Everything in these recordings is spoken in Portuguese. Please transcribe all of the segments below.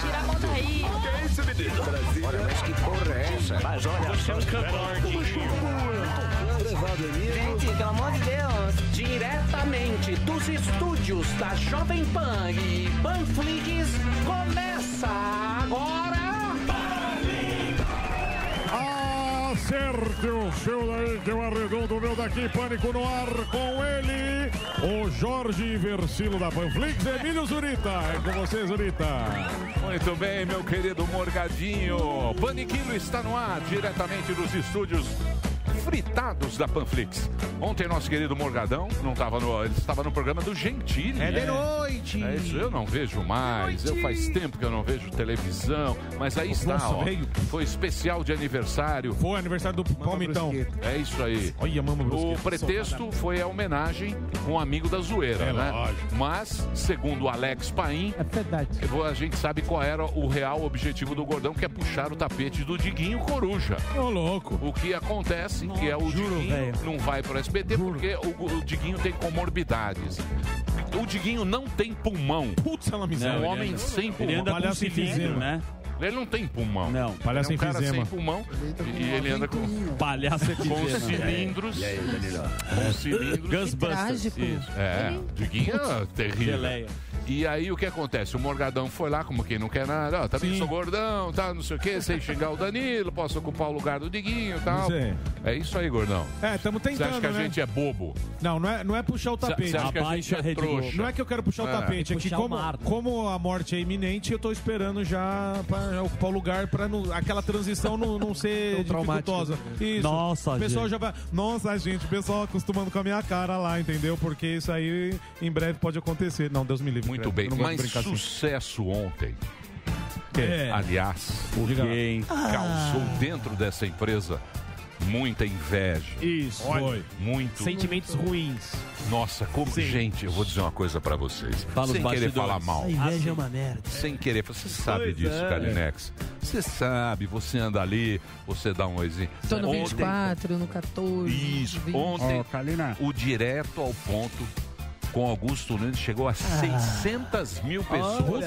Tira a mão daí. Que é isso, menino? Brasil. Olha, mas que porra é essa? Mas olha cantor, Gente, pelo amor de Deus. Diretamente dos estúdios da Jovem Pan e Panflix, começa agora. Acerte o seu daí, que eu arredondo o meu daqui, pânico no ar com ele, o Jorge Versilo da Panflix, Emílio Zurita. É com você, Zurita. Muito bem, meu querido Morgadinho. Paniquilo está no ar, diretamente dos estúdios fritados da Panflix. Ontem nosso querido Morgadão não estava no, ele estava no programa do Gentili. É de noite. É isso, eu não vejo mais. Eu faz tempo que eu não vejo televisão, mas aí está, Nossa, ó. veio. Foi especial de aniversário. Foi aniversário do Palmitão. É isso aí. Olha, mama O pretexto foi a homenagem a um amigo da zoeira, É né? lógico. Mas, segundo o Alex Paim, É verdade. a gente sabe qual era o real objetivo do Gordão, que é puxar o tapete do Diguinho Coruja. Ô, louco. O que acontece, que é o Diguinho velho. não vai para o SBT porque o, o Diguinho tem comorbidades. O Diguinho não tem pulmão. Putz, ela É miséria. um homem sem Ele pulmão. anda com Palhaço cilindro, né? Ele não tem pulmão. Não. Palhaço é um cara sem pulmão e ele anda com, Palhaço com efizema. cilindros. Com cilindros. Trágico. Isso, é, Diguinho é terrível. Geleia. E aí o que acontece? O Morgadão foi lá, como quem não quer nada, ó, também Sim. sou gordão, tá, não sei o quê, sem xingar o Danilo, posso ocupar o lugar do Diguinho e tal. Aí. É isso aí, gordão. É, estamos Você tentando, acha que a né? gente é bobo? Não, não é, não é puxar o tapete. Você acha que a Abaixa gente a é trouxa? Não é que eu quero puxar o É. tapete, é que Puxar o como, como a morte é iminente, eu tô esperando já pra ocupar o lugar pra não- aquela transição não, não ser dificultosa. Isso. Nossa, o pessoal gente. já vai. Nossa, gente, o pessoal acostumando com a minha cara lá, entendeu? Porque isso aí em breve pode acontecer. Não, Deus me livre. Muito bem, não gosto de mas assim. sucesso ontem. É. Aliás, lá. Quem? causou dentro dessa empresa muita inveja. Isso. Foi. Muito. Sentimentos ruins. Nossa, como. Gente, eu vou dizer uma coisa pra vocês. Fala sem querer falar mal. A inveja é uma merda. Sem querer. Você sabe Pois disso, é. Kalinex. Você sabe, você anda ali, você dá um oizinho. Tô no Ontem- 24, no 14. Isso, 20. ontem Kalina. o direto ao ponto com Augusto Nunes chegou a 600 mil pessoas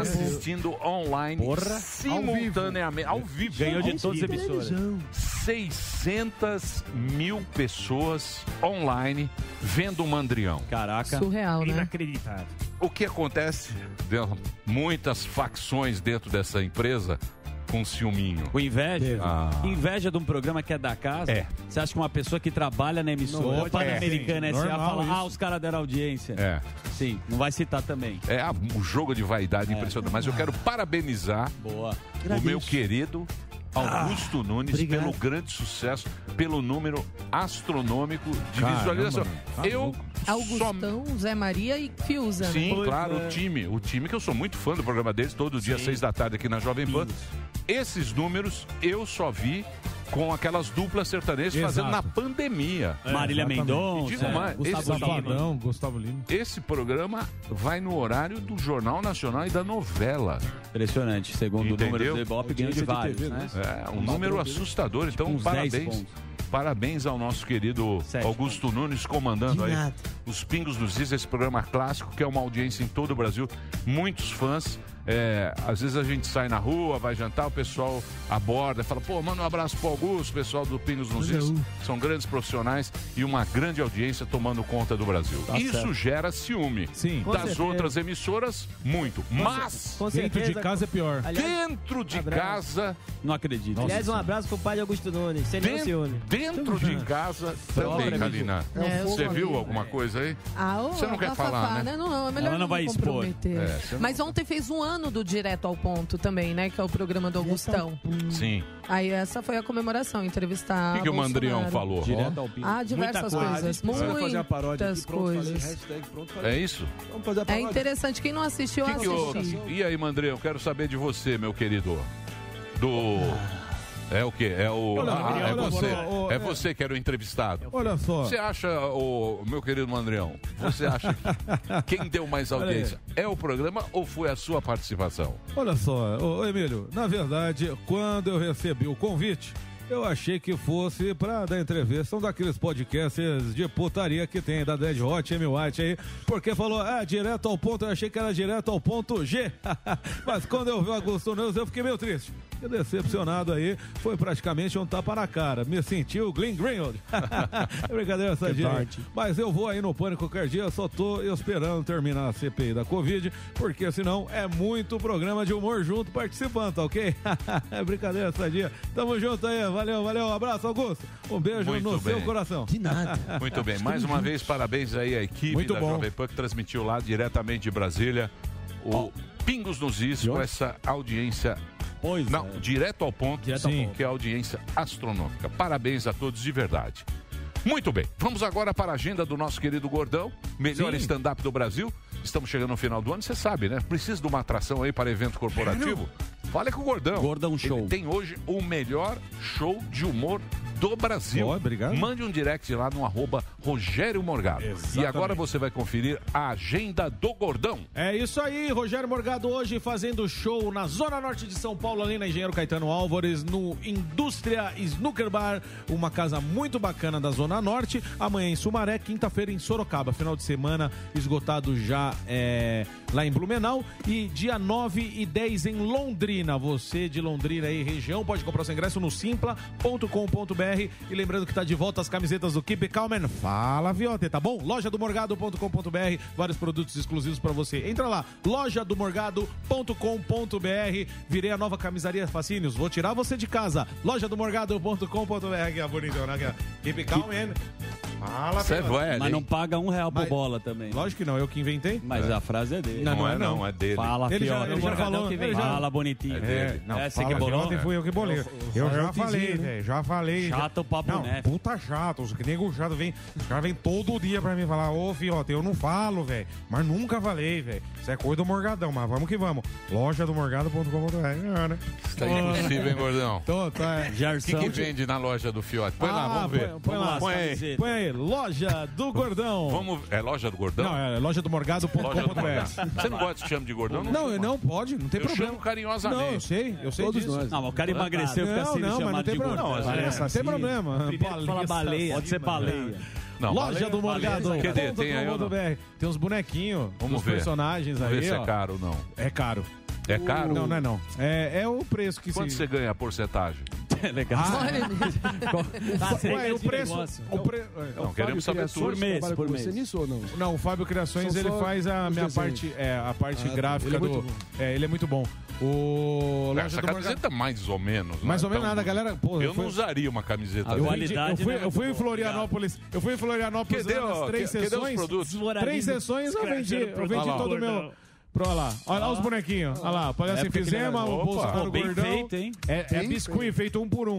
assistindo online Porra. simultaneamente, ao vivo. Ganhou de Ao todas as vivo. emissoras. 600 mil pessoas online vendo o Mandrião. Caraca. Surreal, né? Inacreditável. O que acontece? Deu muitas facções dentro dessa empresa com ciúminho. Com inveja? Ah. Inveja de um programa que é da casa? É. Você acha que uma pessoa que trabalha na emissora Pan-Americana é, SA normal fala, isso. ah, os caras deram audiência? É. Sim, não vai citar também. É ah, um jogo de vaidade impressionante. Mas eu quero parabenizar Boa. o meu querido Augusto Nunes obrigado. pelo grande sucesso, pelo número astronômico de Caramba, visualização. mano, tá eu louco. só Augustão, Zé Maria e Fiuza, né? Sim, Pois claro, é. o time. O time que eu sou muito fã do programa deles, todo dia, seis da tarde aqui na Jovem Pan. Esses números eu só vi com aquelas duplas sertanejas Exato. fazendo na pandemia. Marília exatamente. Mendonça, digo mais, Gustavo esse- Lima. Gustavo Lima. Esse programa vai no horário do Jornal Nacional e da novela. Impressionente. Segundo o Entendeu? número do Ibope, ganhou de Audiência de vários, TV, né? É, um número assustador. Então, uns 10 parabéns. pontos. Parabéns ao nosso querido Sete Augusto Nunes comandando aí os Pingos nos Is, esse programa clássico que é uma audiência em todo o Brasil, muitos fãs. É, às vezes a gente sai na rua, vai jantar, o pessoal aborda, fala, pô, manda um abraço pro Augusto, o pessoal do Pingos nos Is. São grandes profissionais e uma grande audiência tomando conta do Brasil. Tá Isso certo. gera ciúme. Sim. Com Das certeza. outras emissoras, muito. Mas, Com Dentro de casa é pior. Aliás, dentro de Abraço. casa, Não acredito. aliás, um abraço pro pai de Augusto Nunes. Sem nenhum dentro, ciúme. dentro de casa também, Próprio. Kalina. É, Você viu alguma coisa aí? Ah, ô, Você não quer falar, né? Não, não, é melhor Ela não vai me expor. É, não- Mas ontem fez um ano do Direto ao Ponto também, né? Que é o programa do Augustão. Sim. Aí essa foi a comemoração, entrevistar O que, que o Mandrião falou? Direto ao pinto. Ah, diversas Muita coisas. coisa. Muitas Vamos fazer a paródia aqui. Pronto, coisas. Hashtag pronto, falei. É isso? Vamos fazer a É interessante. Quem não assistiu, Que assistir. E aí, Mandrião, quero saber de você, meu querido. Do. É o quê? É o. Olha, Ah, é você. É você que era o entrevistado. Olha só. Você acha, o meu querido Mandrião, você acha que quem deu mais audiência é o programa ou foi a sua participação? Olha só, ô, Emílio, na verdade, quando eu recebi o convite, eu achei que fosse pra dar entrevista um daqueles podcasts de putaria que tem da Dead Hot, Amy White aí, porque falou, ah, direto ao ponto, eu achei que era direto ao ponto G. Mas quando eu vi o Augusto News, eu fiquei meio triste. Decepcionado aí, foi praticamente um tapa na cara. Me senti o Glenn Greenwald. é brincadeira essa aí. Mas eu vou aí no Pânico qualquer dia, só tô esperando terminar a CPI da Covid, porque senão é muito programa de humor junto participando, tá ok? é brincadeira essa dia. Tamo junto aí, valeu, valeu, um abraço, Augusto. Um beijo Muito no seu bem. coração. De nada. Muito bem, mais uma vez, parabéns aí à equipe Muito da bom. Jovem Pan que transmitiu lá diretamente de Brasília o Pingos nos Is com essa audiência. Pois Não, é. direto ao ponto, Direto ao sim, ponto. que é a audiência astronômica. Parabéns a todos de verdade. Muito bem, vamos agora para a agenda do nosso querido Gordão, melhor stand-up do Brasil. Estamos chegando no final do ano, você sabe, né? Precisa de uma atração aí para evento corporativo? Fale com o Gordão. Gordão Show. Ele tem hoje o melhor show de humor do Brasil. Ó, obrigado. Mande um direct lá no arroba Rogério Morgado. Exatamente. E agora você vai conferir a agenda do Gordão. É isso aí, Rogério Morgado hoje fazendo show na Zona Norte de São Paulo, ali na Engenheiro Caetano Álvares, no Indústria Snooker Bar, uma casa muito bacana da Zona Norte. Amanhã em Sumaré, quinta-feira em Sorocaba, final de semana esgotado já é, lá em Blumenau. E dia 9 e 10 em Londrina. Você de Londrina aí, região, pode comprar seu ingresso no simpla.com.br. E lembrando que tá de volta as camisetas do Keep Calm and Fala Viote, tá bom? Loja do Morgado.com.br, vários produtos exclusivos pra você. Entra lá, loja do Morgado.com.br. Virei a nova camisaria Fascínios, vou tirar você de casa. Loja do Morgado.com.br, que é bonitão, né? Que é Keep Calm and Fala Você é velho, Mas hein? não paga um real por Mas- bola também. Lógico que não, eu que inventei. Mas a frase é dele. Não, não é é não, é dele. Fala, Ele já- ele já Morgadão falou, que vem. ele já- Fala, bonitinho. É dele. Não, É, você fala, que bolou? ontem fui eu que bolei. Eu já falei, né? velho. Já falei. Chato o papo Não, neto. puta chato. Os que nego chato vem. Os caras vêm todo dia pra mim falar, ô fiote, eu não falo, velho. Mas nunca falei, velho. Isso é coisa do Morgadão, mas vamos que vamos. Loja do Morgado.com.br. É, né? Isso tá impossível, hein, Gordão? Tô, tá. O que, que vende na loja do Fiote? Põe lá, Ah, vamos ver. põe- põe lá, Põe aí. Põe aí, loja do Gordão. Vamos, é loja do Gordão? Não, é loja do Loja do Gordão. Morgado.com.br. Você não gosta de chame de Gordão? Não, eu não pode, não tem Eu problema. chamo carinhosamente. Não, eu sei, eu sei Todos disso. nós. Não, mas o cara emagreceu fica Não, sendo não, mas não tem de problema. gordão. Não, não tem problema. Primeiro fala baleia. Pode ser baleia. Não, Loja do Morgado. Quer dizer, tem aí. Tem uns bonequinhos, Vamos uns ver. personagens Vamos ver aí, se é ó. caro ou não. É caro. É caro? Não, não é não. É, é o preço que Quanto se... você ganha a porcentagem? Legal. Ué, o preço... O pre... Não, queremos saber tudo. Por mês, por mês. Você nisso ou não? Não, o Fábio Criações, São ele faz a minha desenhos. parte, é, a parte Ah, tá. gráfica Ele é do... muito bom. É, ele é muito bom. O... Loja Essa do Morgado- camiseta mais ou menos. né? Mais ou menos Então, nada, galera. Pô, Eu fui- não usaria uma camiseta A Eu, qualidade eu fui, não é eu fui em. Florianópolis, eu fui em Florianópolis nas três que- sessões. Três sessões eu vendi, eu vendi todo o meu. Pro, olha lá, olha lá os bonequinhos. Olha lá, palhaço enfisema, ele era- o bolso Opa. do Pô, bem gordão. feito, hein? É, é biscuit feito. feito um por um.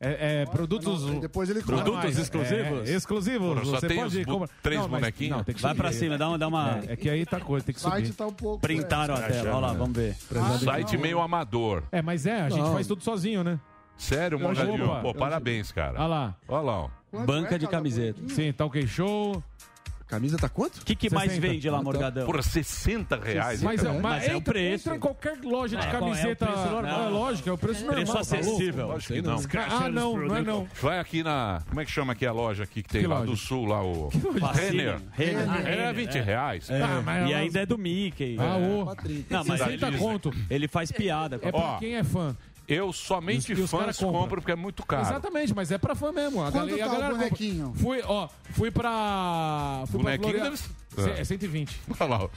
É, é produtos. Não, depois ele Produtos mais. exclusivos? É, exclusivos. Só Você tem pode comprar- três Não, bonequinhos? Não, tem que Vai subir. pra cima, dá uma. Dá uma... É, é que aí tá coisa, tem que O site subir. tá um pouco... Printaram a tela. Olha lá, vamos ver. Site meio amador. É, mas é, a gente Não. faz tudo sozinho, né? Sério, Morgadinho? Opa. Pô, parabéns, cara. Olha lá. Olha lá, ó. Banca é de camiseta. Sim, tá ok show. Camisa tá quanto? O que, que mais 60. vende lá, Morgadão? Por 60 reais. Mas, é, É, mas, mas é o entra, preço. entra em qualquer loja de É, camiseta. é preço normal. É lógico, é o preço normal. Preço tá acessível. Lógico que não. Ah, não, não é não. Vai aqui na. Como é que chama aqui a loja aqui que tem Que lá loja? do sul, lá o. Fascínio. Renner. Renner. Era 20 reais. Ah, mas E ainda é do Mickey. Ah, ô. Não, mas 60 ele, conto. ele faz piada. É pra quem é fã. Eu somente E os- e os fãs cara compra. compro porque é muito caro. Exatamente, mas é pra fã mesmo. A Quanto galera, a tá o galera compra. bonequinho? Fui, ó, fui pra. Fui pra Bonequinho Florian- deve Ah. É 120. Olha lá. ó.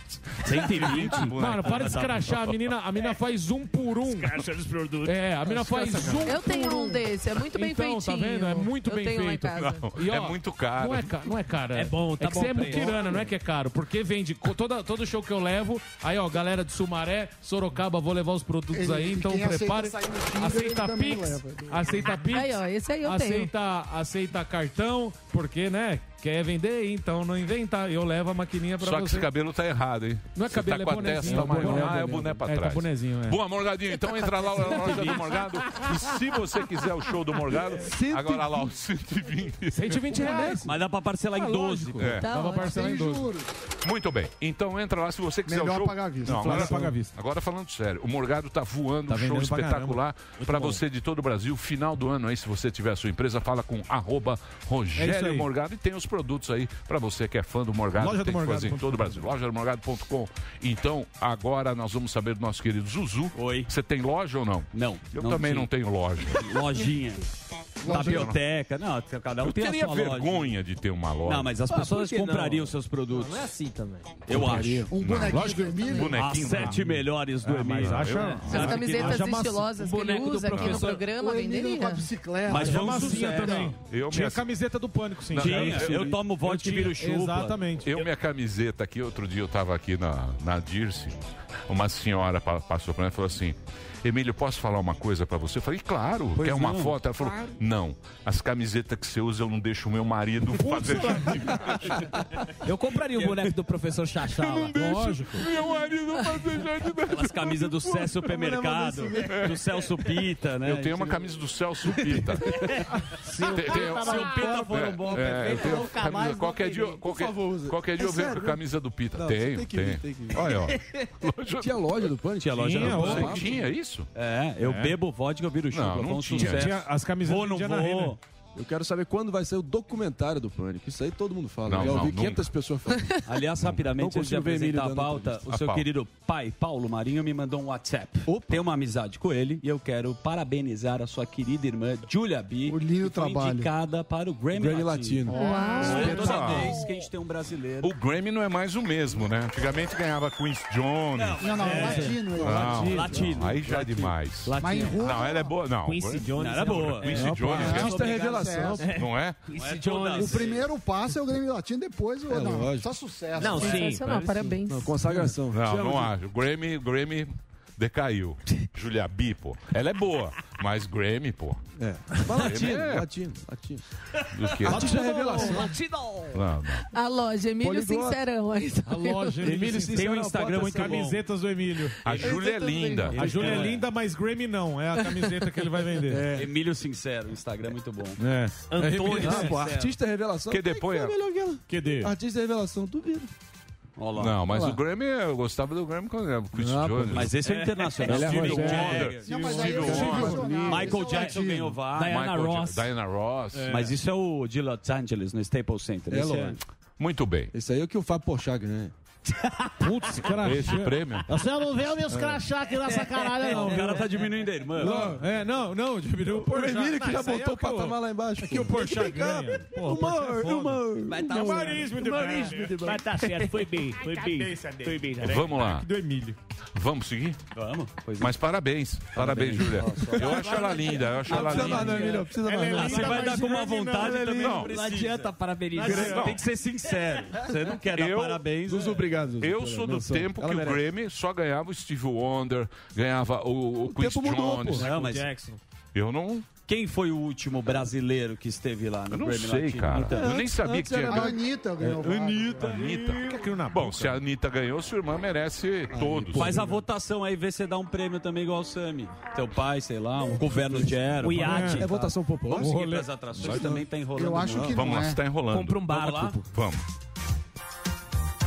120? Mano, para de escrachar. A menina, a menina faz um por um. É, a menina faz um Eu tenho por um desse, é muito bem Então, feitinho. tá vendo? É muito Eu bem tenho lá em feito. casa. Não, E, ó, é muito caro. Não é, ca- não é cara. É bom, tá é que bom você é preço. muquirana, não é que é caro. Porque vende co- toda, todo show que eu levo. Aí, ó, galera de Sumaré, Sorocaba, vou levar os produtos Ele- aí. Então quem aceita prepare. sair no Tinder, Aceita ele também Pix. leva. Aceita Pix. Aí, ó, esse aí eu tenho. aceita, aceita cartão, porque, né? Quer vender? Então não inventa. Eu levo a maquininha pra Só que você. esse cabelo tá errado, hein? Não é Você cabelo, tá é com a bonezinho, testa é boné, maior. Ah, é o boné. pra É, tá trás. bonezinho, é. Boa, Morgadinho. Então entra lá na loja do Morgado. E se você quiser o show do Morgado, agora lá, o 120. 120 reais. Mas dá pra parcelar em Ah, 12. lógico. É. Dá pra parcelar em 12. Muito bem. Então entra lá se você quiser Melhor o show. pagar vista. Não, agora, Melhor pagar à vista. agora falando sério, o Morgado tá voando, Tá um show pra espetacular bom. você de todo o Brasil. Final do ano aí, se você tiver a sua empresa, fala com arroba É Rogério. Morgado e tem os produtos aí para você que é fã do Morgado, Loja tem do que fazer em Morgado. todo o Brasil. Loja do Morgado.com. Então, agora nós vamos saber do nosso querido Zuzu. Oi. Você tem loja ou não? Não. Eu não também tinha. não tenho loja. Lojinha. Tapioteca. Não, cada um Eu tem a teria sua loja. vergonha de ter uma loja. Não, mas as Ah, pessoas que não? comprariam seus produtos. Não é assim também. Eu acho. Um bonequinho do Emílio. As bonequinho. sete melhores do Ah, mas Emílio. acha- As camisetas estilosas um que ele usa aqui no programa, a venderia. bicicleta. Mas Tinha vamos sucesso. também. Eu Tinha me- camiseta do Pânico, sim. Tinha. Eu- Eu tomo vodka e tinha- viro chupa. Exatamente. Eu, minha camiseta aqui, outro dia eu tava aqui na, na Dirce, uma senhora pa- passou pra mim e falou assim, Emílio, posso falar uma coisa pra você? Eu falei, claro, quer uma não. foto? Ela falou, não, as camisetas que você usa eu não deixo o meu marido fazer Eu compraria o boneco do professor Chachala. Lógico. meu marido fazer jardim. Aquelas camisas do Cé Supermercado, do Celso Pita, né? Eu tenho uma camisa do Celso Pita. Se o Pita for um bom é, eu tenho nunca camisa- mais qualquer dia, qualquer, qualquer dia É eu venho com a camisa do Pita. Tenho, tem que tenho. vir, tem que vir. Olha, ó. Tinha loja do Pânico? Tinha loja ó. Pânico. Tinha isso? É, eu bebo vodka, eu viro chupa. Não, não tinha. Tinha as camisetas Vou, não vou. Eu quero saber quando vai ser o documentário do Pânico. Isso aí todo mundo fala. Não, Já não, ouvi nunca. 500 pessoas falando. Aliás, Não rapidamente, antes de apresentar a pauta, entrevista. o seu A querido pai, Paulo Marinho, me mandou um WhatsApp. Tem uma amizade com ele e eu quero parabenizar a sua querida irmã, Julia B, O lindo que foi trabalho. indicada para o Grammy, Grammy Latino. Latino. É toda Uau. vez que a gente tem um brasileiro. O Grammy não é mais o mesmo, né? Antigamente ganhava Quincy Jones. Não, não, É. latino. é. Não, Latino. Aí já é demais. Mas em rua, Não, ela é boa. Não, Quincy Jones Não, era boa. Quincy Jones, né? Artista revelação. Não é? Não é o primeiro passo é o Grêmio Latino, depois o. É, não, lógico. só sucesso. Não, sim. Parabéns. Não, consagração. Não, não acho. O Grammy, Grammy decaiu. Julia B, pô. Ela é boa, mas Grammy, pô. É. Mas latino, É. latino, latino. Do que? Artista revelação. Não, não. A loja, Emílio Poliglota. Sincerão. aí tá A loja Emílio Sincero. Tem um Sincero, Instagram muito essa bom. Camisetas do Emílio. A Júlia é linda. A Júlia é linda, mas Grammy não. É a camiseta que ele vai vender. Emílio Sincero, Instagram muito bom. É. Antônio Ah, pô, Sincero. artista revelação. Que depois Quem que é-? QD. Artista revelação, duvido. Olha lá. Não, mas Olha lá. o Grammy, eu gostava do Grammy quando era o Chris pô, Jones. Mas esse é o internacional. É. Wonder. Não, aí Stevie é o Wonder. internacional, Michael é Jackson latino. ganhou vários. Diana Ross. Diana Ross. Mas isso é o de Los Angeles, no Staples Center. É lógico. Muito bem. Esse aí é o que o Fábio Porchat ganha. Putz, cara. Esse prêmio. Você não vê meus crachá aqui nessa caralho, Não, não. o cara tá diminuindo a irmã. Não, é, não, não, diminuiu o Porchat. Emílio que já botou é o patamar lá embaixo. É que o Porchat ganha. O Porchat é humor. Vai tá Humorismo de Mas tá certo, foi bem, foi bem. Foi bem, né? Vamos lá. Do Emílio. Vamos seguir? Vamos. Pois Mas parabéns. Parabéns, Júlia. Eu acho ela linda. Eu acho Não ela precisa mais, não, linda. Emílio. Precisa mais. é não. Você vai dar com uma vontade Não, também. não. Não, Não adianta parabenizar. Você tem que ser sincero. Você não quer dar parabéns. Zuzu, é. Obrigado, Zuzu. Eu sou do menção. tempo Ela que o merece. Grammy só ganhava o Steve Wonder, ganhava o, o Quincy mudou, Jones. pô. Não, mas Jackson. Eu não, quem foi o último brasileiro que esteve lá no eu não Grammy sei, Latino? cara. Então, Eu nem sabia que tinha A. Anitta ganhou. Anitta. Anitta. Aqui na Bom, boca. se a Anitta ganhou, sua irmã merece todos. Faz a votação aí, vê se dá um prêmio também igual o Sami. Teu pai, sei lá, um governo de aero. O iate. É votação popular? Vamos seguir pras atrações, também tá enrolando. Eu acho que Vamos não lá, é. você tá enrolando. Compra um Vamos lá? barco. Vamos.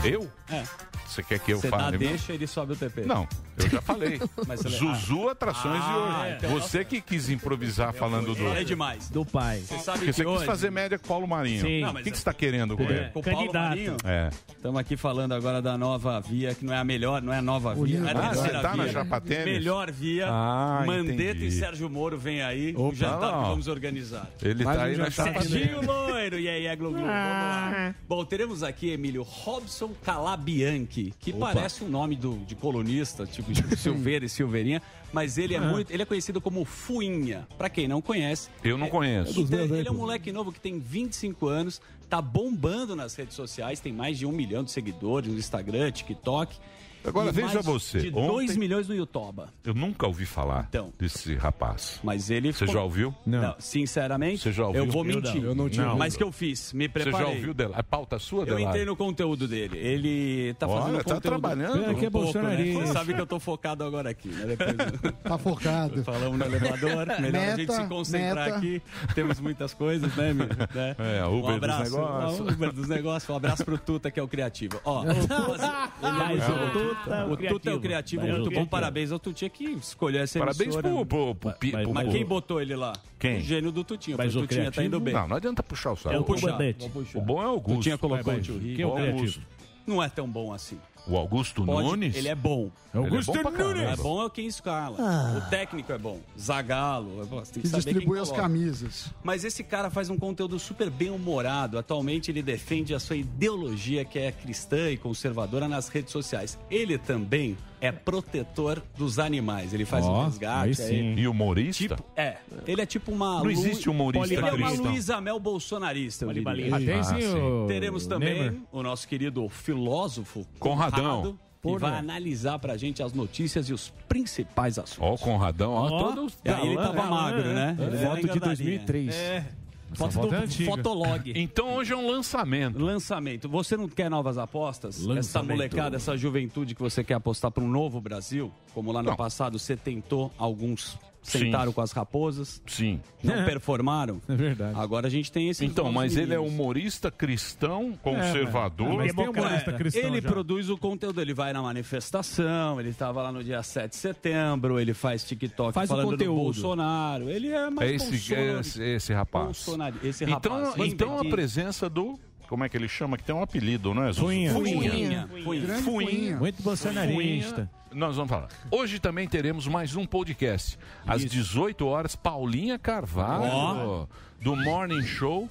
Eu? É. Você quer que eu Você dá fale? mesmo? deixa, ele sobe o TP. Não, eu já falei. Mas você- Zuzu Atrações Ah, de hoje. então Você que quis improvisar falando do. É demais. Do pai. Você sabe Porque você que quis hoje... fazer média com o Paulo Marinho. Sim. Não, O que, que você está querendo com É. ele? Com o Paulo Candidato. Marinho. É. Estamos aqui falando agora da nova via, que não é a melhor, não é a nova via, é a Ah, você tá via. na Chapa Tênis? Melhor via. Ah, Mandetta entendi. e Sérgio Moro vem aí. Opa. o jantar Não. que vamos organizar. Ele tá um aí na jantar. Chapa Serginho Loiro, e aí, é Glu Glu. Vamos lá. Bom, teremos aqui, Emílio, Robson Calabianchi, que parece um nome de colunista, tipo Silveira e Silveirinha, mas ele é muito, ele é conhecido como Fuinha. Pra quem não conhece, Eu não conheço. então, ele é um moleque novo que tem 25 anos, tá bombando nas redes sociais, tem mais de um milhão de seguidores no Instagram, TikTok. Agora E veja mais você. De 2 milhões no Yotoba. Eu nunca ouvi falar desse rapaz. Mas ele Você ficou- já ouviu? Não. sinceramente, Você já ouviu? eu vou Eu mentir. não. Eu não tinha ouvido. Mas que eu fiz, me Você preparei. já ouviu dela? É pauta sua, Eu Delari? entrei no conteúdo dele. Ele tá Olha, fazendo tá conteúdo. trabalhando. Um Que é pouco, né? Você sabe que eu tô focado agora aqui, né? Depois... Tá focado. Falamos no elevador. Melhor a gente Meta, se concentrar meta. aqui. Temos muitas coisas, né, meu? Né? É, Uber um dos abraço, negócios. um Uber dos negócios. Um abraço pro Tuta, que é o criativo. Ó, ele Mas é o Tuta, o Tuta é o criativo, o muito bom. criativo. Parabéns ao Tutinha que escolheu essa Parabéns emissora. pro, pro, pro, Pi- Mas, pro- mas pro- quem botou ele lá? Quem? O gênio do Tutinha. Mas o o Tutinha tá indo bem. Não, não adianta puxar o saco. Puxar, Bobete. vamos puxar. O bom é o Augusto. Tutinha colocou o tio. Quem é o criativo? Augusto. Não é tão bom assim. O Augusto Pode- Nunes? Ele é bom. Augusto Ele é bom. Nunes. É bom é quem escala. Ah. O técnico é bom. Zagalo. é bom. Você tem que Que saber quem distribui as coloca. camisas. Mas esse cara faz um conteúdo super bem humorado. Atualmente ele defende a sua ideologia que é cristã e conservadora nas redes sociais. Ele também é protetor dos animais. Ele faz Ó, um resgate. aí sim. aí. E humorista? Tipo, é. Ele é tipo uma. Não Lu- existe humorista Ele é uma. Luísa Mel bolsonarista. eu diria. Polibalista. Ah, tem sim, o Teremos também Neymar. o nosso querido filósofo Conradão. Conrado, que Porra. vai analisar pra gente as notícias e os principais assuntos. Ó, o Conradão, ó, todos. E aí ele tava magro, né? Uma Foto de engordadinha. 2003. É. Essa Foto do é antiga. Fotolog. Então hoje é um lançamento. Lançamento. Você não quer novas apostas? Essa Lançamento. molecada, essa juventude que você quer apostar para um novo Brasil, como lá no Não. passado você tentou, alguns Sim. sentaram com as raposas. Sim. Não performaram. É verdade. Agora a gente tem esse. Então, mas ele é humorista cristão, conservador. mas tem humorista cristão Ele já. produz o conteúdo, ele vai na manifestação, ele estava lá no dia 7 de setembro, ele faz TikTok Faz o falando do. Bolsonaro. Ele é mais É esse, é esse, esse rapaz. Bolsonaro- esse então, rapaz. então a Bem presença do. Como é que ele chama? Que tem um apelido, não é? Zuzu? Fuinha. Fuinha. Fuinha. Fuinha. Muito bolsonarista. Fuinha. Nós vamos falar. Hoje também teremos mais um podcast. Às 18 horas, Paulinha Carvalho, do Morning Show,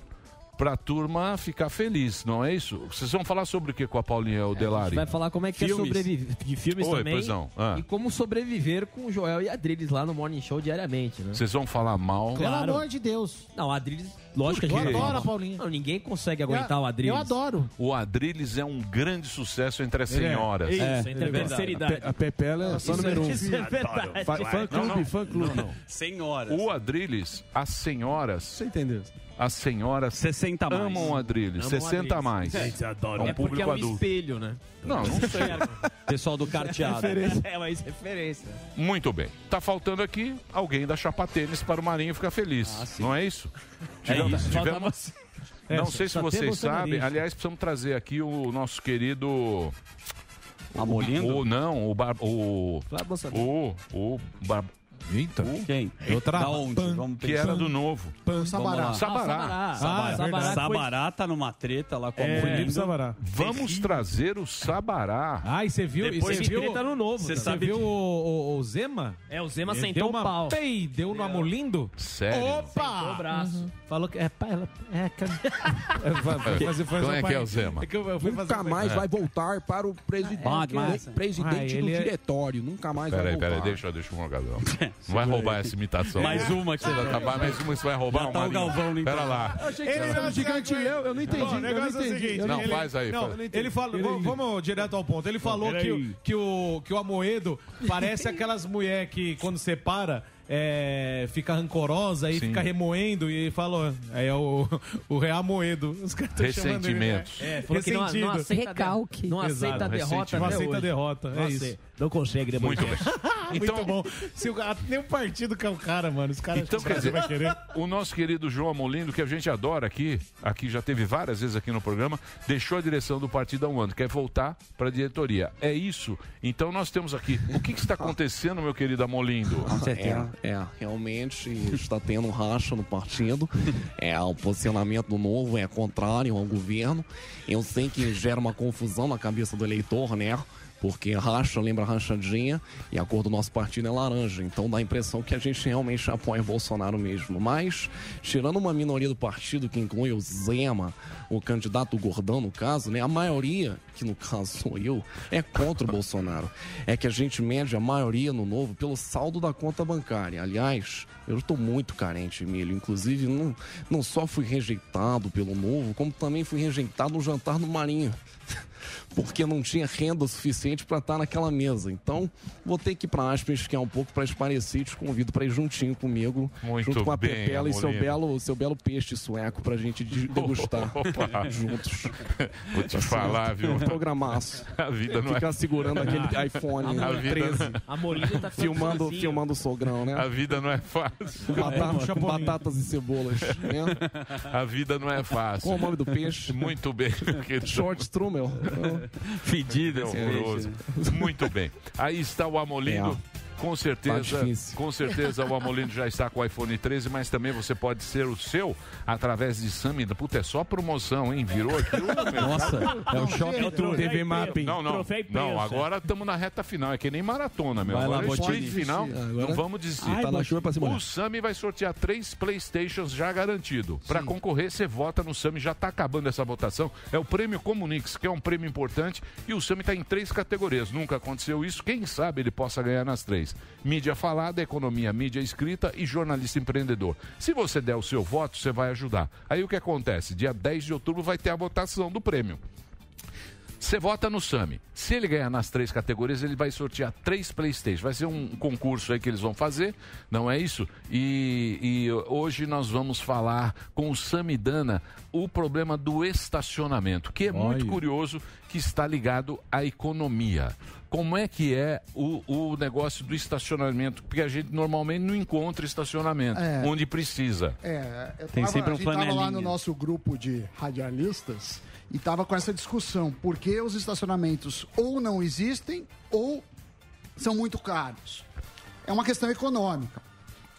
pra turma ficar feliz, não é isso? Vocês vão falar sobre o que com a Paulinha o Delari? Vai falar como é que Filmes. é sobreviver de filmes Oi, também. Ah. e como sobreviver com o Joel e a Adriles lá no Morning Show diariamente, né? Vocês vão falar mal. Pelo amor de Deus. Não, a Adriles, lógico que Eu a gente adoro fala. a Paulinha. Não, ninguém consegue aguentar o Adriles. Eu adoro. O Adriles é um grande sucesso entre as é. senhoras. Isso, É, entre é a A. Pe a Pepela é fã Isso número um. isso é verdade. Fã, clube, Não, não. fã clube. Senhoras. O Adriles, as senhoras, Você entendeu? As senhoras 60 a mais. amam o Adriles, Amam o 60 a mais. Gente, adoro. É um É porque é público um adulto. espelho, né? Não, não sei. Pessoal do carteado. É, mas referência. Muito bem. Tá faltando aqui alguém da chapa tênis para o Marinho ficar feliz. Ah, não é isso? É Tivemos- isso. tivemos- É, não sei se vocês sabem. Aliás, precisamos trazer aqui o nosso querido. Amolindo? O, não, o. Bar, o, o. O. Bar, Eita. Quem? Outra Da onde? pan- Vamos que era do novo. Sabará. lá. Sabará. Ah, Ah, Sabará. é Sabará. Sabará tá numa treta lá com a É, Felipe. Sabará. Vamos trazer o Sabará. Ah, e você viu? Depois você de viu? treta no novo. Você. Você sabe viu que- o, o- o Zema? É, o Zema Ele sentou deu o uma pau. Pei, deu no Amolindo? Sério. Sentou o braço. Falou que. É, pá, ela. É, cara. É, fazer- fazer Como é que é o Zema? É eu, eu Nunca mais vai voltar para o presidente, mais. presidente Ah, do é- diretório. Nunca mais vai Peraí, voltar. peraí, deixa, deixa o Não vai roubar essa imitação. Mais uma que você vai Tá, mais uma que você vai roubar, Já tá o. Galvão no Pera lá. Ele era um gigante Léo, eu não entendi. Bom, o negócio é o seguinte. Não, ele- faz aí, Não, ele falou. Vamos, vamos direto ao ponto. Ele falou que, o- que, o, que o Amoedo parece aquelas mulheres que, quando separa, é, fica rancorosa e Sim. fica remoendo. E falou. Aí é o, o Real Moedo. Os caras tão chamando ele, né? Ressentimentos. É, falou que não, não aceita, Recalque. Não aceita Exato, a derrota. Não aceita a derrota. Não É isso. Não consegue depois. Muito bem. Muito Então, bom. Se o, nem o partido que é o cara, mano. Os caras Então, quer dizer, vai querer. o nosso querido João Amolindo, que a gente adora aqui, aqui já teve várias vezes aqui no programa, deixou a direção do partido há um ano, quer voltar para a diretoria. É isso. Então nós temos aqui. O que, que está acontecendo, meu querido Amolindo? É, é, realmente está tendo um racha no partido. É, o posicionamento do novo é contrário ao governo. Eu sei que gera uma confusão na cabeça do eleitor, né? Porque racha lembra rachadinha e a cor do nosso partido é laranja. Então dá a impressão que a gente realmente apoia Bolsonaro mesmo. Mas, tirando uma minoria do partido que inclui o Zema, o candidato Gordão, no caso, né? A maioria, que no caso sou eu, é contra o Bolsonaro. É que a gente mede a maioria no novo pelo saldo da conta bancária. Aliás, eu estou muito carente, Emílio. Inclusive, não, não só fui rejeitado pelo novo, como também fui rejeitado no jantar no Marinho. Porque não tinha renda suficiente para estar naquela mesa. Então, vou ter que ir para Aspen esquiar um pouco para esparecer e te convido para ir juntinho comigo, Muito junto com a bem, Pepela e seu belo, seu belo peixe sueco para a gente de- degustar Opa. juntos. Vou te ser falar, viu? Um programaço. A vida não é- Ficar segurando aquele iPhone A vida 13. não- A Molina tá filmando, sozinho. filmando o sogrão, né? A vida não é fácil. Batata- com batatas e cebolas. Né? A vida não é fácil. Qual o nome do peixe? Muito bem. Short Strumel. Esse horroroso. Muito bem. Aí está o Amolindo. Com Tá certeza, difícil. com certeza o Amolindo já está com o iPhone 13, mas também você pode ser o seu através de Sami. Puta, é só promoção, hein? Virou aqui. Nossa, é o Shopping Tour. TV Mapping. Não, não. Não, agora estamos na reta final. É que nem maratona, meu. Vai lá, agora é Botini. sprint final. Agora- Não vamos desistir. Ai, Tá na chuva pra cima, O né? Sami vai sortear três Playstations já garantido. Para concorrer, você vota no Sami. Já está acabando essa votação. É o prêmio Comunix, que é um prêmio importante. E o Sami está em três categorias. Nunca aconteceu isso. Quem sabe ele possa ganhar nas três: mídia falada, economia, mídia escrita e jornalista empreendedor. Se você der o seu voto, você vai ajudar. Aí o que acontece? Dia 10 de outubro vai ter a votação do prêmio. Você vota no Sami. Se ele ganhar nas três categorias, ele vai sortear três Playstation. Vai ser um concurso aí que eles vão fazer, não é isso? E, e hoje nós vamos falar com o Sami Dana o problema do estacionamento, que é muito curioso, que está ligado à economia. Como é que é o, o negócio do estacionamento? Porque a gente normalmente não encontra estacionamento É. onde precisa. É, eu Tem tava, sempre um a gente tava lá no nosso grupo de radialistas e tava com essa discussão. Por que os estacionamentos ou não existem ou são muito caros? É uma questão econômica.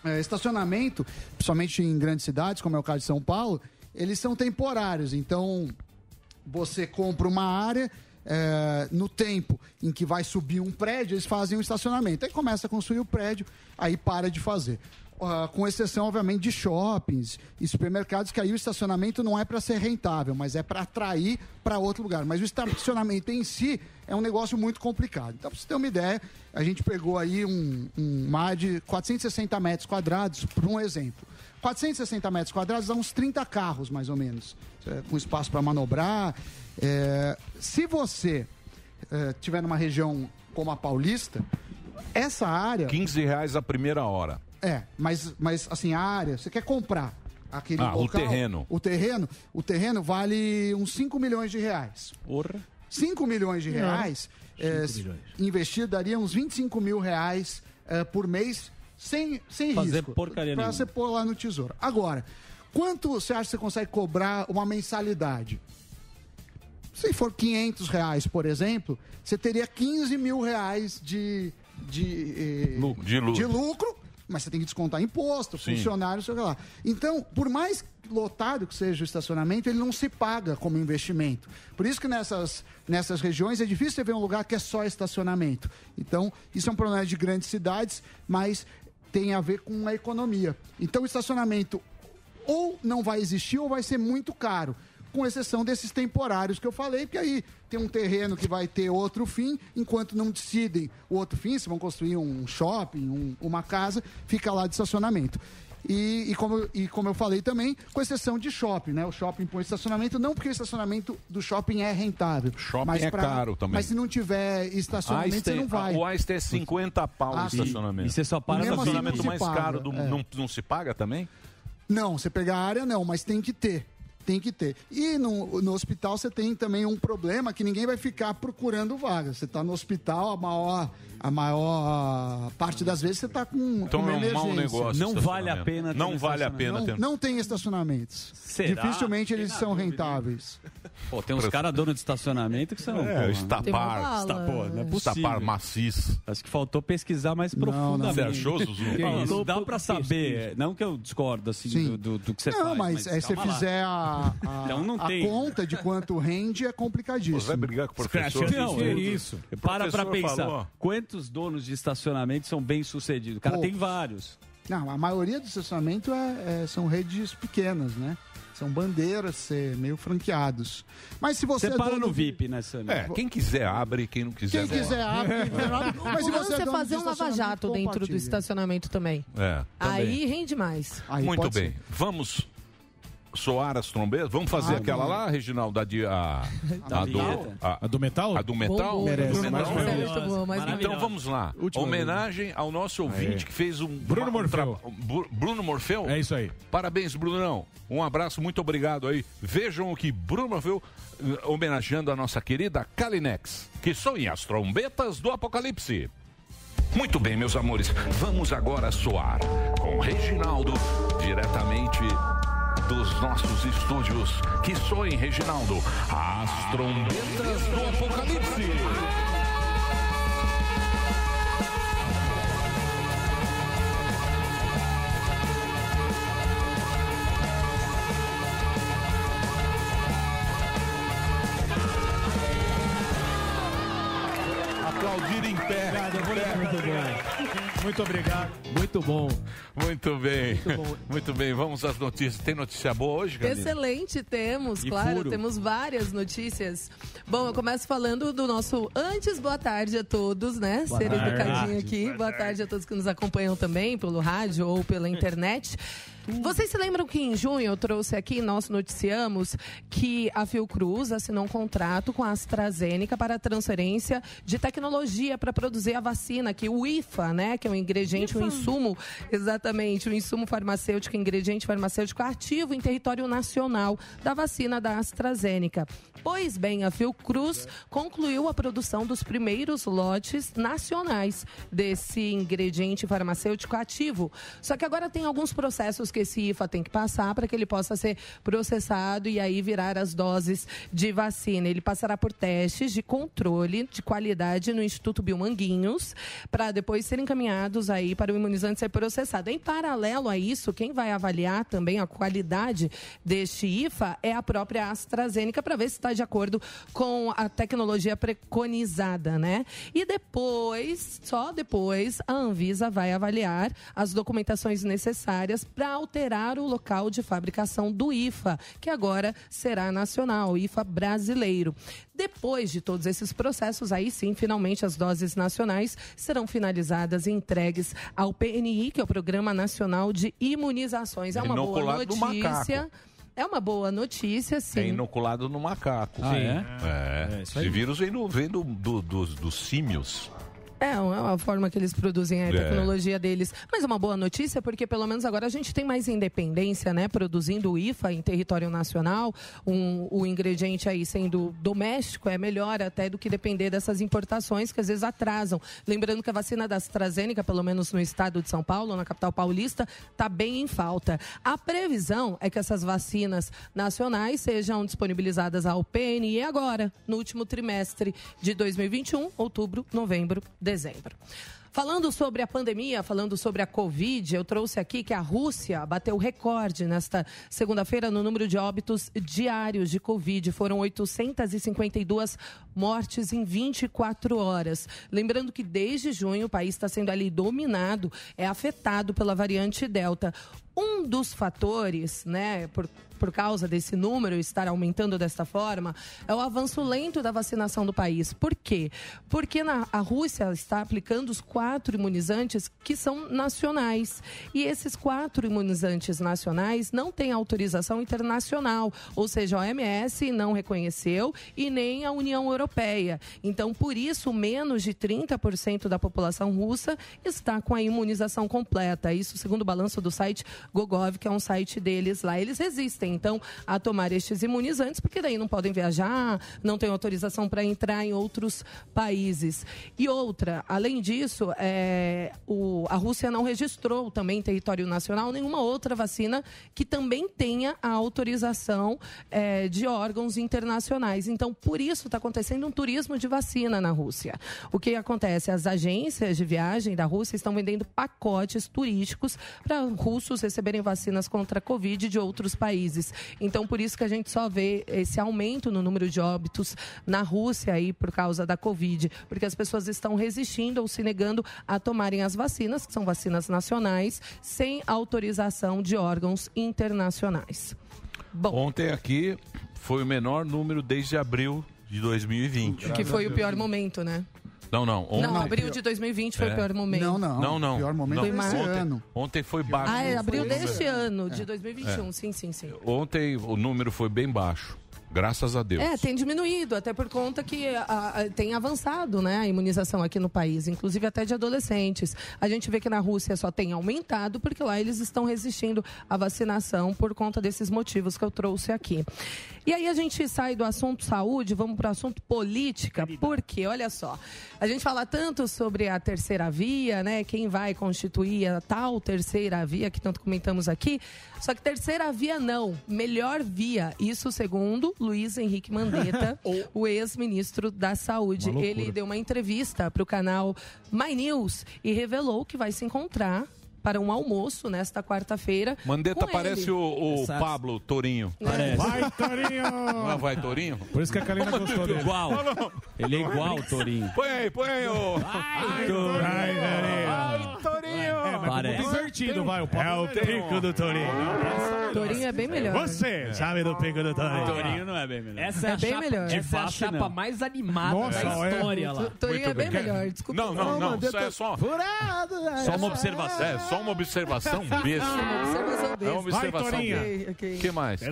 É, estacionamento, principalmente em grandes cidades, como é o caso de São Paulo, eles são temporários. Então, você compra uma área, é, no tempo em que vai subir um prédio, eles fazem um estacionamento. Aí começa a construir o prédio, aí para de fazer. Ah, com exceção, obviamente, de shoppings e supermercados, que aí o estacionamento não é para ser rentável, mas é para atrair para outro lugar. Mas o estacionamento em si é um negócio muito complicado. Então, para você ter uma ideia, a gente pegou aí um, um mar de 460 metros quadrados, por um exemplo. 460 metros quadrados dá uns 30 carros, mais ou menos, é, com espaço para manobrar. É, se você é, tiver numa região como a Paulista, essa área. 15 reais a primeira hora. É, mas, mas assim, a área, você quer comprar aquele Ah, o local, terreno. O terreno, o terreno vale uns 5 milhões de reais. Porra. 5 milhões de reais, é, investir daria uns 25 mil reais é, por mês sem, sem Fazer risco. porcaria Pra nenhuma. você pôr lá no tesouro. Agora, quanto você acha que você consegue cobrar uma mensalidade? Se for 500 reais, por exemplo, você teria 15 mil reais de, de, eh, Lucro. De lucro. lucro, mas você tem que descontar imposto, Sim. funcionário, sei lá. Então, por mais lotado que seja o estacionamento, ele não se paga como investimento. Por isso que nessas, nessas regiões é difícil você ver um lugar que é só estacionamento. Então, isso é um problema de grandes cidades, mas tem a ver com a economia. Então, o estacionamento ou não vai existir ou vai ser muito caro. Com exceção desses temporários que eu falei, porque aí tem um terreno que vai ter outro fim, enquanto não decidem o outro fim, se vão construir um shopping, um- uma casa, fica lá de estacionamento. E, e como, e como eu falei também, com exceção de shopping, né? O shopping põe estacionamento, não porque o estacionamento do shopping é rentável. Shopping mas é caro também. Mas se não tiver estacionamento, Einstein- você não vai. O Einstein é 50 pau Ah, estacionamento. E você só para o no estacionamento mínimo mais paga, caro do, é. não, não se paga também? Não, você pegar a área não, mas tem que ter. Tem que ter. E no, no hospital você tem também um problema que ninguém vai ficar procurando vaga. Você está no hospital, a maior, a maior parte das vezes você está com, Então com uma é um mau negócio. Não vale a pena ter Não um vale a pena Não, ter. não tem estacionamentos. Será? Dificilmente eles são rentáveis. Pô, tem uns caras donos de estacionamento que são. É, estapar. Estapor, não é possível. Estapar maciço. Acho que faltou pesquisar mais Não, não. profundamente. Você achou, Zuzu? Não, Que não isso? dá pra saber. Não que eu discordo assim Sim. do, do, do que você não, faz. mas, aí você calma lá. fizer a, a, Então não a tem. conta de quanto rende é complicadíssimo. Você vai brigar com o professor? Não, eu- isso. Para pra professor pensar. falou. Quantos donos de estacionamento são bem sucedidos? O cara tem Poucos. vários. Não, a maioria do estacionamento é, é- são redes pequenas, né? São bandeiras, é, meio franqueados. Mas se você, Você é para dono no VIP, né, Sami? É, quem quiser abre, quem não quiser Quem quiser não. abre, quem quiser abre. Mas se O lance você é fazer um lava-jato dentro do estacionamento também. É, Aí também. rende mais. Aí Muito bem. ser. Vamos soar as trombetas? Vamos fazer Ah, aquela não. lá, Reginaldo? A, de, a, Da a, do, a, A do metal? A do metal? Bom, bom, Merece. Do metal. Então vamos lá. Última Homenagem ao nosso ouvinte Aí. que fez um. Bruno Morfeu. um Bruno Morfeu? É isso aí. Parabéns, Brunão. Um abraço, muito obrigado aí. Vejam o que Bruno Morfeu eh, homenageando a nossa querida Kalinex, que soem as trombetas do Apocalipse. Muito bem, meus amores, vamos agora soar com Reginaldo, diretamente dos nossos estúdios. Que soem, Reginaldo, as trombetas do Apocalipse. Muito obrigado. Muito bom. Muito bem. Muito, bem, vamos às notícias. Tem notícia boa hoje, Gabi? Excelente, temos, E claro, furo. temos várias notícias. Bom, eu começo falando do nosso antes, boa tarde a todos, né? Boa Ser tarde. educadinho aqui. Boa, tarde a todos que nos acompanham também pelo rádio ou pela internet. Vocês se lembram que em junho eu trouxe aqui, nós noticiamos que a Fiocruz assinou um contrato com a AstraZeneca para transferência de tecnologia para produzir a vacina, que o IFA, né, que é um ingrediente, um insumo, exatamente, um insumo farmacêutico, ingrediente farmacêutico ativo em território nacional da vacina da AstraZeneca. Pois bem, a Fiocruz concluiu a produção dos primeiros lotes nacionais desse ingrediente farmacêutico ativo. Só que agora tem alguns processos que esse IFA tem que passar para que ele possa ser processado e aí virar as doses de vacina. Ele passará por testes de controle de qualidade no Instituto Biomanguinhos para depois serem encaminhados aí para o imunizante ser processado. Em paralelo a isso, quem vai avaliar também a qualidade deste IFA é a própria AstraZeneca para ver se está de acordo com a tecnologia preconizada, né? E depois, só depois, a Anvisa vai avaliar as documentações necessárias para alterar o local de fabricação do IFA, que agora será nacional, o IFA brasileiro. Depois de todos esses processos, aí sim, finalmente as doses nacionais serão finalizadas e entregues ao PNI, que é o Programa Nacional de Imunizações. É uma boa Inoculado notícia. É uma boa notícia, sim. É inoculado no macaco. Ah, é? é? É. aí. Esse vírus vem, do, vem do, do- dos, dos símios. É, é uma forma que eles produzem a É. tecnologia deles. Mas é uma boa notícia porque pelo menos agora a gente tem mais independência, né? Produzindo o IFA em território nacional, um, o ingrediente aí sendo doméstico é melhor até do que depender dessas importações que às vezes atrasam. Lembrando que a vacina da AstraZeneca, pelo menos no estado de São Paulo, na capital paulista, está bem em falta. A previsão é que essas vacinas nacionais sejam disponibilizadas ao PNI agora, no último trimestre de 2021, outubro, novembro, dezembro. Falando sobre a pandemia, falando sobre a Covid, eu trouxe aqui que a Rússia bateu recorde nesta segunda-feira no número de óbitos diários de Covid. Foram 852 mortes em 24 horas. Lembrando que desde junho o país está sendo ali dominado, é afetado pela variante Delta. Um dos fatores, né, por, por causa desse número estar aumentando desta forma, é o avanço lento da vacinação do país. Por quê? Porque na, a Rússia está aplicando os quatro imunizantes que são nacionais. E esses quatro imunizantes nacionais não têm autorização internacional, ou seja, a OMS não reconheceu e nem a União Europeia. Então, por isso, menos de 30% da população russa está com a imunização completa. Isso segundo o balanço do site Gogov, que é um site deles lá. Eles resistem, então, a tomar estes imunizantes, porque daí não podem viajar, não têm autorização para entrar em outros países. E outra, além disso, é, o- a Rússia não registrou também em território nacional nenhuma outra vacina que também tenha a autorização é, de órgãos internacionais. Então, por isso está acontecendo um turismo de vacina na Rússia. O que acontece? As agências de viagem da Rússia estão vendendo pacotes turísticos para russos receberem vacinas contra a Covid de outros países. Então, por isso que a gente só vê esse aumento no número de óbitos na Rússia aí por causa da Covid, porque as pessoas estão resistindo ou se negando a tomarem as vacinas, que são vacinas nacionais, sem autorização de órgãos internacionais. Ontem aqui foi o menor número desde abril de 2020. Que foi o pior momento, né? Não, não. Ontem, Não, abril de 2020 foi É. o pior momento. Não, não. Não, não. O pior momento não. foi esse ontem, ano. Ontem foi baixo. Ah, é abril Foi- deste ano, de 2021. É. Sim, sim, sim. Ontem o número foi bem baixo. Graças a Deus. É, tem diminuído, até por conta que a- a- tem avançado né, a imunização aqui no país, inclusive até de adolescentes. A gente vê que na Rússia só tem aumentado, porque lá eles estão resistindo à vacinação por conta desses motivos que eu trouxe aqui. E aí a gente sai do assunto saúde, vamos para o assunto política, porque, olha só, a gente fala tanto sobre a terceira via, né? Quem vai constituir a tal terceira via que tanto comentamos aqui. Só que terceira via não, melhor via. Isso segundo Luiz Henrique Mandetta, o ex-ministro da Saúde. Ele deu uma entrevista para o canal My News e revelou que vai se encontrar para um almoço nesta quarta-feira. Mandetta com parece o, o Pablo Torinho. Parece. Vai, Torinho! Não é vai, Torinho? Por isso que a Kalina gostou dele. Igual. Não, não. Ele é igual o Torinho. Põe aí, põe aí, ô. É, mas Parece. divertido, vai. O é o pico do Torinho. Torinho é bem melhor. Você sabe do pico do Torinho. Torinho não é bem melhor. Essa é, É a bem chapa, melhor. Essa é a fácil, chapa não. mais animada Nossa, da é. história lá. Torinho é bem melhor, desculpa. Não, não, não. Isso é só, Só uma observação. é só uma observação besta. Uma observação É uma observação besta. Ok, ok. que mais? que.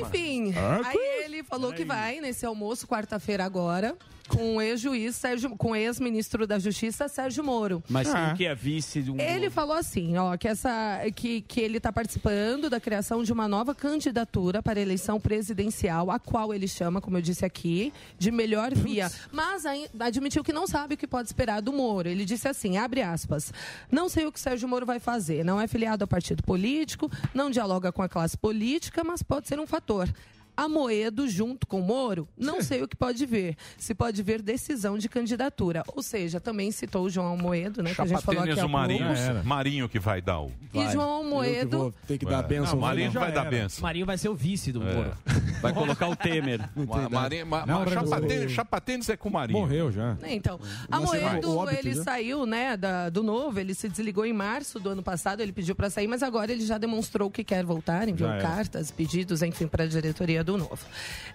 Enfim, aí ele falou que vai nesse almoço quarta-feira agora com o ex-juiz Sérgio, com o ex-ministro da Justiça Sérgio Moro. Mas Ah. o que é vice de um. Ele falou assim, ó, que essa que, que ele está participando da criação de uma nova candidatura para a eleição presidencial, a qual ele chama, como eu disse aqui, de melhor via. Mas admitiu que não sabe o que pode esperar do Moro. Ele disse assim, abre aspas, não sei o que Sérgio Moro vai fazer, não é filiado ao partido político, não dialoga com a classe política, mas pode ser um fator. Amoedo junto com Moro, não sei o que pode ver. Se pode ver decisão de candidatura. Ou seja, também citou o João Almoedo, né? Que a gente falou o Marinho. Marinho que vai dar o. E João Almoedo. Tem que dar a benção. Não, Marinho já vai dar benção. Marinho vai ser o vice do Moro. Vai colocar o Temer. Ma- Marinho, ma, Não, ma, chapatênis, chapatênis é com o Marinho. Morreu já. né, Então, vai- Amoedo, ele né? saiu, né, da- do novo, ele se desligou em março do ano passado, ele pediu para sair, mas agora ele já demonstrou que quer voltar, enviou Já cartas, pedidos, enfim, para a diretoria do novo.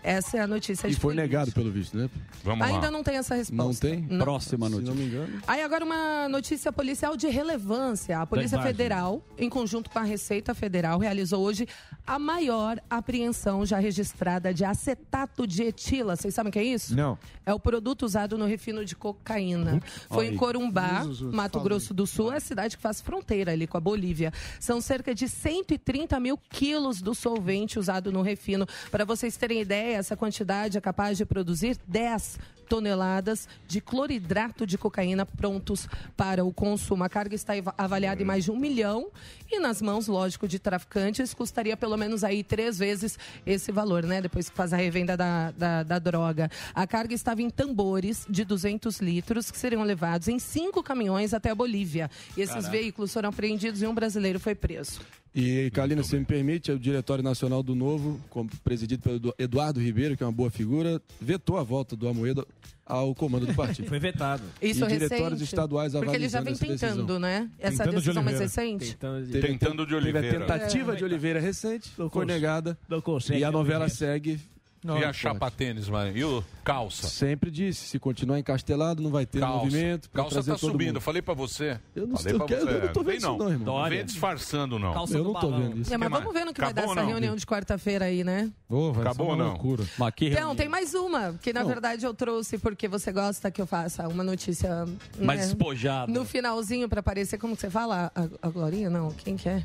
Essa é a notícia E de foi política. negado, pelo visto, né? Vamos Ainda lá. não tem essa resposta. Não tem? Próxima Se não notícia. me engano. Aí agora uma notícia policial de relevância. A Polícia. Federal, em conjunto com a Receita Federal, realizou hoje a maior apreensão já registrada de acetato de etila. Vocês sabem o que é isso? Não. É o produto usado no refino de cocaína. Foi em Corumbá, Jesus, Mato fala Grosso do Sul, é a cidade que faz fronteira ali com a Bolívia. São cerca de 130 mil quilos do solvente usado no refino. Para vocês terem ideia, essa quantidade é capaz de produzir 10 toneladas de cloridrato de cocaína prontos para o consumo. A carga está avaliada em mais de um milhão e nas mãos, lógico, de traficantes custaria pelo menos aí três vezes esse valor, né? Depois que faz a revenda da, da, da droga. A carga estava em tambores de 200 litros que seriam levados em cinco caminhões até a Bolívia. E esses veículos foram apreendidos e um brasileiro foi preso. E, Kalina, se me permite, o Diretório Nacional do Novo, presidido pelo Edu- Eduardo Ribeiro, que é uma boa figura, vetou a volta do Amoedo ao comando do partido. Foi vetado. Isso E diretórios recente? estaduais Porque ele já vem tentando, decisão. né? Essa Tentando de decisão mais Oliveira. recente. Tentando de... Teve, Tentando de teve Oliveira. a tentativa de Oliveira recente, foi negada. Não consegue. E a novela Oliveira. Segue. E a chapatênis, Marinho? E o calça? Sempre disse, se continuar encastelado, não vai ter Calça. movimento. Calça tá subindo. mundo. Falei pra você. Eu não Falei estou- pra eu você. não tô vendo Vem isso não. não, irmão. Não vem disfarçando, não. Calça Eu não tô vendo isso. É, mas vamos ver no que vai dar Acabou essa não? reunião de quarta-feira aí, né? Ô, vai Acabou ser ou não? loucura. Mas que Então, tem mais uma, que na Não. verdade eu trouxe porque você gosta que eu faça uma notícia Mais né, despojada. no finalzinho pra aparecer, como que você fala? A, a Glorinha? Não, quem que é?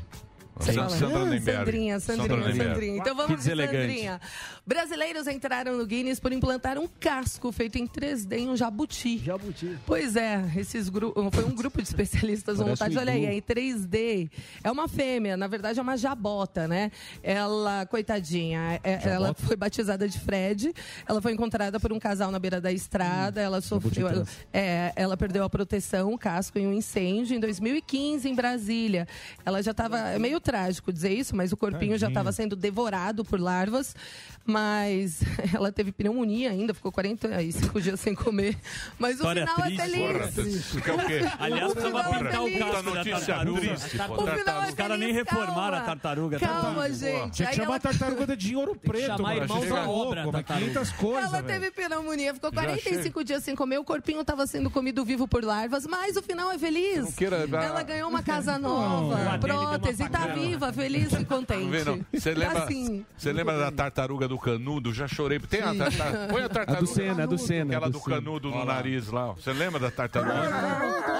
Sandra Ah, Sandrinha, Sandrinha, Sandrinha. Então vamos de. Sandrinha. Brasileiros entraram no Guinness por implantar um casco feito em 3D em um jabuti. Jabuti. Pois é, esses gru... foi um grupo de especialistas um Olha aí, é em 3D. É uma fêmea, na verdade é uma jabota, né? Ela, coitadinha, é- ela foi batizada de Fred. Ela foi encontrada por um casal na beira da estrada. Ela sofreu, ela, é, ela perdeu a proteção, o casco em um incêndio em 2015 em Brasília. Ela já estava meio trágico dizer isso, mas o corpinho já estava sendo devorado por larvas. Mas ela teve pneumonia ainda, ficou 45 dias sem comer. Mas História o final triste. é feliz. Porra, quê? Aliás, O precisava final é pintar o feliz. casco da notícia tartaruga. triste. O final é Os caras nem feliz, reformaram calma. a tartaruga. Calma, tartaruga. gente. Tinha que Aí chamar ela- a tartaruga de ouro preto. chamar irmãos Chega da obra. 500 coisas, Ela velho. teve pneumonia, ficou Já 45 dias sem comer, o corpinho estava sendo comido vivo por larvas, mas o final é feliz. Queira- Ela ganhou uma casa nova, Não. prótese, tá viva, feliz e contente. Tá? Você Tá lembra, assim. lembra da tartaruga do canudo? Já chorei. Tem a tartaruga. Põe a tartaruga. A do Senna, a do Senna, Aquela a do, do Senna. canudo no nariz lá. Você lembra da tartaruga?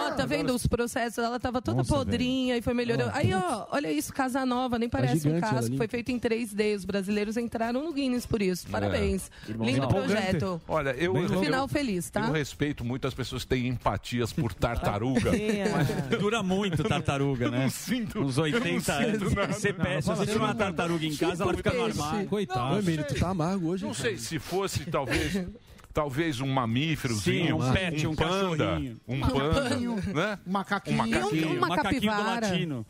Ó, tá vendo os processos? Ela tava toda Nossa, podrinha e foi melhorando. Aí, ó, olha isso, casa nova, nem parece um gigante casco. Foi feito em 3D. Os brasileiros entraram no Guinness por isso. Parabéns. É. Lindo projeto. Olha, eu, eu, Final feliz, tá? eu respeito muito as pessoas que têm empatias por tartaruga. Mas Dura muito tartaruga, né? Uns 80 anos. Você pede, se você tiver uma tartaruga em casa, ela fica no armário. Coitado. Emílio, tu tá amargo hoje. Não sei, se fosse talvez. Talvez um mamíferozinho, Sim, um pet, um panda, cachorrinho. um Um panda, paninho. né? Um macaquinho. Um macaquinho. Uma Macaquinho do latino.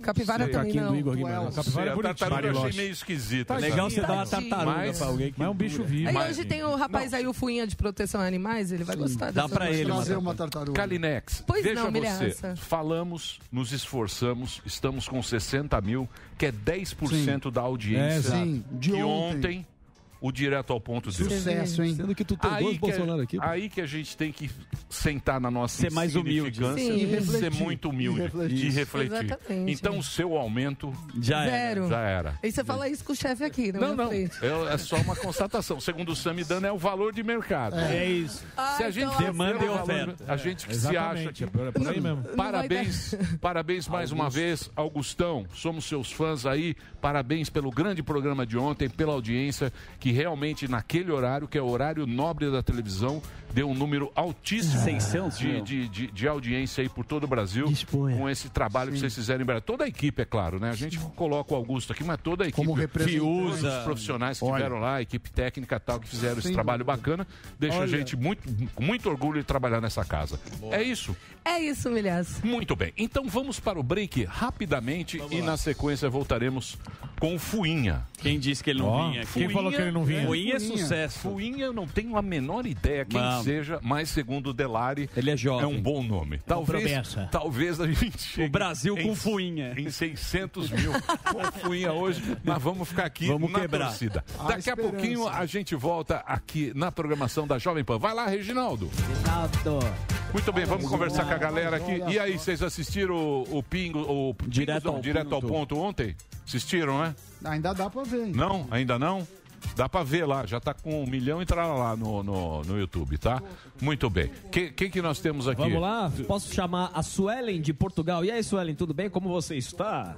Capivara Sei. também não. Igor Guimarães. Capivara é a bonitinho. tartaruga eu achei meio esquisita. É legal você dar uma tartaruga Mas- pra alguém que Mas é um bicho vivo. Aí Mas- hoje tem o rapaz aí, o Fuinha de proteção a animais, ele vai gostar Dá pra ele, Trazer uma tartaruga. Kalinex, Pois veja não, você, milhaça. falamos, nos esforçamos, estamos com 60 mil, que é 10% da É, audiência. Sim, de que ontem. O Direto ao Ponto deu. Sucesso, hein? Sendo que tu tem dois Aí que, Bolsonaro aqui. aí que a gente tem que sentar na nossa Ser mais humilde. Sim. e refletir. ser muito humilde E refletir. e refletir. Exatamente. Então o seu aumento Já é. Zero. já era. E você fala isso com o chefe aqui, na Não, minha não. frente. É, é só uma constatação. Segundo o Samidana, é o valor de mercado. É isso. Se a Ai, gente então, Demanda e oferta. a gente que se acha que É por, é por aí mesmo. vai Parabéns, parabéns mais uma vez, Augustão. Somos seus fãs aí. Parabéns pelo grande programa de ontem, pela audiência, que realmente naquele horário, que é o horário nobre da televisão, deu um número altíssimo 600 de, de, de, de audiência aí por todo o Brasil. Disponha. Com esse trabalho que vocês fizeram em Brasília. Toda a equipe, é claro, né? A gente coloca o Augusto aqui, mas toda a equipe. Como representante. Os profissionais que estiveram lá, a equipe técnica e tal, que fizeram esse Sem trabalho bacana, deixa a Olha. gente muito, com muito orgulho de trabalhar nessa casa. É isso. É isso, milhaço. Muito bem, então vamos para o break rapidamente e na sequência voltaremos com o Fuinha. Quem disse que ele não Ó, vinha aqui? quem falou que ele não vinha? Fuinha é Fuinha. sucesso. Fuinha eu não tenho a menor ideia quem Vamos. Seja, mas segundo o Delari Ele é é jovem. um bom nome. Talvez, promessa. talvez a gente chegue O Brasil em, com Fuinha. em 600 mil com Fuinha hoje, mas vamos ficar aqui Vamos na quebrar. torcida. A Daqui a esperança. pouquinho a gente volta aqui na programação da Jovem Pan. Vai lá, Reginaldo. Muito bem, vamos conversar com a galera aqui. E aí, vocês assistiram o, o Pingo, o Direto ao direto ao ponto. ponto ontem? Assistiram, né? Ainda dá pra ver. hein? Não, ainda não? Dá pra ver lá, já tá com um milhão e trará lá no, no, no YouTube, tá? Muito bem. Quem que, que nós temos aqui? Vamos lá, posso chamar a Suelen de Portugal. E aí, Suelen, tudo bem? Como você está?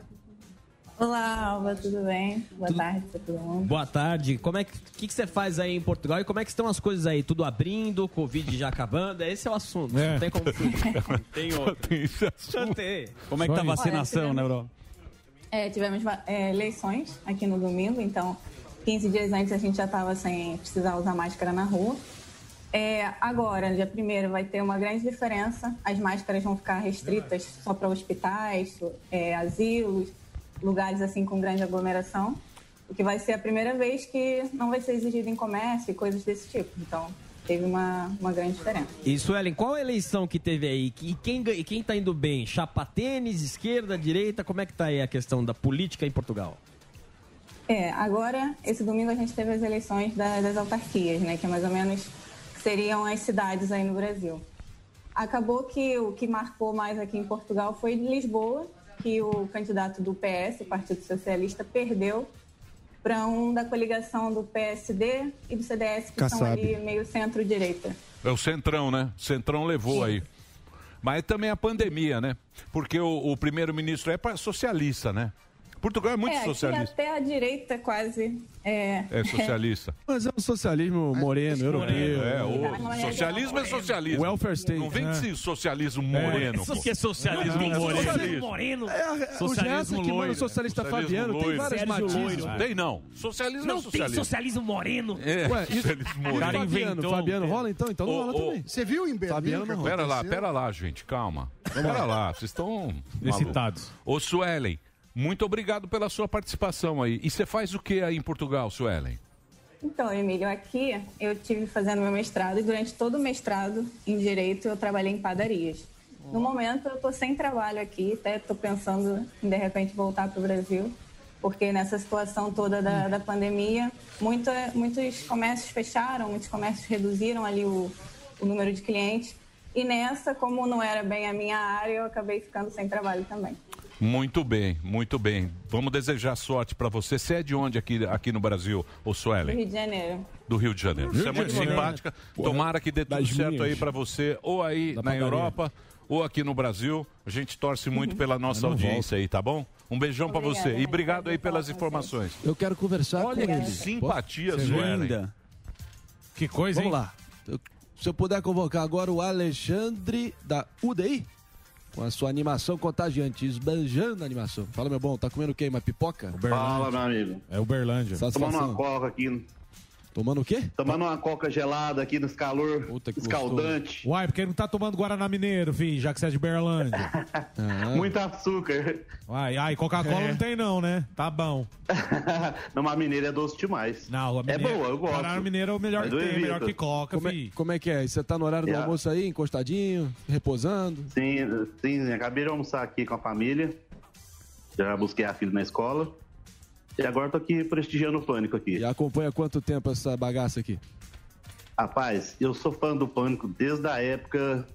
Olá, Alba, tudo bem? Boa tarde pra todo mundo. Boa tarde. Como é que, que, que você faz aí em Portugal e como é que estão as coisas aí? Tudo abrindo, Covid já acabando? Esse é o assunto. É. Não tem como. Tem outro. Tem esse assunto. Tem. Como é que tá a Olha, vacinação, tivemos- né, Bro? É, tivemos é, eleições aqui no domingo, então 15 dias antes a gente já estava sem precisar usar máscara na rua. É, agora, dia 1 vai ter uma grande diferença. As máscaras vão ficar restritas só para hospitais, é, asilos, lugares assim com grande aglomeração. O que vai ser a primeira vez que não vai ser exigido em comércio e coisas desse tipo. Então, teve uma, uma grande diferença. E Suelen, qual a eleição que teve aí? E quem, e quem tá indo bem? Chapa tênis, esquerda, direita? Como é que tá aí a questão da política em Portugal? É, agora, esse domingo a gente teve as eleições da- das autarquias, né? Que mais ou menos seriam as cidades aí no Brasil. Acabou que o que marcou mais aqui em Portugal foi Lisboa, que o candidato do PS, o Partido Socialista, perdeu para um da coligação do PSD e do CDS, que são Kassab. ali meio centro-direita. É o Centrão, né? Centrão levou aí. Mas também a pandemia, né? Porque o, o primeiro-ministro é socialista, né? Portugal é muito é, socialista. até a direita quase é, É socialista. Mas é um socialismo moreno, europeu. É, o socialismo é socialismo. Welfare state. Não vem É. de socialismo moreno. Isso que é socialismo moreno. socialismo. Moreno. É, o Gerson que manda o socialista Fabiano, tem vários matizes. Tem não. Socialismo é Não socialismo. tem socialismo moreno. É, Ué, socialismo moreno. Cara Fabiano, Fabiano rola então? Então não rola também. Você viu em Berlim? Fabiano não Pera lá, pera lá, gente, calma. Pera lá, vocês estão. Excitados. Ô, Suelen, Muito obrigado pela sua participação aí. E você faz o que aí em Portugal, Suelen? Então, Emílio, aqui eu tive fazendo meu mestrado e durante todo o mestrado em Direito eu trabalhei em padarias. No momento eu estou sem trabalho aqui, até estou pensando em de repente voltar para o Brasil, porque nessa situação toda da, da pandemia, muitos comércios fecharam, muitos comércios reduziram ali o, o número de clientes. E nessa, como não era bem a minha área, eu acabei ficando sem trabalho também. Muito bem, muito bem. Vamos desejar sorte para você. Você é de onde aqui, aqui no Brasil, ô Do Suelen? Rio de Janeiro. Do Rio de Janeiro. Rio Você é de muito Janeiro. simpática. Porra, Tomara que dê tudo certo minhas. aí para você, ou aí na padaria. Europa, ou aqui no Brasil. A gente torce muito pela nossa Eu não audiência aí, tá bom? Um beijão para você. E obrigado aí pelas informações. Eu quero conversar Olha com que ele. simpatia? Suelen. Que coisa, Vamos hein? lá. Eu- se eu puder convocar agora o Alexandre da UDI, com a sua animação contagiante, esbanjando a animação. Fala, meu bom, tá comendo o quê? Uma pipoca? Fala, meu amigo. É Uberlândia. Tomando uma coca aqui. Tomando o quê? Tomando uma coca gelada aqui nesse calor escaldante. Uai, porque não tá tomando Guaraná Mineiro, filho, já que você é de Berlândia. Muito açúcar. Uai, ai, Coca-Cola É. não tem não, né? Tá bom. Não, mas mineira é doce demais. Não, a É mineira- boa, eu gosto. Guaraná Mineiro é o melhor Mas que eu tem, é melhor que Coca, Como é, filho. como é que é? Você tá no horário do Yeah. almoço aí, encostadinho, reposando? Sim, sim, acabei de almoçar aqui com a família. Já busquei a filha na escola. E agora tô aqui prestigiando o Pânico aqui. E acompanha quanto tempo essa bagaça aqui? Rapaz, eu sou fã do Pânico desde a época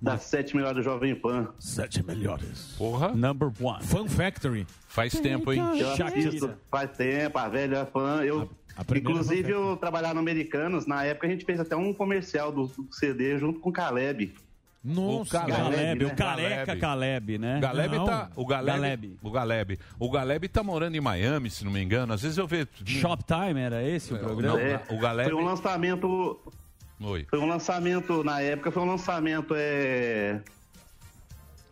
das sete melhores Jovem Pan. Sete melhores. Porra. Number one. Fun Factory. Faz tempo, hein? Eu assisto faz tempo, a velha é fã. Eu, primeira inclusive, eu trabalhava no Americanos. Na época, a gente fez até um comercial do, do CD junto com o Caleb. Nossa, O Caleb, né? o careca Caleb, né? Galeb Não. tá. O Galeb, Galeb. O Galeb. O Galeb tá morando em Miami, se não me engano. Às vezes eu vejo. Shoptime era esse o programa? Não, o Galeb. Foi um lançamento. Oi. Foi um lançamento, na época, foi um lançamento é,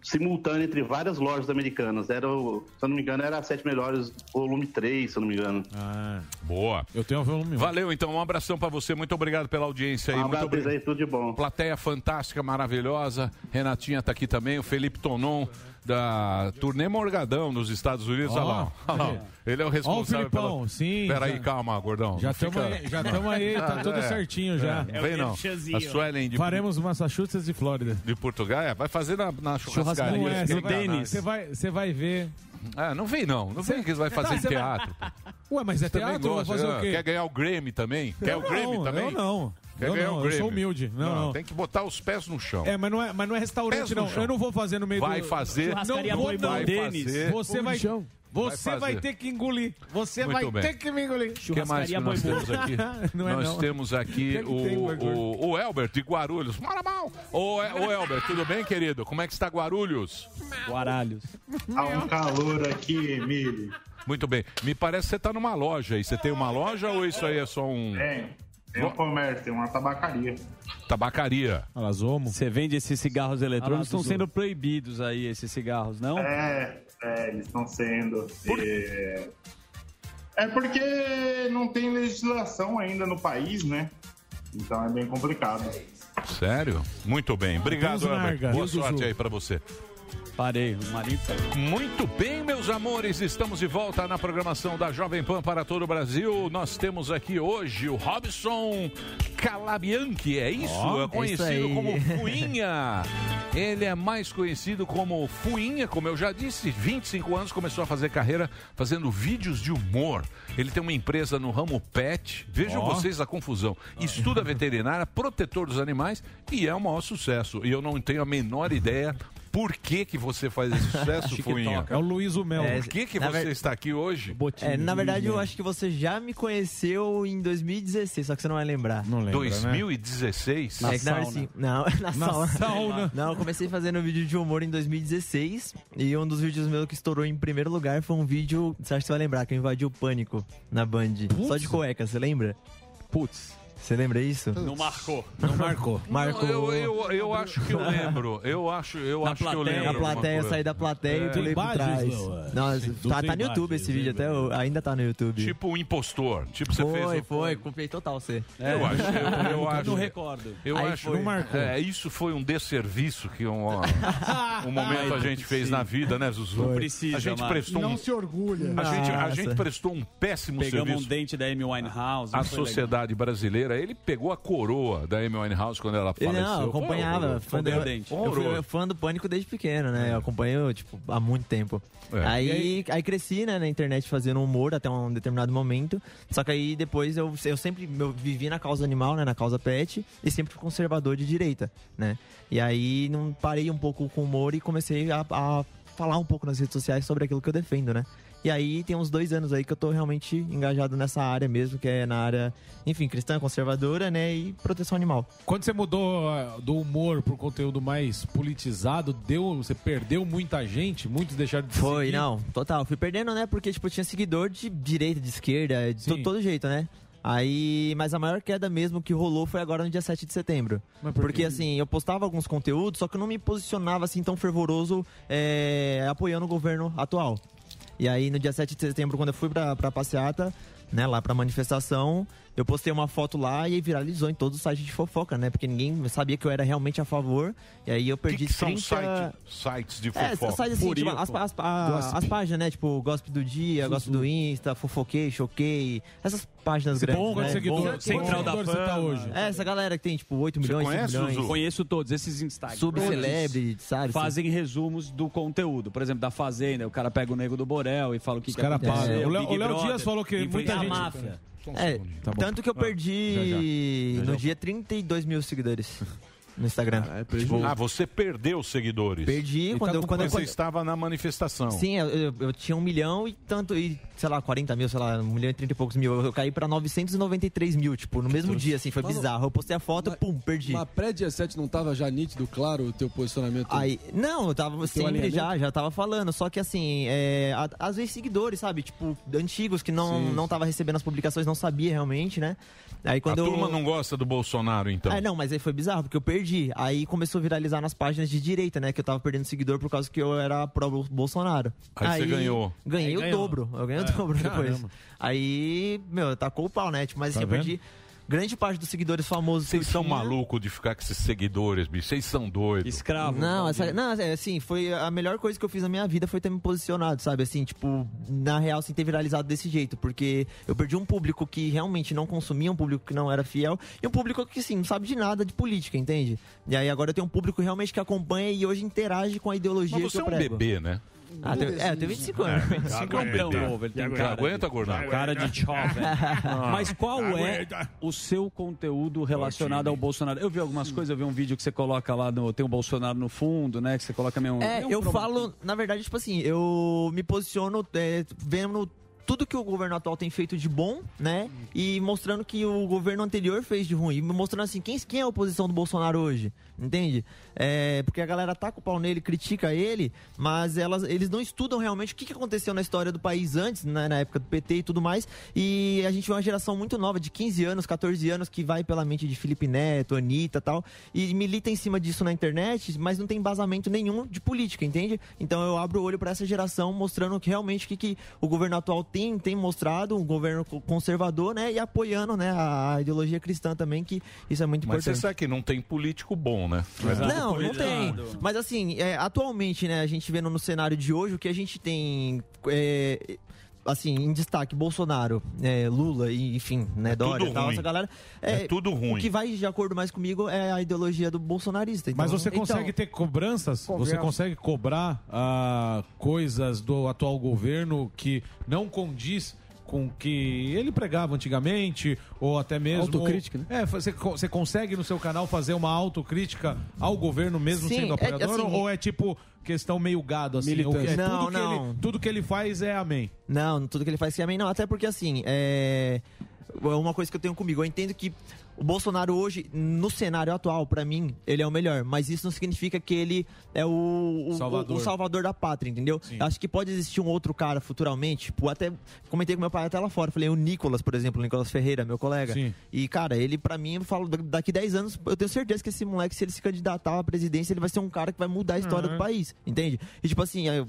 simultâneo entre várias lojas americanas. Era, o- se eu não me engano, era a Sete Melhores, volume 3, se eu não me engano. Ah, Boa. Eu tenho um volume. Valeu, então. Um abração pra você. Muito obrigado pela audiência aí. Um Muito abraço obrigado. aí, tudo de bom. Plateia fantástica, maravilhosa. Renatinha tá aqui também. O Felipe Tonon, da Turnê Morgadão, nos Estados Unidos. Olha lá. Olha lá. aí. Ele é o responsável Filipão, pela... sim, Peraí, já- calma, gordão. Já fica- estamos aí, já tamo aí, tá Ah, tudo é. certinho já. É, não vem não. A Suelen de, Faremos Massachusetts e Flórida. de Portugal, é, vai fazer na, na churrascaria. Não é, você vai, Denis. você vai, você vai ver. Ah, não vem não. Não vem que vai fazer Tá, em você vai- teatro. Ué, mas é Você também teatro, gosta, fazer o quê? Quer ganhar o Grammy também? Quer Eu o Grammy não, também? eu não. Quer Eu ganhar não, o eu sou humilde. Não, não. Tem que botar os pés no chão. É, mas não é, mas não é restaurante, Pés no não. chão. Eu não vou fazer no meio Vai do... fazer. Não vou, não. Boi Denis. Você vai, Vai você vai, fazer. ter que engolir. Você Muito vai bem. ter que me engolir. O que mais que nós temos aqui? não é nós não. temos aqui Tem o, o, o Elbert de Guarulhos. Mora mal! Ô, ô Elbert, tudo bem, querido? Como é que está Guarulhos? Guaralhos. Há um calor aqui, Emílio. Muito bem. Me parece que você está numa loja aí. Você tem uma loja ou isso aí é só um... Tem, tem um comércio, tem uma tabacaria. Tabacaria. Você vende esses cigarros eletrônicos, estão Alazomo. sendo proibidos aí, esses cigarros, não? É, é, eles estão sendo. É... é porque não tem legislação ainda no país, né? Então é bem complicado. Sério? Muito bem. Obrigado, Deus Elbert. larga. Boa Deus sorte aí pra você. Parei, o marido Muito bem, meus amores, estamos de volta na programação da Jovem Pan para todo o Brasil. Nós temos aqui hoje o Robson Calabianchi, é isso? Ó, é conhecido isso como Fuinha. Ele é mais conhecido como Fuinha, como eu já disse, 25 anos, começou a fazer carreira fazendo vídeos de humor. Ele tem uma empresa no ramo pet, vejam Ó. vocês a confusão. Estuda veterinária, protetor dos animais e é o maior sucesso. E eu não tenho a menor ideia por que, que você faz esse sucesso, Fuinha. É o Luiz Mel. Por que, que você ver- está aqui hoje? É, na verdade, eu acho que você já me conheceu em 2016, só que você não vai lembrar. Não 2016? É que na verdade, sim. Não, na, Na sauna. sauna. Não, eu comecei fazendo vídeo de humor em 2016 e um dos vídeos meus que estourou em primeiro lugar foi um vídeo, você acha que você vai lembrar, que eu invadi o pânico na Band. Só de cueca, você lembra? Putz. Você lembra isso? Não marcou. Não marcou. Marcou. Eu, eu, eu acho que eu lembro. Eu acho, eu Na acho que eu plateia, lembro. Na plateia, eu saí da plateia É. e pulei por trás. Não, tá, tá no YouTube imagens, esse vídeo, até o- ainda tá no YouTube. Tipo um impostor. Tipo, você foi, fez. o- foi, copiei total você. Eu acho, eu, eu acho. Não recordo. Eu Aí acho. foi. Não marcou. É, isso foi um desserviço que um, ó, um momento a gente fez na vida, né, Zuzu? Não precisa, A gente prestou Não um. se orgulha. A gente, a gente prestou um péssimo Pegamos serviço. um dente da Amy Winehouse. A foi sociedade brasileira, ele pegou a coroa da Amy Winehouse quando ela Eu faleceu. não, eu acompanhava. Fã do, eu, fui fã do Pânico desde pequeno, né? Eu acompanho, tipo, há muito tempo. É. Aí, aí cresci, né, na internet fazendo humor até um determinado momento. Só que aí depois eu, eu sempre eu vivi na causa animal, né, na causa pet, e sempre fui conservador de direita, né? E aí não parei um pouco com o humor e comecei a, a falar um pouco nas redes sociais sobre aquilo que eu defendo, né? E aí tem uns dois anos aí que eu tô realmente engajado nessa área mesmo, que é na área, enfim, cristã, conservadora, né, e proteção animal. Quando você mudou ah, do humor pro conteúdo mais politizado, deu, você perdeu muita gente? Muitos deixaram de Foi, seguir? não, total. Fui perdendo, né? Porque, tipo, tinha seguidor de direita, de esquerda, de to- todo jeito, né? Aí, mas a maior queda mesmo que rolou foi agora no dia 7 de setembro. Por Porque, assim, eu postava alguns conteúdos, só que eu não me posicionava assim tão fervoroso é, apoiando o governo atual. E aí, no dia 7 de setembro, quando eu fui pra, pra passeata, né, lá pra manifestação, eu postei uma foto lá e aí viralizou em todos os sites de fofoca, né? Porque ninguém sabia que eu era realmente a favor. E aí eu que, perdi que são 30... site- sites de É, fofoca? sai assim, tipo, as, as, a- Gossip. as páginas, né? Tipo, Gossip do Dia, Gossip do Insta, Fofoquei, Choquei. Essas páginas Esse grandes. bom, né? seguidor- Bom- Central da Fama. tá hoje. É, essa galera que tem, tipo, 8 Você milhões, 5 conhece, milhões. Zuzu? Conheço todos esses Instagram. Subcelebre, sabe? Fazem resumos do conteúdo. Por exemplo, da Fazenda, o cara pega o nego do Borel e fala o que Os que cara pagam. O Léo- Dias falou que muita influencia a gente- máfia. É, Tá bom. tanto que eu Ah, perdi já, já. no dia 32 mil seguidores no Instagram. Tipo, Ah, você perdeu seguidores. Perdi quando eu- quando eu- você quando- estava na manifestação. Sim, eu, eu- eu tinha um milhão e tanto, e, sei lá, 40 mil, sei lá, um milhão e 30 e poucos mil. Eu, eu caí pra 993 mil, tipo, no mesmo dia, assim, foi Mano, bizarro. Eu postei a foto, pum, perdi. Mas pré-dia 7 não tava já nítido, claro, o teu posicionamento? Aí, não, eu tava sempre já, já tava falando, só que assim, é, a- às vezes seguidores, sabe, tipo, antigos que não, Sim. não tava recebendo as publicações, não sabia realmente, né? Aí quando a eu... turma não gosta do Bolsonaro, então. Ah, não, mas aí foi bizarro, porque eu perdi. Aí começou a viralizar nas páginas de direita, né? Que eu tava perdendo seguidor por causa que eu era pró-Bolsonaro. Aí você ganhou. Ganhei Aí o ganhou. dobro. Eu ganhei É, o dobro depois. caramba. Aí, meu, tacou o pau, né? Tipo, mas Tá assim, eu vendo? perdi grande parte dos seguidores famosos Vocês são malucos de ficar com esses seguidores, bicho. Vocês são doidos. Escravo. Não, essa, não, é, assim, foi a melhor coisa que eu fiz na minha vida foi ter me posicionado, sabe? Assim, tipo, na real, assim, ter viralizado desse jeito, porque eu perdi um público que realmente não consumia, um público que não era fiel, e um público que, assim, não sabe de nada de política, entende? E aí agora eu tenho um público realmente que acompanha e hoje interage com a ideologia Mas você que é eu um prego. bebê, né? Ah, tem- é, eu tenho 25 anos. 25 é um bebê. novo, ele tem cara aguenta, de- gordão? Cara de jovem. Ah. Mas qual é o seu conteúdo relacionado ao Bolsonaro? Eu vi algumas coisas, eu vi um vídeo que você coloca lá, no, tem o Bolsonaro no fundo, né? Que você coloca meio... É, um eu falo, na verdade, tipo assim, eu me posiciono é, vendo tudo que o governo atual tem feito de bom, né? E mostrando que o governo anterior fez de ruim. Mostrando assim, quem, quem é a oposição do Bolsonaro hoje? Entende? É, porque a galera taca o pau nele, critica ele, mas elas, eles não estudam realmente o que, que aconteceu na história do país antes, né, na época do PT e tudo mais. E a gente vê uma geração muito nova, de 15 anos, 14 anos, que vai pela mente de Felipe Neto, Anitta e tal, e milita em cima disso na internet, mas não tem embasamento nenhum de política, entende? Então eu abro o olho para essa geração, mostrando que realmente o que, que o governo atual tem, tem mostrado, um governo co- conservador, né? E apoiando né, a, a ideologia cristã também, que isso é muito Mas você importante. sabe que não tem político bom, né? Não, não tem. Mas assim, é, atualmente, né, a gente vendo no cenário de hoje, o que a gente tem. é, assim, em destaque, Bolsonaro, é, Lula e, enfim, né, Dória e tal, ruim. essa galera. É tudo ruim. O que vai de acordo mais comigo é a ideologia do bolsonarista. Então, Mas você então, consegue ter cobranças? Você Conversa. consegue cobrar ah, coisas do atual governo que não condiz com o que ele pregava antigamente, ou até mesmo... Autocrítica, né? É, você, você consegue no seu canal fazer uma autocrítica ao governo mesmo Sim, sendo é- apoiador? assim, ou é tipo questão meio gado, assim? Que- é Não, tudo, que não. Ele, tudo que ele faz é amém. Não, tudo que ele faz que é amém, não. Até porque, assim, é... é uma coisa que eu tenho comigo. Eu entendo que o Bolsonaro hoje, no cenário atual, pra mim, ele é o melhor. Mas isso não significa que ele é o, o, Salvador. o- o salvador da pátria, entendeu? Acho que pode existir um outro cara futuramente. Tipo, até comentei com meu pai até lá fora. Falei, o Nicolas, por exemplo, o Nicolas Ferreira, meu colega. Sim. E, cara, ele, pra mim, eu falo, da- daqui 10 anos, eu tenho certeza que esse moleque, se ele se candidatar à presidência, ele vai ser um cara que vai mudar a história Uhum. do país, entende? E, tipo assim, eu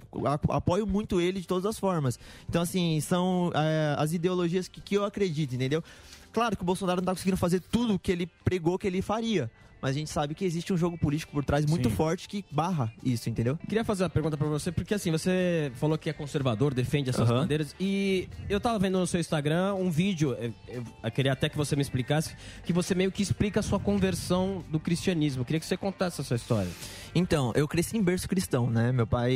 apoio muito ele de todas as formas. Então, assim, são é, as ideologias que, que eu acredito, entendeu? Claro que o Bolsonaro não tá conseguindo fazer tudo o que ele pregou que ele faria. Mas a gente sabe que existe um jogo político por trás muito Sim. forte que barra isso, entendeu? Queria fazer uma pergunta pra você, porque assim, você falou que é conservador, defende essas Aham. bandeiras, e eu tava vendo no seu Instagram um vídeo, eu, eu- queria até que você me explicasse, que você meio que explica a sua conversão do cristianismo. Eu queria que você contasse a sua história. Então, eu cresci em berço cristão, né? Meu pai,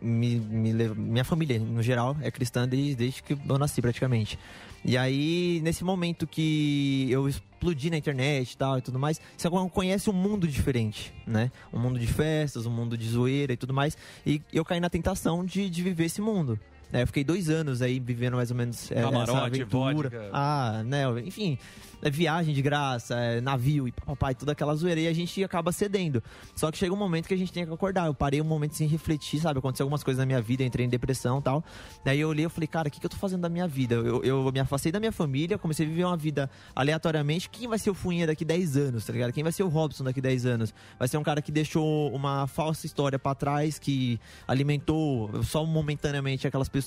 me, me minha família, no geral, é cristã desde, desde que eu nasci, praticamente. E aí, nesse momento que eu explodi na internet e tal e tudo mais, você conhece um mundo diferente, né? Um mundo de festas, um mundo de zoeira e tudo mais. E eu caí na tentação de, de viver esse mundo. Né? eu fiquei dois anos aí vivendo mais ou menos é, Camarote, essa aventura. vodka. Ah, né? Enfim, é viagem de graça, é navio e papai, toda aquela zoeira. E a gente acaba cedendo. Só que chega um momento que a gente tem que acordar. Eu parei um momento sem refletir, sabe? Aconteceu algumas coisas na minha vida, entrei em depressão e tal. Daí eu olhei e falei, cara, o que, que eu tô fazendo da minha vida? Eu, eu me afastei da minha família, comecei a viver uma vida aleatoriamente. Quem vai ser o Funha daqui 10 anos, tá ligado? Quem vai ser o Robson daqui 10 anos? Vai ser um cara que deixou uma falsa história pra trás, que alimentou só momentaneamente aquelas pessoas?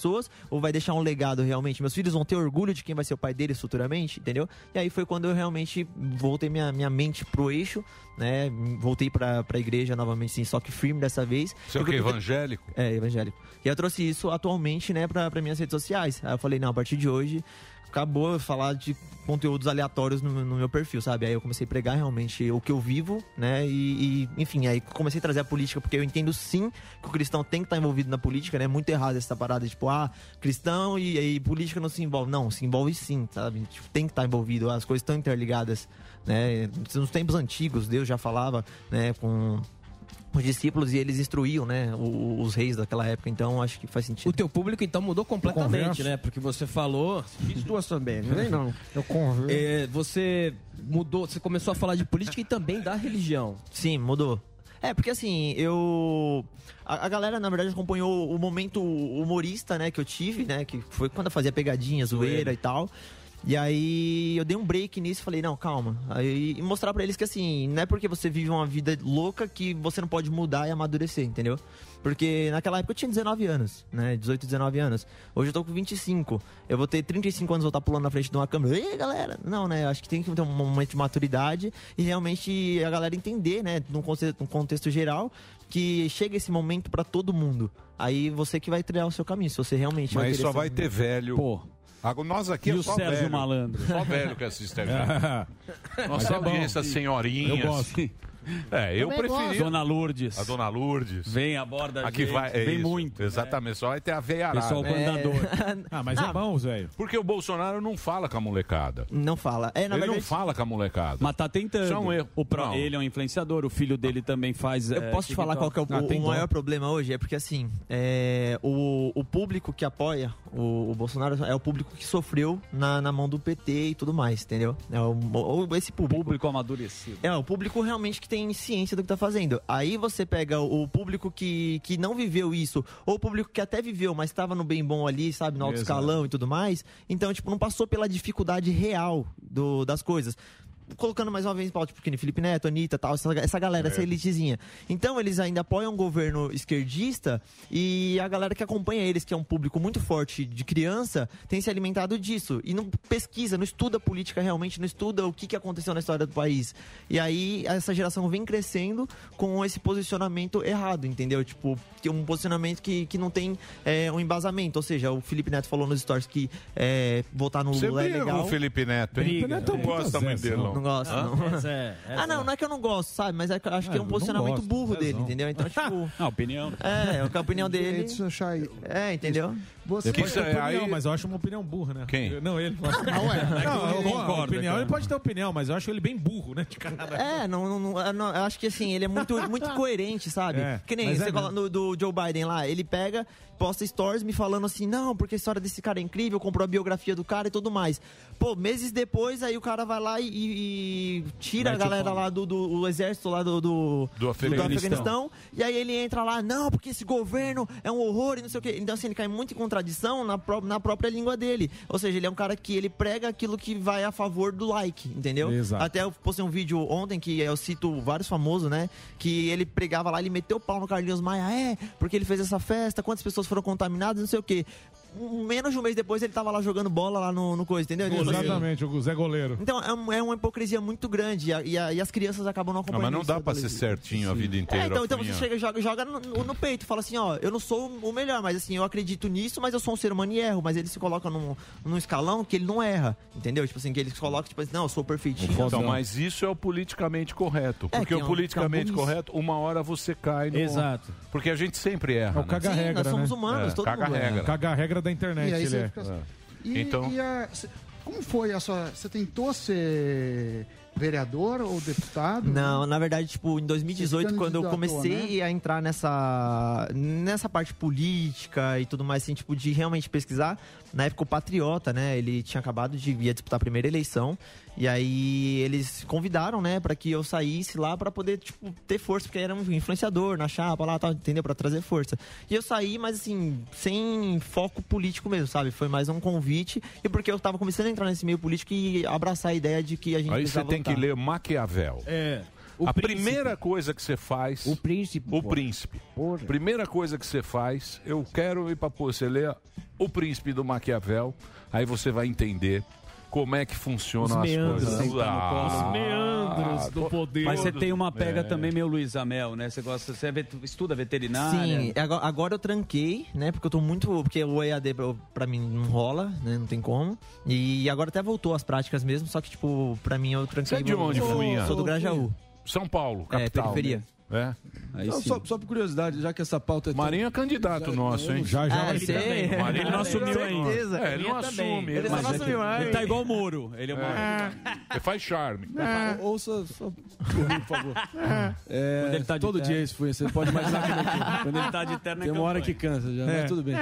Ou vai deixar um legado realmente? Meus filhos vão ter orgulho de quem vai ser o pai deles futuramente, entendeu? E aí foi quando eu realmente voltei minha, minha mente pro eixo, né? Voltei pra, pra igreja novamente, sim, só que firme dessa vez. Você é o quê? Evangélico? é, evangélico. E eu trouxe isso atualmente, né, pra, pra minhas redes sociais. Aí eu falei, não, a partir de hoje, acabou falar de conteúdos aleatórios no, no meu perfil, sabe? Aí eu comecei a pregar realmente o que eu vivo, né? E, e, enfim, aí comecei a trazer a política, porque eu entendo sim que o cristão tem que estar envolvido na política, né? Muito errado essa parada, tipo, ah, cristão e, e política não se envolve. Não, se envolve sim, sabe? Tipo, tem que estar envolvido, as coisas estão interligadas, né? Nos tempos antigos, Deus já falava, né, com os discípulos e eles instruíam, né, o- os reis daquela época. Então acho que faz sentido. O teu público então mudou completamente, né? Porque você falou. Fiz duas também, não é não. Eu converso. É, você mudou, você começou a falar de política e também da religião. Sim, mudou. É, porque assim, eu. A, a galera, na verdade, acompanhou o momento humorista, né, que eu tive, né? Que foi quando eu fazia pegadinha, zoeira e tal. E aí eu dei um break nisso e falei, não, calma. Aí e mostrar pra eles que assim, não é porque você vive uma vida louca que você não pode mudar e amadurecer, entendeu? Porque naquela época eu tinha 19 anos, né? 18, 19 anos. Hoje eu tô com 25. Eu vou ter 35 anos, vou estar pulando na frente de uma câmera. Ei, galera! Não, né? Acho que tem que ter um momento de maturidade e realmente a galera entender, né? Num contexto, num contexto geral, que chega esse momento pra todo mundo. Aí você que vai trilhar o seu caminho, se você realmente Mas vai só vai ter velho. Pô. Nós aqui E é o só Sérgio velho. Malandro? Só velho que assiste a gente. Mas Nossa é bom. audiência senhorinha. Eu gosto. É, eu preferi. Dona Lourdes. A Dona Lourdes. Vem a borda Aqui gente, vai, é vem isso, muito. Exatamente, só vai ter a veiarada. Pessoal com É. andador. Ah, mas é bom, Zé. Porque o Bolsonaro não fala com a molecada. Não fala. É, na Ele verdade, não fala com a molecada. Mas tá tentando. Isso é um erro. O pro- Não. Ele é um influenciador, o filho dele também faz. Eu é, posso te falar qual que é o, TikTok. o maior problema hoje? É porque, assim, é, o, o público que apoia o, o Bolsonaro é o público que sofreu na, na mão do PT e tudo mais, entendeu? É o, o- esse público. Público amadurecido. É, o público realmente que tem ciência do que tá fazendo. Aí você pega o público que, que não viveu isso, ou o público que até viveu, mas estava no bem bom ali, sabe, no alto escalão e tudo mais. Então, tipo, não passou pela dificuldade real do, das coisas. Colocando mais uma vez em pauta, tipo, que nem Felipe Neto, Anitta tal, essa, essa galera, É. essa elitezinha. Então, eles ainda apoiam um governo esquerdista e a galera que acompanha eles, que é um público muito forte de criança, tem se alimentado disso. E não pesquisa, não estuda política realmente, não estuda o que, que aconteceu na história do país. E aí, essa geração vem crescendo com esse posicionamento errado, entendeu? Tipo, um posicionamento que, que não tem é, um embasamento. Ou seja, o Felipe Neto falou nos stories que é, votar no Você Lula é legal. com o Felipe Neto, hein? Briga. Neto não gosta muito dele, não. Não gosto, Hã? não. Essa é- essa ah, não, não é que eu não gosto, sabe? Mas é que eu acho que é um não posicionamento gosto, burro dele, entendeu? Então, tipo. A opinião. É, é a opinião dele. É, entendeu? Você Pode ter é opinião, mas eu acho uma opinião burra, né? Quem? Não, ele. Não, ué. Não, eu concordo. ele pode ter opinião, mas eu acho ele bem burro, né? De cara. É, não, não, não- eu não- acho que assim, ele é muito, muito coerente, sabe? É, que nem você é coloca no do Joe Biden lá, ele pega, posta stories me falando assim, não, porque a história desse cara é incrível, comprou a biografia do cara e tudo mais. Pô, meses depois, aí o cara vai lá e, tira Mete a galera lá do, do- exército lá do, do, Do Afeganistão. Afeganistão, e aí ele entra lá, não, porque esse governo é um horror e não sei o quê. Então, assim, ele cai muito em contradição na, pró- na própria língua dele. Ou seja, ele é um cara que ele prega aquilo que vai a favor do like, entendeu? Exato. Até eu postei um vídeo ontem que eu cito vários famosos, né? Que ele pregava lá, ele meteu o pau no Carlinhos Maia, é, porque ele fez essa festa, quantas pessoas foram contaminadas, não sei o quê. Um- Menos de um mês depois ele tava lá jogando bola lá no, no coisa, entendeu? Falou assim- Exatamente, o Zé Goleiro. Então é, um- é uma hipocrisia muito grande e, a- e a- e as crianças acabam não Não, acompanhando mas não dá pra ser certinho a vida inteira. É, então, então você chega e joga, joga no, no- peito, fala assim, ó, eu não sou o melhor, mas assim, eu acredito nisso, mas eu sou um ser humano e erro, mas ele se coloca num, num escalão que ele não erra, entendeu? Tipo assim, que ele se coloca, tipo assim, não, eu sou perfeitinho. Então, mas isso é o politicamente correto. É, Porque que é o politicamente correto, uma hora você cai no. Exato. Porque a gente sempre erra. É o caga-regra, né? é, caga-regra. Caga-regra da internet, E aí ele você é. fica- E, Então- e a- como foi a sua. Você tentou ser vereador ou deputado? Não, na verdade, tipo, em 2018, Você se quando eu comecei né? a entrar nessa nessa parte política e tudo mais, assim, tipo, de realmente pesquisar, na época o Patriota, né, ele tinha acabado de vir a disputar a primeira eleição, e aí eles convidaram, né, para que eu saísse lá para poder, tipo, ter força, porque era um influenciador na chapa lá, tal, entendeu? Para trazer força. E eu saí, mas assim, sem foco político mesmo, sabe? Foi mais um convite, e porque eu tava começando a entrar nesse meio político e abraçar a ideia de que a gente Aí você tem que ler Maquiavel. É. a primeira coisa que você faz. O príncipe. O príncipe. Primeira coisa que você faz, eu quero ir para você ler O Príncipe do Maquiavel. Aí você vai entender como é que funcionam as coisas. Ah, Os meandros do poder. Mas você tem uma pega É. também meio Luiz Amel, né? Você gosta, você é estuda veterinária. Sim, agora, agora eu tranquei, né? Porque eu tô muito. Porque o EAD pra, pra mim não rola, né? Não tem como. E agora até voltou as práticas mesmo, só que, tipo, pra mim eu tranquei. Você é de onde, Fuinha? Sou do Grajaú. São Paulo, É, capital. periferia. É. Não, só, só por curiosidade, já que essa pauta é. Marinho é candidato nosso, hein? Já, já. Ah, vai ele ser. também. O Marinho não assumiu ainda. É, ele não Ele também. assume. Ele mas não é assumiu, Ele tá igual o Moro. Ele é uma... Ele faz charme. Ah. Ouça só por mim, por favor. É, Quando ele tá de todo terno. dia isso foi, você pode imaginar como é que Quando ele tá de terno é Tem uma hora que cansa já, É. mas tudo bem.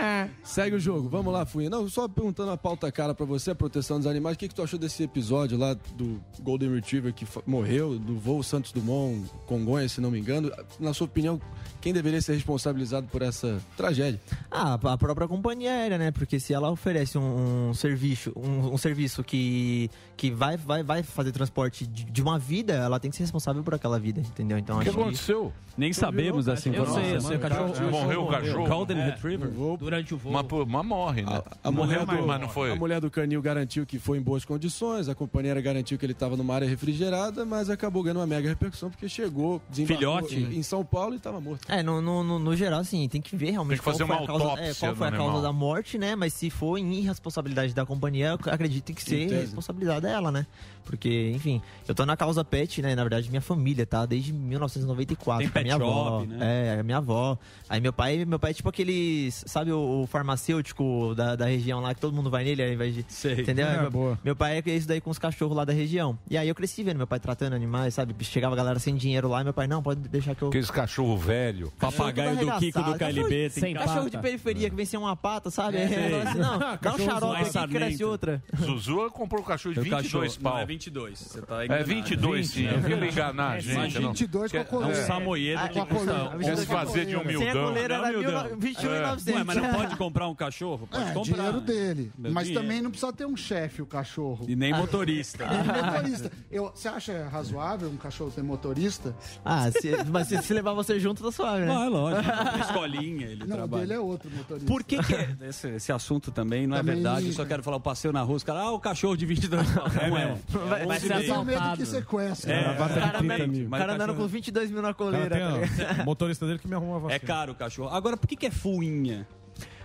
Segue o jogo, vamos lá, Fuinha. Não, só perguntando a pauta cara pra você, a proteção dos animais. O que, que tu achou desse episódio lá do Golden Retriever que morreu, do voo Santos Dumont, Congonhas, se não me engano? Na sua opinião, quem deveria ser responsabilizado por essa tragédia? Ah, a própria companhia aérea, né? Porque se ela oferece um, um serviço, um, um serviço que, que vai, vai, vai fazer transporte de, de uma vida, ela tem que ser responsável por aquela vida, entendeu? Então O que acho que- aconteceu? Nem sabemos essa Eu informação. sei, eu sei, o cachorro Morreu o cachorro? Golden É. Retriever. Durante o voo. Mas, mas morre, né? A mulher, Morreu, do, mas não foi. a mulher do canil garantiu que foi em boas condições, a companheira garantiu que ele estava numa área refrigerada, mas acabou ganhando uma mega repercussão porque chegou, Filhote. em São Paulo e estava morto. É, no, no, no, no geral, assim, tem que ver realmente Tem que fazer qual foi uma a causa, é, qual foi a causa da morte, né? Mas se for em irresponsabilidade da companhia, eu acredito que tem que ser responsabilidade dela, né? Porque, enfim, eu tô na causa pet, né? Na verdade, minha família, tá? Desde 1994. Tem pet minha avó. shop, né? É, a minha avó. Aí meu pai, meu pai é tipo aqueles, sabe o, o farmacêutico da, da região lá, que todo mundo vai nele ao invés de... Sei. Entendeu? É, meu, boa. meu pai é isso daí com os cachorros lá da região. E aí eu cresci vendo meu pai tratando animais, sabe? Chegava a galera sem dinheiro lá e meu pai, não, pode deixar que eu... Aqueles cachorro velho. Papagaio do Kiko do Cachorro- KLB. Sem Tem Cachorro de periferia que vem sem uma pata, sabe? É, É, assim, não, dá um xarope aqui que cresce outra. Zuzu comprou um cachorro de O 22 cachorro, pau. Não, é 22. Você tá É enganado. 22, sim. Eu quero enganar a gente. Mas não. 22 com a Quer- É um coleira. samoyedo que a custa... coleira. Quer se fazer de Sem a humildão. coleira Não, era humildão. 21.900. Ué, mas não pode comprar um cachorro? Pode É, comprar. dinheiro dele. Meu Mas dinheiro. também não precisa ter um chefe, o cachorro. E nem motorista. É motorista. Eu, você acha razoável um cachorro ter motorista? Ah, se, mas se, se levar você junto, tá suave, né? Ah, é lógico. Escolinha ele Não, o trabalha. dele é outro motorista. Por que, que é? esse, esse assunto também não Também- é verdade? Eu só quero falar, eu passei na rua, os caras, ah, o cachorro de 22 Não, não é. Vai- vai ser assaltado. que sequestre. É, Gravata de cara 30 andando- mil. O cara andando com 22 mil na Cara, coleira. tem, tá motorista dele que me arruma a vacina. É caro o cachorro. Agora, por que, que é fuinha?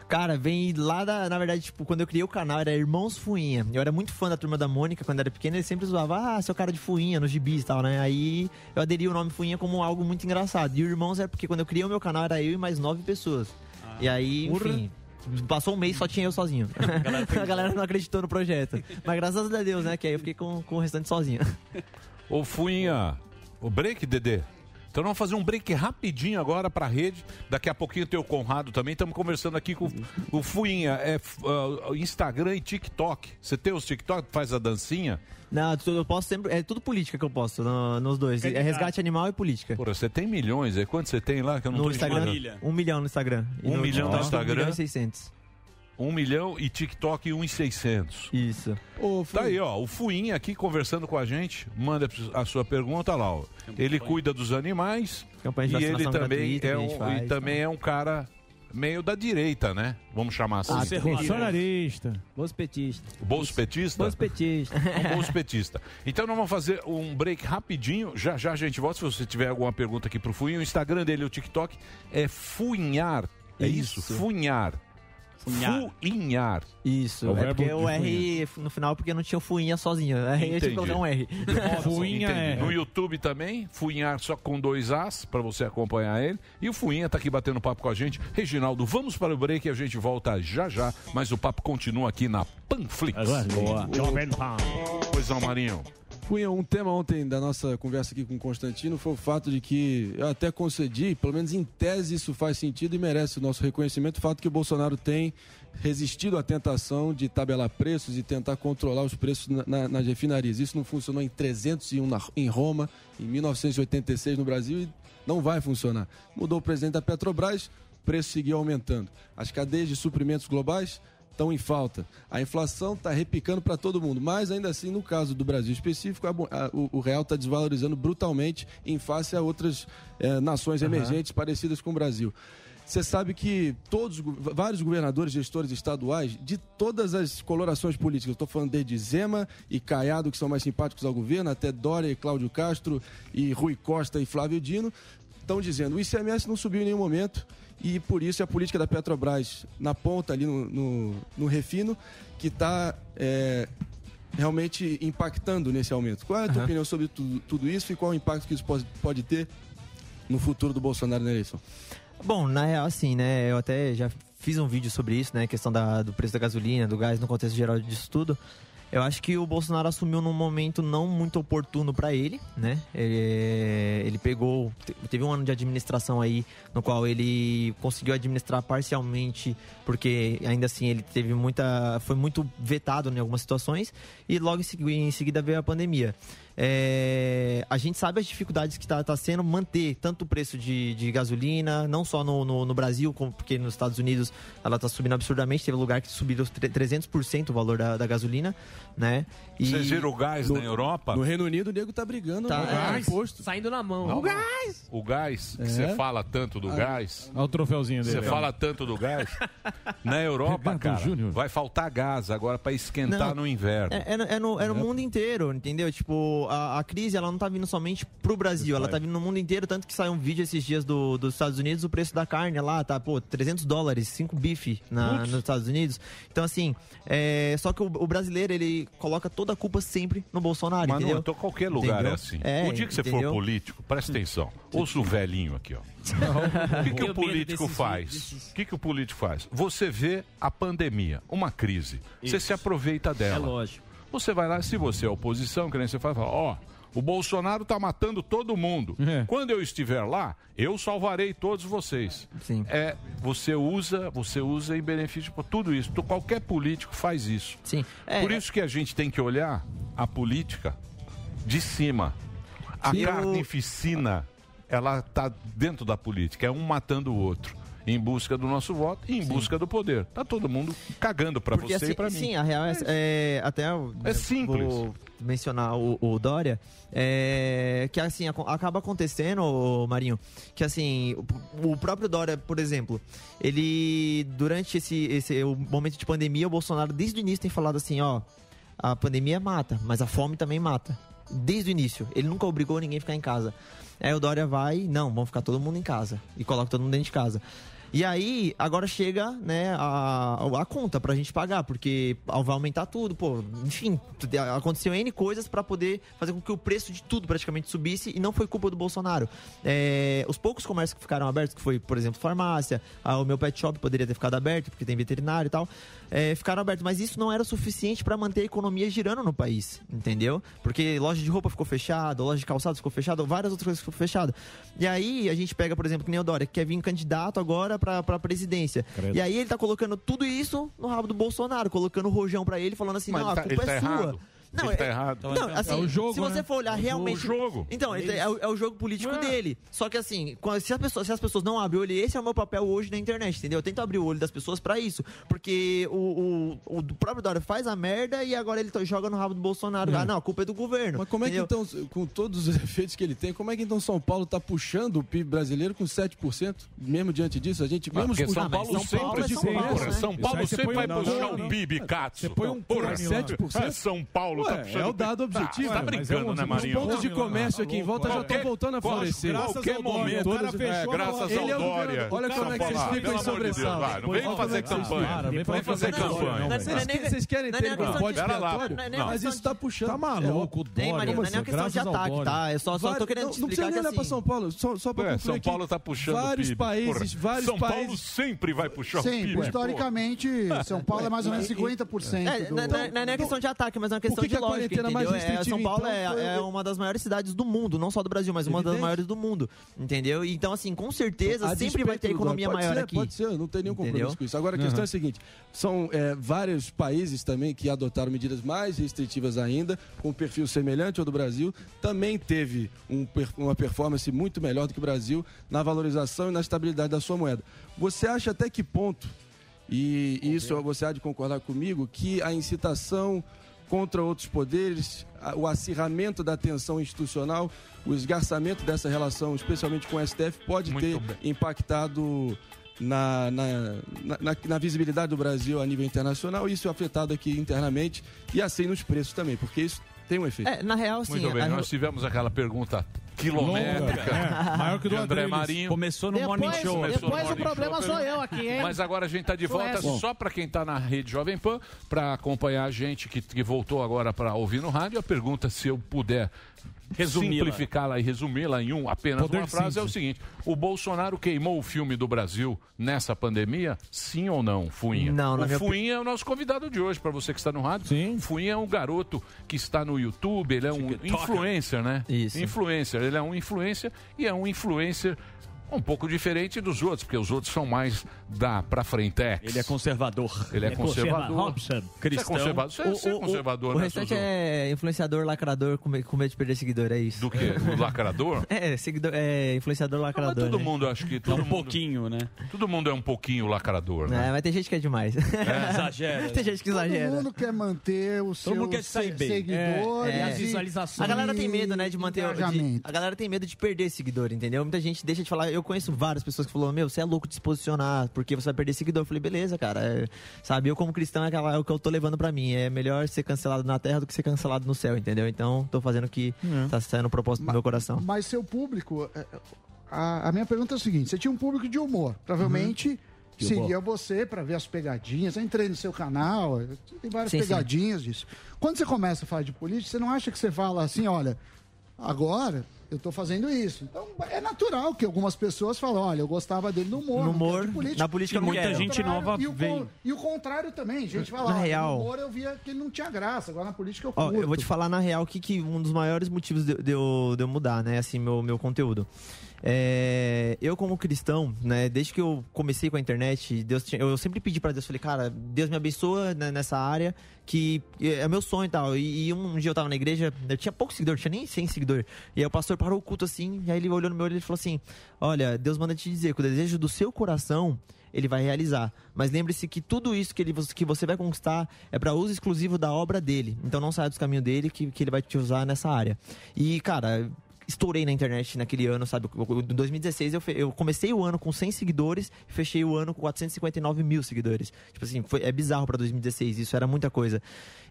Cara, vem lá da. Na verdade, tipo, quando eu criei o canal, era Irmãos Fuinha. Eu era muito fã da turma da Mônica, quando era pequena, ele sempre zoava, ah, seu cara de fuinha nos gibis e tal, né? Aí eu aderi o nome Fuinha como algo muito engraçado. E o Irmãos é porque quando eu criei o meu canal, era eu e mais nove pessoas. e aí, enfim. Passou um mês, só tinha eu sozinho. A galera, não acreditou no projeto. Mas graças a Deus, né? Que aí eu fiquei com, com o restante sozinho. Ô, Fuinha, o break, Dedê? Então vamos fazer um break rapidinho agora pra rede. Daqui a pouquinho tem o Conrado também. Estamos conversando aqui com o Fuinha. É uh, Instagram e TikTok. Você tem os TikTok? Faz a dancinha? Não, eu posso sempre. É tudo política que eu posto no- nos dois. É resgate animal e política. Porra, você tem milhões. É quanto você tem lá? Que eu não No tô Instagram, um milhão no Instagram. E Um no milhão no TikTok, Instagram. Um milhão e seiscentos. Um milhão e TikTok 1,600. Isso. tá aí, ó. O Fuinha aqui conversando com a gente. Manda a sua pergunta lá, ó. Ele cuida dos animais. E ele também é um, faz, e também é um cara meio da direita, né? Vamos chamar assim. Ah, Bolsonarista. Bolspetista. Bolspetista? Bolspetista. Um bolspetista. Então nós vamos fazer um break rapidinho. Já já a gente volta. Se você tiver alguma pergunta aqui pro Fuinha, o Instagram dele, o TikTok, é Fuinhar. É isso? Isso. Fuinhar. Funhar. Fuinhar. Isso, É o é porque de o R no final porque não tinha o fuinha sozinho. Aí eu tive que colocar um R. Entendi. No YouTube também, Fuinhar só com dois As, pra você acompanhar ele. E o Fuinha tá aqui batendo papo com a gente. Reginaldo, vamos para o break e a gente volta já já. Mas o papo continua aqui na Panflix. Boa. Jovem Pan. Pois não, Marinho. Cunha, um tema ontem da nossa conversa aqui com o Constantino foi o fato de que eu até concedi, pelo menos em tese isso faz sentido e merece o nosso reconhecimento, o fato que o Bolsonaro tem resistido à tentação de tabelar preços e tentar controlar os preços na- na- nas refinarias. Isso não funcionou em 301 na- em Roma, em 1986 no Brasil e não vai funcionar. Mudou o presidente da Petrobras, o preço seguiu aumentando. As cadeias de suprimentos globais estão em falta. A inflação está repicando para todo mundo, mas ainda assim, no caso do Brasil específico, a a- o, o real está desvalorizando brutalmente em face a outras eh, nações emergentes parecidas com o Brasil. Você sabe que todos, vários governadores, gestores estaduais, de todas as colorações políticas, estou falando desde Zema e Caiado, que são mais simpáticos ao governo, até Dória e Cláudio Castro e Rui Costa e Flávio Dino, estão dizendo o ICMS não subiu em nenhum momento e por isso é a política da Petrobras na ponta ali no, no, no refino que está realmente impactando nesse aumento. Qual é a tua Aham. opinião sobre tudo, tudo isso e qual o impacto que isso pode, pode ter no futuro do Bolsonaro na eleição? Bom, na real, assim, né? Eu até já fiz um vídeo sobre isso, né? Questão da, do preço da gasolina, do gás, no contexto geral disso tudo. Eu acho que o Bolsonaro assumiu num momento não muito oportuno para ele, né? Ele, ele pegou, te- teve um ano de administração aí no qual ele conseguiu administrar parcialmente, porque ainda assim ele teve muita, foi muito vetado em algumas situações e logo em seguida veio a pandemia. É, a gente sabe as dificuldades que está tá sendo manter tanto o preço de, de gasolina, não só no, no, no Brasil, como porque nos Estados Unidos ela está subindo absurdamente. Teve lugar que subiu os tre- 300% o valor da, da gasolina, né? E- Vocês viram o gás na Europa? No Reino Unido, o nego tá brigando Tá, no é. gás. imposto. Saindo na mão. Não, O gás, que É. você fala tanto do gás. Olha o troféuzinho dele. Você fala tanto do gás. Na Europa, cara, Júnior. vai faltar gás agora pra esquentar Não, no inverno. É, é no- é no, é no mundo inteiro, entendeu? Tipo, a, a crise ela não tá vindo somente pro Brasil, ela tá vindo no mundo inteiro, tanto que saiu um vídeo esses dias do, dos Estados Unidos, o preço da carne lá tá, pô, 300 dólares, 5 bife na, nos Estados Unidos. Então, assim, é, só que o, o brasileiro, ele coloca toda a culpa sempre no Bolsonaro, Mas entendeu? em to- qualquer lugar Entendeu? é assim. É, o dia que você entendeu? for político, presta atenção. Ouça o velhinho aqui, ó. O que, que o político faz? desses- O que, que o político faz? Você vê a pandemia, uma crise. Você Isso. se aproveita dela. É lógico. Você vai lá, se você é oposição, que nem você fala, ó, o Bolsonaro tá matando todo mundo. Quando eu estiver lá, eu salvarei todos vocês. Sim. É, você usa, você usa em benefício por tudo isso. Qualquer político faz isso. Sim. É, Por isso que a gente tem que olhar a política de cima. A Sim, eu- carnificina, ela tá dentro da política, é um matando o outro. Em busca do nosso voto e em busca do poder. Tá todo mundo cagando pra Porque, você assim, e pra mim. Sim, a real é, é- até eu, É simples. Vou mencionar o, o Dória, é, que assim acaba acontecendo, Marinho, que assim o, o próprio Dória, por exemplo, ele durante esse, esse o momento de pandemia, o Bolsonaro desde o início tem falado assim, ó, a pandemia mata, mas a fome também mata. Desde o início, ele nunca obrigou ninguém a ficar em casa. Aí o Dória vai, não, vamos ficar todo mundo em casa e coloca todo mundo dentro de casa. E aí, agora chega, né, a, a conta pra gente pagar, porque vai aumentar tudo, pô, enfim, aconteceu N coisas pra poder fazer com que o preço de tudo praticamente subisse e não foi culpa do Bolsonaro. É, os poucos comércios que ficaram abertos, que foi, por exemplo, farmácia, ah, o meu pet shop poderia ter ficado aberto, porque tem veterinário e tal, é, ficaram abertos, mas isso não era suficiente pra manter a economia girando no país, entendeu? Porque loja de roupa ficou fechada, loja de calçados ficou fechada, várias outras coisas ficou fechadas. E aí a gente pega, por exemplo, que nem o Dória, que quer vir candidato agora pra, pra presidência. Credo. E aí ele tá colocando tudo isso no rabo do Bolsonaro, colocando o rojão pra ele, falando assim, Mas não, ele a tá- culpa é tá sua. errado. Não, Ele tá é, errado. Não, assim, É o jogo, se você né? for olhar É o realmente. jogo. Então, É é, o- é o jogo político É. dele. Só que assim, quando- se, as pessoas, se as pessoas não abrem o olho, esse é o meu papel hoje na internet, entendeu? Eu tento abrir o olho das pessoas pra isso. Porque o, o, o próprio Dória faz a merda e agora ele to- joga no rabo do Bolsonaro. Hum. Ah, não, a culpa é do governo. Mas como é que entendeu? então, com todos os efeitos que ele tem, como é que então São Paulo está puxando o PIB brasileiro com 7%? Mesmo diante disso, a gente Ah, mesmo porque com- São Paulo sempre de sim, começo, porra. né? São Isso Paulo sempre vai puxar o. PIB, Katsu. Você põe um lá. 7%? É, São Paulo tá Ué, puxando é o dado objetivo. Ah, tá Mas é brincando, um- né, os Marinho? pontos de comércio aqui em volta já estão voltando a florescer. Qualquer momento. O cara fechou É, a graças ao é Dória. Olha como é que São vocês ficam em vai, Não vem fazer é campanha. Não vem fazer campanha. é nem- Vocês querem é nem ter questão bode expiatório? é nem Mas isso está puxando. Tá maluco, É, Marinho, não é nem uma questão de ataque, tá? Eu só, só tô querendo não, não precisa nem olhar pra assim... São Paulo, só, só pra É, concluir São Paulo tá puxando o vários PIB. países, vários São países... Paulo sempre vai puxar o Sempre, PIB. historicamente, São Paulo é mais ou menos 50%. É, do- não, é- não é questão de ataque, mas é uma questão que a lógica, quarentena mais entendeu? É, restritiva, São Paulo é, então, foi- é uma das maiores cidades do mundo, não só do Brasil, mas uma das Evidente. maiores do mundo, entendeu? Então, assim, com certeza, A sempre vai ter economia maior ser, aqui. Pode ser, não tem nenhum compromisso Entendeu? com isso. Agora a questão é a seguinte: são é, vários países também que adotaram medidas mais restritivas ainda, com um perfil semelhante ao do Brasil. Também teve um uma performance muito melhor do que o Brasil na valorização e na estabilidade da sua moeda. Você acha até que ponto, e isso você há de concordar comigo, que a incitação contra outros poderes, o acirramento da tensão institucional, o esgarçamento dessa relação, especialmente com o STF, pode ter impactado na, na, na- na- na visibilidade do Brasil a nível internacional, isso é afetado aqui internamente e assim nos preços também, porque isso tem um efeito. É, na real, sim. Muito bem, a- nós tivemos aquela pergunta quilométrica. Longa, é, maior que o do André Adriles. Marinho. Começou no Depois- Morning Show. Depois o problema Show. sou eu aqui, hein? Mas agora a gente está de volta Conhece. só para quem está na rede Jovem Pan, para acompanhar a gente que, que voltou agora para ouvir no rádio. A pergunta, se eu puder Resumi-la. simplificá-la e resumi-la em um, apenas Poder uma frase, é o seguinte: o Bolsonaro queimou o filme do Brasil nessa pandemia? Sim ou não, Fuinha? Não, na o minha Fuinha é o nosso convidado de hoje, para você que está no rádio. Sim. O Fuinha é um garoto que está no YouTube, ele é um influencer, né? Isso. Influencer, ele é um influencer e é um influencer um pouco diferente dos outros, porque os outros são mais da pra frentex. Ele é conservador. Ele é conservador. Robson. Você é Cristão. conservador, você, você é conservador, o né, restante Suzu? é influenciador, lacrador, com, com medo de perder seguidor, é isso. Do que? O lacrador? É, seguidor, é influenciador Mas lacrador. todo né? mundo, acho que É todo um mundo, pouquinho, né? todo mundo é um pouquinho lacrador, né? É, mas tem gente que é demais. Exagera. tem gente que Todo exagera. mundo quer manter o seu mundo quer sair bem. seguidores. É, é. As visualizações. A galera tem medo, né, de manter o. de- a galera tem medo de perder seguidor, entendeu? Muita gente deixa de falar. Eu conheço várias pessoas que falaram, meu, você é louco de se posicionar, porque você vai perder seguidor. Eu falei, beleza, cara. é, sabe, eu como cristão é, aquela, é o que eu tô levando pra mim. É melhor ser cancelado na terra do que ser cancelado no céu, entendeu? Então, tô fazendo o que tá sendo o propósito do meu coração. Mas seu público. é, A, a minha pergunta é o seguinte: você tinha um público de humor. Provavelmente De seguia você pra ver as pegadinhas. Eu entrei no seu canal, tem várias Sim, sim. pegadinhas disso. Quando você começa a falar de política, você não acha que você fala assim, olha, agora eu tô fazendo isso. Então é natural que algumas pessoas falam, olha, eu gostava dele no humor. No humor, de política. na política muita gente nova e o, vem. E o contrário também. Gente fala, Na ó, real- no humor eu via que ele não tinha graça, agora na política eu Ó, curto. eu vou te falar na real que, que um dos maiores motivos de, de eu, de eu mudar, né, assim, meu, meu conteúdo. É, eu como cristão, né, desde que eu comecei com a internet, Deus tinha- eu sempre pedi pra Deus, falei, cara, Deus me abençoa né, nessa área, que é meu sonho e tal. E, e um dia eu tava na igreja, eu tinha pouco seguidor, tinha nem 100 seguidor. E aí o pastor parou o culto assim, e aí ele olhou no meu olho e falou assim: Olha, Deus manda te dizer que o desejo do seu coração ele vai realizar. Mas lembre-se que tudo isso que, ele, que você vai conquistar é para uso exclusivo da obra dele. Então não saia dos caminhos dele que, que ele vai te usar nessa área. E, cara, estourei na internet naquele ano, sabe? Em 2016 eu, eu comecei o ano com 100 seguidores e fechei o ano com 459 mil seguidores. Tipo assim, foi, é bizarro pra 2016, isso era muita coisa.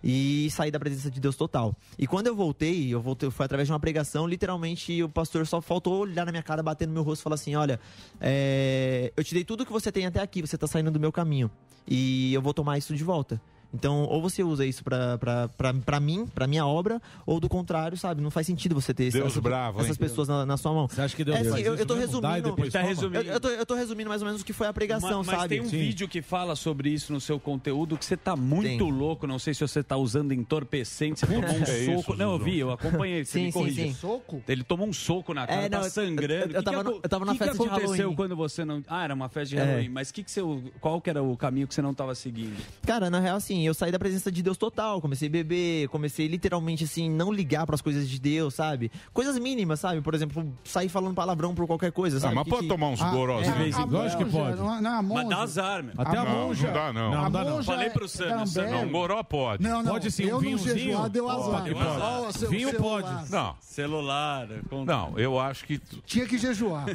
E saí da presença de Deus total. E quando eu voltei, eu voltei, foi através de uma pregação, literalmente o pastor só faltou olhar na minha cara, bater no meu rosto e falar assim: olha, é, eu te dei tudo que você tem até aqui, você tá saindo do meu caminho. E eu vou tomar isso de volta. Então, ou você usa isso pra mim, pra minha obra, ou do contrário, sabe? Não faz sentido você ter Deus essas, bravo, hein? essas pessoas na, na sua mão. Você acha que Deus é, assim, eu, isso eu tô resumindo. Tá resumindo. Eu, eu tô, eu tô resumindo mais ou menos o que foi a pregação, mas, mas sabe? tem um vídeo que fala sobre isso no seu conteúdo que você tá muito louco. Não sei se você tá usando entorpecente, você tomou um É isso, soco. não, eu vi, eu acompanhei. Você Sim, me sim, corrige. sim. Soco? Ele tomou um soco na cara, É, não, tá sangrando. eu- eu Que que tava no- acon- eu tava na que festa que de aconteceu Halloween. quando você não... Ah, era uma festa de É. Halloween. Mas que que você... qual que era o caminho que você não tava seguindo? Cara, na real, assim, eu saí da presença de Deus total. Comecei a beber, comecei literalmente, assim, não ligar pras coisas de Deus, sabe? Coisas mínimas, sabe? Por exemplo, sair falando palavrão por qualquer coisa, sabe? mas Que- pode que- tomar uns gorós é, de vez em a quando. monja, Lógico que pode. Não, não é a monja. Mas dá azar, meu. Até a Não, monja. não dá, não. Não, dá, não. Falei pro Sam, Não, goró pode. Não, não. Pode sim, eu um vinhozinho? jejuar deu azar. Pode, pode. Vinho celular. pode. Não, Celular. com- não, eu acho que. Tinha que jejuar.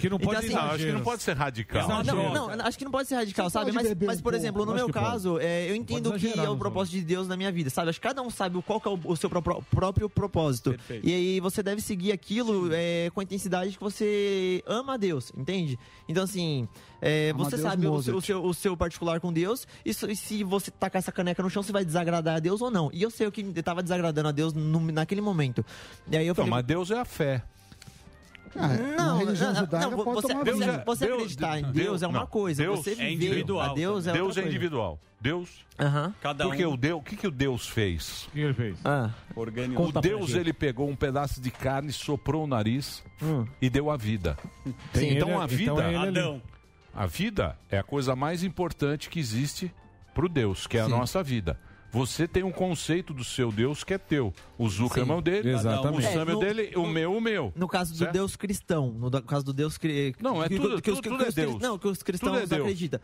Que não pode Então, assim, Não, acho que não pode ser radical. Não, não, não, acho que não pode ser radical, Você sabe? pode Mas, por exemplo, no meu pode. caso, é, eu entendo Pode que é o propósito de Deus na minha vida, sabe? Acho que cada um sabe o- qual é o, o seu pró- próprio propósito. Perfeito. E aí você deve seguir aquilo é, com a intensidade que você ama a Deus, entende? Então, assim, é, você Deus sabe o seu, o, seu, o seu particular com Deus, e, se- e se você tacar essa caneca no chão, você vai desagradar a Deus ou não. E eu sei o que estava desagradando a Deus no- naquele momento. E aí eu Então, falei, mas Deus é a fé. Ah, não, religião não, judaica não, pode você, tomar você, Deus- acreditar em Deus- Deus é uma não, coisa, Deus você é individual. Deus é Deus é individual. Deus. Cada Porque um o Deus, o que, que o Deus fez? O que ele fez? Ah, organiza. O Deus ele pegou um pedaço de carne, soprou o nariz hum. e deu a vida. Tem então ele- a então vida, é ele ali. Adão. a vida é a coisa mais importante que existe pro Deus, que é a Sim. nossa vida. Você tem um conceito do seu Deus que é teu. O Zuckerman é o dele, Exatamente. o Sam é É, o dele, o meu o meu. No caso do? Deus cristão, no caso do Deus cri... Não, é que- tudo- que os- tudo- que é Deus. Não, que os cristãos Tudo é acreditam.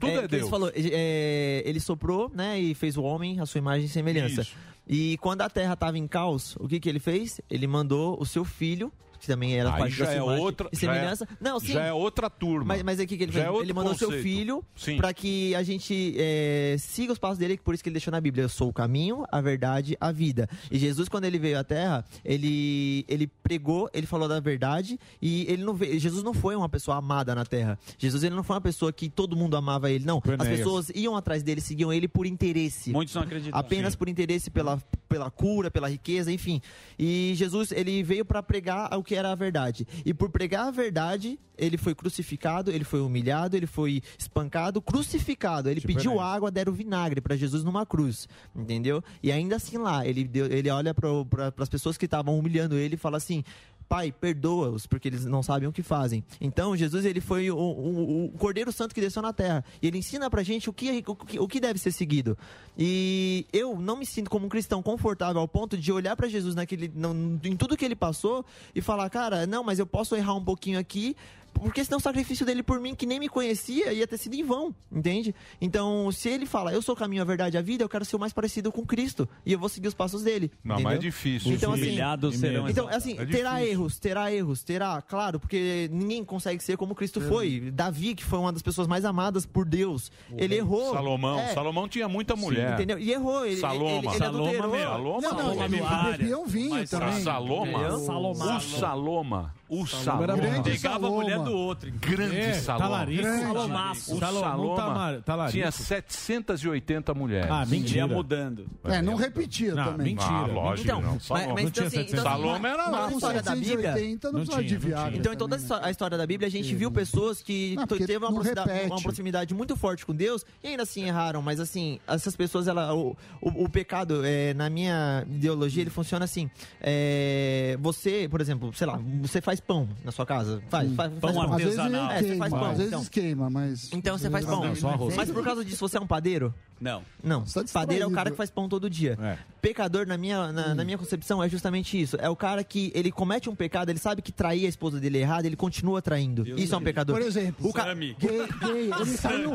Tudo é que Deus. Ele falou, é, ele soprou, né, e fez o homem à sua imagem e semelhança. E quando a terra estava em caos, o que que ele fez? Ele mandou o seu filho, que também era Aí parte já da é outra, e já é- semelhança. Não, sim. já é outra turma. Mas, mas é o que, ele fez? é ele mandou o seu conceito. filho Sim. para que a gente é, siga os passos dele, por isso que ele deixou na Bíblia. Eu sou o caminho, a verdade, a vida. E Jesus, quando ele veio à Terra, ele, ele pregou, ele falou da verdade e ele não veio, Jesus não foi uma pessoa amada na Terra. Jesus ele não foi uma pessoa que todo mundo amava ele, não. As pessoas iam atrás dele, seguiam ele por interesse. Muitos não acreditam. Apenas por interesse pela, pela cura, pela riqueza, enfim. E Jesus, ele veio para pregar o que era a verdade. E por pregar a verdade, ele foi crucificado, ele foi humilhado, ele foi espancado, crucificado. Ele Tipo pediu água, deram vinagre para Jesus numa cruz, entendeu? E ainda assim lá, ele, deu, ele olha para as pessoas que estavam humilhando ele e fala assim: Pai, perdoa-os, porque eles não sabem o que fazem. Então, Jesus, ele foi o, o- o Cordeiro Santo que desceu na terra. E ele ensina pra gente o que, o, o que deve ser seguido. E eu não me sinto como um cristão confortável ao ponto de olhar pra Jesus naquele, não- em tudo que ele passou e falar, cara, não, mas eu posso errar um pouquinho aqui, porque senão o sacrifício dele por mim, que nem me conhecia, ia ter sido em vão, entende? Então, se ele fala, eu sou o caminho, a verdade e a vida, eu quero ser o mais parecido com Cristo. E eu vou seguir os passos dele. Não, entendeu? mas é difícil. Então, assim, humilhados serão então, assim, É terá erros, terá erros, terá, claro, porque ninguém consegue ser como Cristo foi. Davi, que foi uma das pessoas mais amadas por Deus, ele errou. Salomão. É, Salomão tinha muita mulher. Entendeu? E errou. Ele, Saloma. ele, ele Saloma. Saloma, Não, não, Saloma. ele bebiam vinho Mas também. Saloma, o Saloma, o Saloma era Saloma, bom. Pegava a Saloma. mulher do outro. grande É, Saloma. talarico. Grande. Salomaço. O Salomão Saloma tamar- talarico. tinha 780 mulheres. Ah, Ia mentira. mudando. É, não repetia Não, também. mentira. Ah, lógico, Então, não. mas, Saloma. mas Não então, tinha assim, 700. então, assim, Saloma era na lá. Com história da Bíblia, 780 não, tinha, de tinha. Então, em toda a história da Bíblia, a gente viu pessoas que Não, teve uma proximidade, uma proximidade muito forte com Deus e ainda assim erraram. Mas assim, essas pessoas, ela, o, o, o pecado, é, na minha ideologia, ele funciona assim. É, você, por exemplo, sei lá, você faz pão na sua casa. Faz, faz, Pão faz Às vezes artesanal. É, você queima, faz pão, às vezes então. queima, mas... Então você faz pão. Não, só arroz. Mas por causa disso, você é um padeiro? Não. Não. Tá padeiro é o cara que faz pão todo dia. É. Pecador, na minha, na, na minha concepção, é justamente isso. É o cara que ele comete um pecado, ele sabe que trair a esposa dele é errado, ele continua traindo. isso é um pecador. Por exemplo, o ca... gay, gay, ele saiu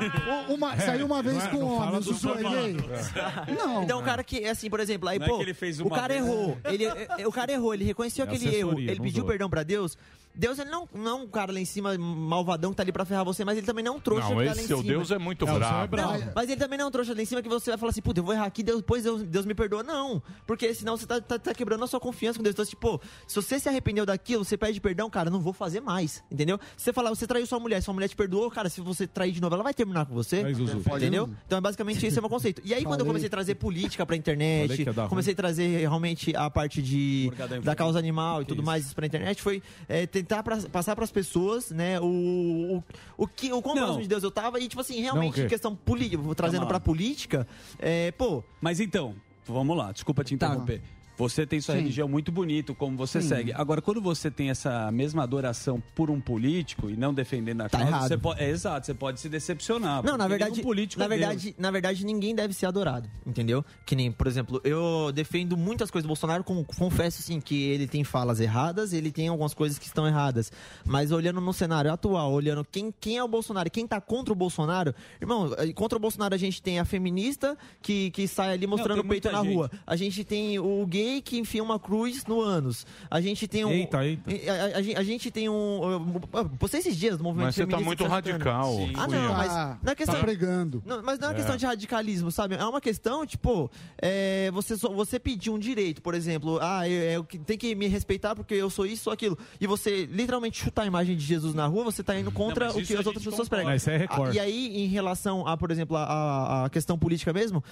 uma, saiu uma vez com um homem, o Zuzu é gay. Não. Então, o cara que, assim, por exemplo, aí, é pô, que ele fez o cara vez. errou. Ele, é- o cara errou, ele reconheceu É aquele erro, ele pediu perdão pra Deus. Deus, ele não, não é um cara lá em cima malvadão que tá ali pra ferrar você, mas ele também não é um trouxa Não, que tá esse lá em seu cima. Deus é muito Não, o seu brabo. é brabo. Não, mas ele também não é um trouxa lá em cima que você vai falar assim, puta, eu vou errar aqui, depois Deus, Deus me perdoa. Não, porque senão você tá, tá- tá quebrando a sua confiança com Deus. Então, tipo, se você se arrependeu daquilo, você pede perdão, cara, não vou fazer mais, entendeu? Se você falar, você traiu sua mulher, sua mulher te perdoou, cara, se você trair de novo, ela vai terminar com você, entendeu? Então, é basicamente esse é o meu conceito. E aí, quando eu comecei a trazer política pra internet, comecei a trazer realmente a parte de da causa animal e tudo mais pra internet, foi é, tentar pra- passar pras pessoas, né, o, o, o que, o quão Não. próximo de Deus eu tava e, tipo assim, Não, realmente, em questão política, trazendo Calma pra lá. política, é, pô... Mas então, vamos lá, desculpa te interromper. Você tem sua Sim. religião muito bonito, como você Sim. segue. Agora, quando você tem essa mesma adoração por um político e não defendendo a Tá causa, você pode, é, exato, você pode se decepcionar. Não, na porque verdade, político na é verdade, na verdade, ninguém deve ser adorado, entendeu? Que nem, por exemplo, eu defendo muitas coisas do Bolsonaro, com, confesso sim que ele tem falas erradas, ele tem algumas coisas que estão erradas, mas olhando no cenário atual, olhando quem, quem é o Bolsonaro, quem tá contra o Bolsonaro, irmão, eh, contra o Bolsonaro a gente tem a feminista que, que sai ali mostrando tem o peito na gente. rua, a gente tem o gay que enfia uma cruz no ânus, a gente tem um Eita, eita. A, a- a gente- a gente tem um, você esses dias do movimento Mas você tá muito radical, Sim. Ah, não, mas Tá- não é questão tá pregando. não, mas não é uma É. questão de radicalismo, sabe? É uma questão, tipo, é, você, só- você pedir um direito, por exemplo, ah, eu, eu que- tem que me respeitar porque eu sou isso ou aquilo, e você literalmente chutar a imagem de Jesus na rua, você tá indo contra mas o que as outras pessoas pregam. Ah, isso é. Ah, E aí, em relação a, por exemplo, a, a- a questão política mesmo,